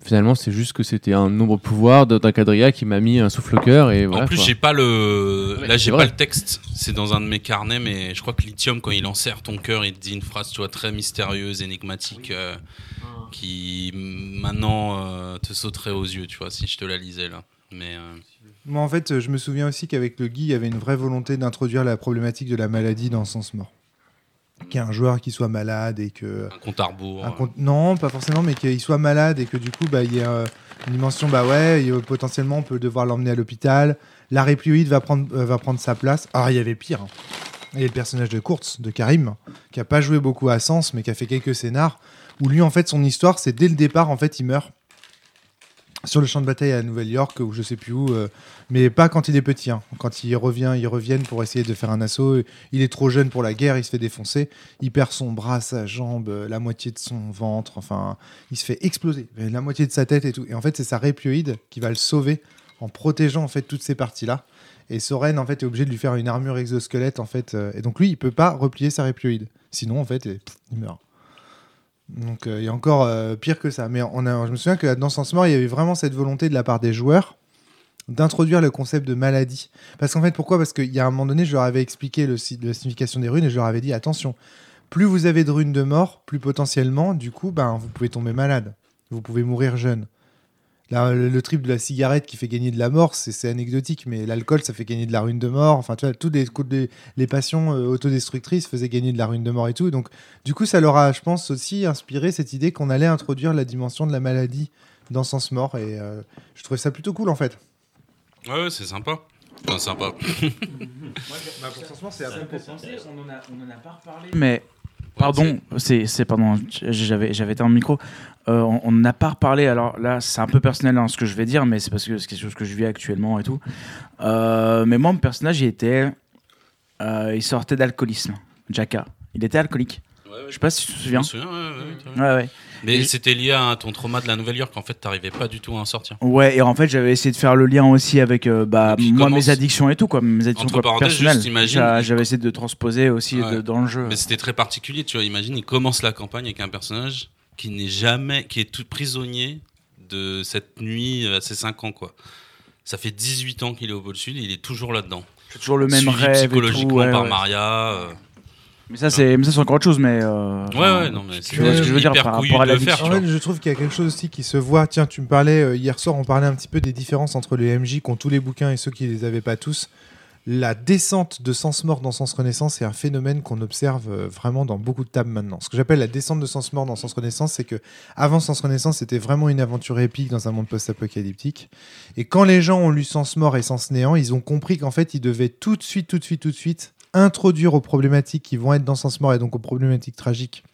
Finalement, c'est juste que c'était un nombre pouvoir d'un d'un quadrilla qui m'a mis un souffle au cœur et voilà. en plus, j'ai pas le. Ouais, Là, j'ai pas le texte. C'est dans un de mes carnets, mais je crois que Lithium, quand il en serre ton cœur, il te dit une phrase, tu vois, très mystérieuse, énigmatique, euh, qui mm, maintenant euh, te sauterait aux yeux, tu vois, si je te la lisais là. Mais euh, Moi, en fait, je me souviens aussi qu'avec le Guy, il y avait une vraie volonté d'introduire la problématique de la maladie dans Sens Mort. Qu'il y ait un joueur qui soit malade et que. un compte à rebours. un compte- Non, pas forcément, mais qu'il soit malade et que du coup, bah, il y a euh, une dimension, bah ouais, potentiellement, on peut devoir l'emmener à l'hôpital. La va prendre, euh, va prendre sa place. Ah, il y avait pire. hein. Il y a le personnage de Kurtz, de Karim, qui a pas joué beaucoup à Sens, mais qui a fait quelques scénars, où lui, en fait, son histoire, c'est dès le départ, en fait, il meurt sur le champ de bataille à Nouvelle-York, ou je sais plus où, euh, mais pas quand il est petit. hein. Quand il revient, ils reviennent pour essayer de faire un assaut. Il est trop jeune pour la guerre, il se fait défoncer. Il perd son bras, sa jambe, euh, la moitié de son ventre. Enfin, il se fait exploser, la moitié de sa tête et tout. Et en fait, c'est sa réplioïde qui va le sauver en protégeant en fait toutes ces parties-là. Et Soren en fait est obligé de lui faire une armure exosquelette en fait. euh, et donc lui, il peut pas replier sa réplioïde. Sinon en fait, il meurt. Donc euh, il y a encore euh, pire que ça. Mais on a, je me souviens que dans Sens Mort, il y avait vraiment cette volonté de la part des joueurs d'introduire le concept de maladie. Parce qu'en fait, pourquoi? Parce qu'il y a un moment donné, je leur avais expliqué le, la signification des runes et je leur avais dit attention, plus vous avez de runes de mort, plus potentiellement, du coup, ben, vous pouvez tomber malade. Vous pouvez mourir jeune. Là, le, le trip de la cigarette qui fait gagner de la mort, c'est anecdotique, mais l'alcool, ça fait gagner de la rune de mort. Enfin, tu vois, toutes les, toutes les, les passions euh, autodestructrices faisaient gagner de la rune de mort et tout. Donc, du coup, ça leur a, je pense, aussi inspiré cette idée qu'on allait introduire la dimension de la maladie dans Sens Mort. Et euh, je trouvais ça plutôt cool, en fait. Ouais, ouais, c'est sympa. Enfin, sympa. Bah, pour Sens Mort, c'est on en a, on en a pas reparlé. Mais pardon, c'est pardon, j'avais j'avais été en micro. Euh, on n'a pas reparlé. Alors là, c'est un peu personnel hein, ce que je vais dire, mais c'est parce que c'est quelque chose que je vis actuellement et tout. Euh, mais moi, mon personnage, il était, euh, il sortait d'alcoolisme. Jaka, il était alcoolique. Ouais, ouais, Je sais pas si tu te je souviens. me souviens. Ouais, ouais. Mais Et- c'était lié à ton trauma de la Nouvelle-York. En fait, t'arrivais pas du tout à en sortir. Ouais, et en fait, j'avais essayé de faire le lien aussi avec euh, bah, moi, mes addictions et tout, quoi, mes addictions Entre quoi, personnelles. J'avais essayé de transposer aussi Ouais. de- dans le jeu. Mais c'était très particulier, tu vois. Imagine, il commence la campagne avec un personnage qui n'est jamais, qui est tout prisonnier de cette nuit à ses 5 ans, quoi. Ça fait 18 ans qu'il est au pôle sud, il est toujours là-dedans. C'est toujours le même Suivi rêve. et tout, psychologiquement ouais, par ouais. Maria. euh. Mais ça, c'est mais ça, c'est encore autre chose. Mais euh, Ouais, ouais, non, mais tu vois ce que je veux dire par rapport à l'addiction. faire, En fait, je trouve qu'il y a quelque chose aussi qui se voit. Tiens, tu me parlais euh, hier soir, on parlait un petit peu des différences entre les MJ qui ont tous les bouquins et ceux qui les avaient pas tous. la descente de sens mort dans sens renaissance est un phénomène qu'on observe euh, vraiment dans beaucoup de tables maintenant. Ce que j'appelle la descente de sens mort dans sens renaissance, c'est que avant sens renaissance, c'était vraiment une aventure épique dans un monde post-apocalyptique. Et quand les gens ont lu sens mort et sens néant, ils ont compris qu'en fait, ils devaient tout de suite, tout de suite, tout de suite introduire aux problématiques qui vont être dans sens mort et donc aux problématiques tragiques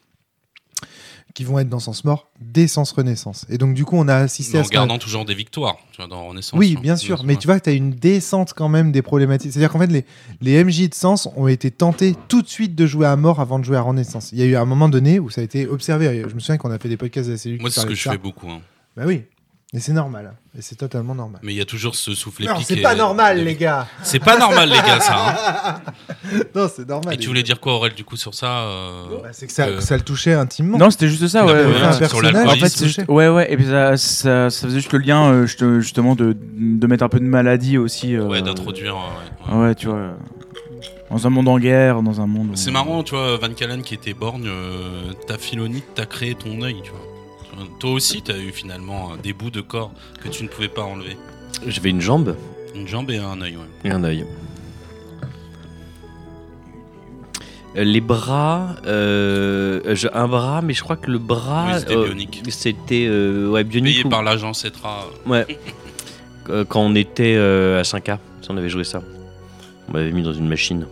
qui vont être dans Sens Mort des Sens Renaissance. Et donc, du coup, on a assisté Mais à en ce gardant toujours des victoires tu vois, dans Renaissance. Oui, hein. bien sûr, Ouais. mais tu vois que tu as une descente quand même des problématiques. C'est-à-dire qu'en fait, les, les MJ de Sens ont été tentés tout de suite de jouer à mort avant de jouer à Renaissance. Il y a eu un moment donné où ça a été observé. Je me souviens qu'on a fait des podcasts de la cellule Moi, c'est ce que je ça. fais beaucoup. hein. Bah oui, et c'est normal. Et c'est totalement normal. Mais il y a toujours ce souffle Non, c'est pas normal, les gars. C'est pas normal, les gars, ça. hein. non, c'est normal. Et tu voulais gars. dire quoi, Aurel, du coup, sur ça euh, Bah, C'est que ça, le touchait intimement. Non, c'était juste ça, ouais. ouais, un sur personnage. En l'alcoolisme. fait, c'est juste- ouais, ouais, et puis ça, ça, ça faisait juste le lien, euh, juste- justement, de, de mettre un peu de maladie aussi. euh, Ouais, d'introduire. ouais, ouais. Ouais, tu vois. Dans un monde en guerre, dans un monde. où- C'est marrant, tu vois, Van Callen qui était borgne, euh, ta philonite, t'as créé ton œil, tu vois. Toi aussi, t'as eu finalement des bouts de corps que tu ne pouvais pas enlever. J'avais une jambe Une jambe et un œil, ouais. et un œil. Euh, Les bras, euh, un bras, mais je crois que le bras, Oui, c'était euh, c'était euh, ouais, bionique Payé ou- par l'agent Cetra. Ouais. Quand on était à 5K, si on avait joué ça. On m'avait mis dans une machine.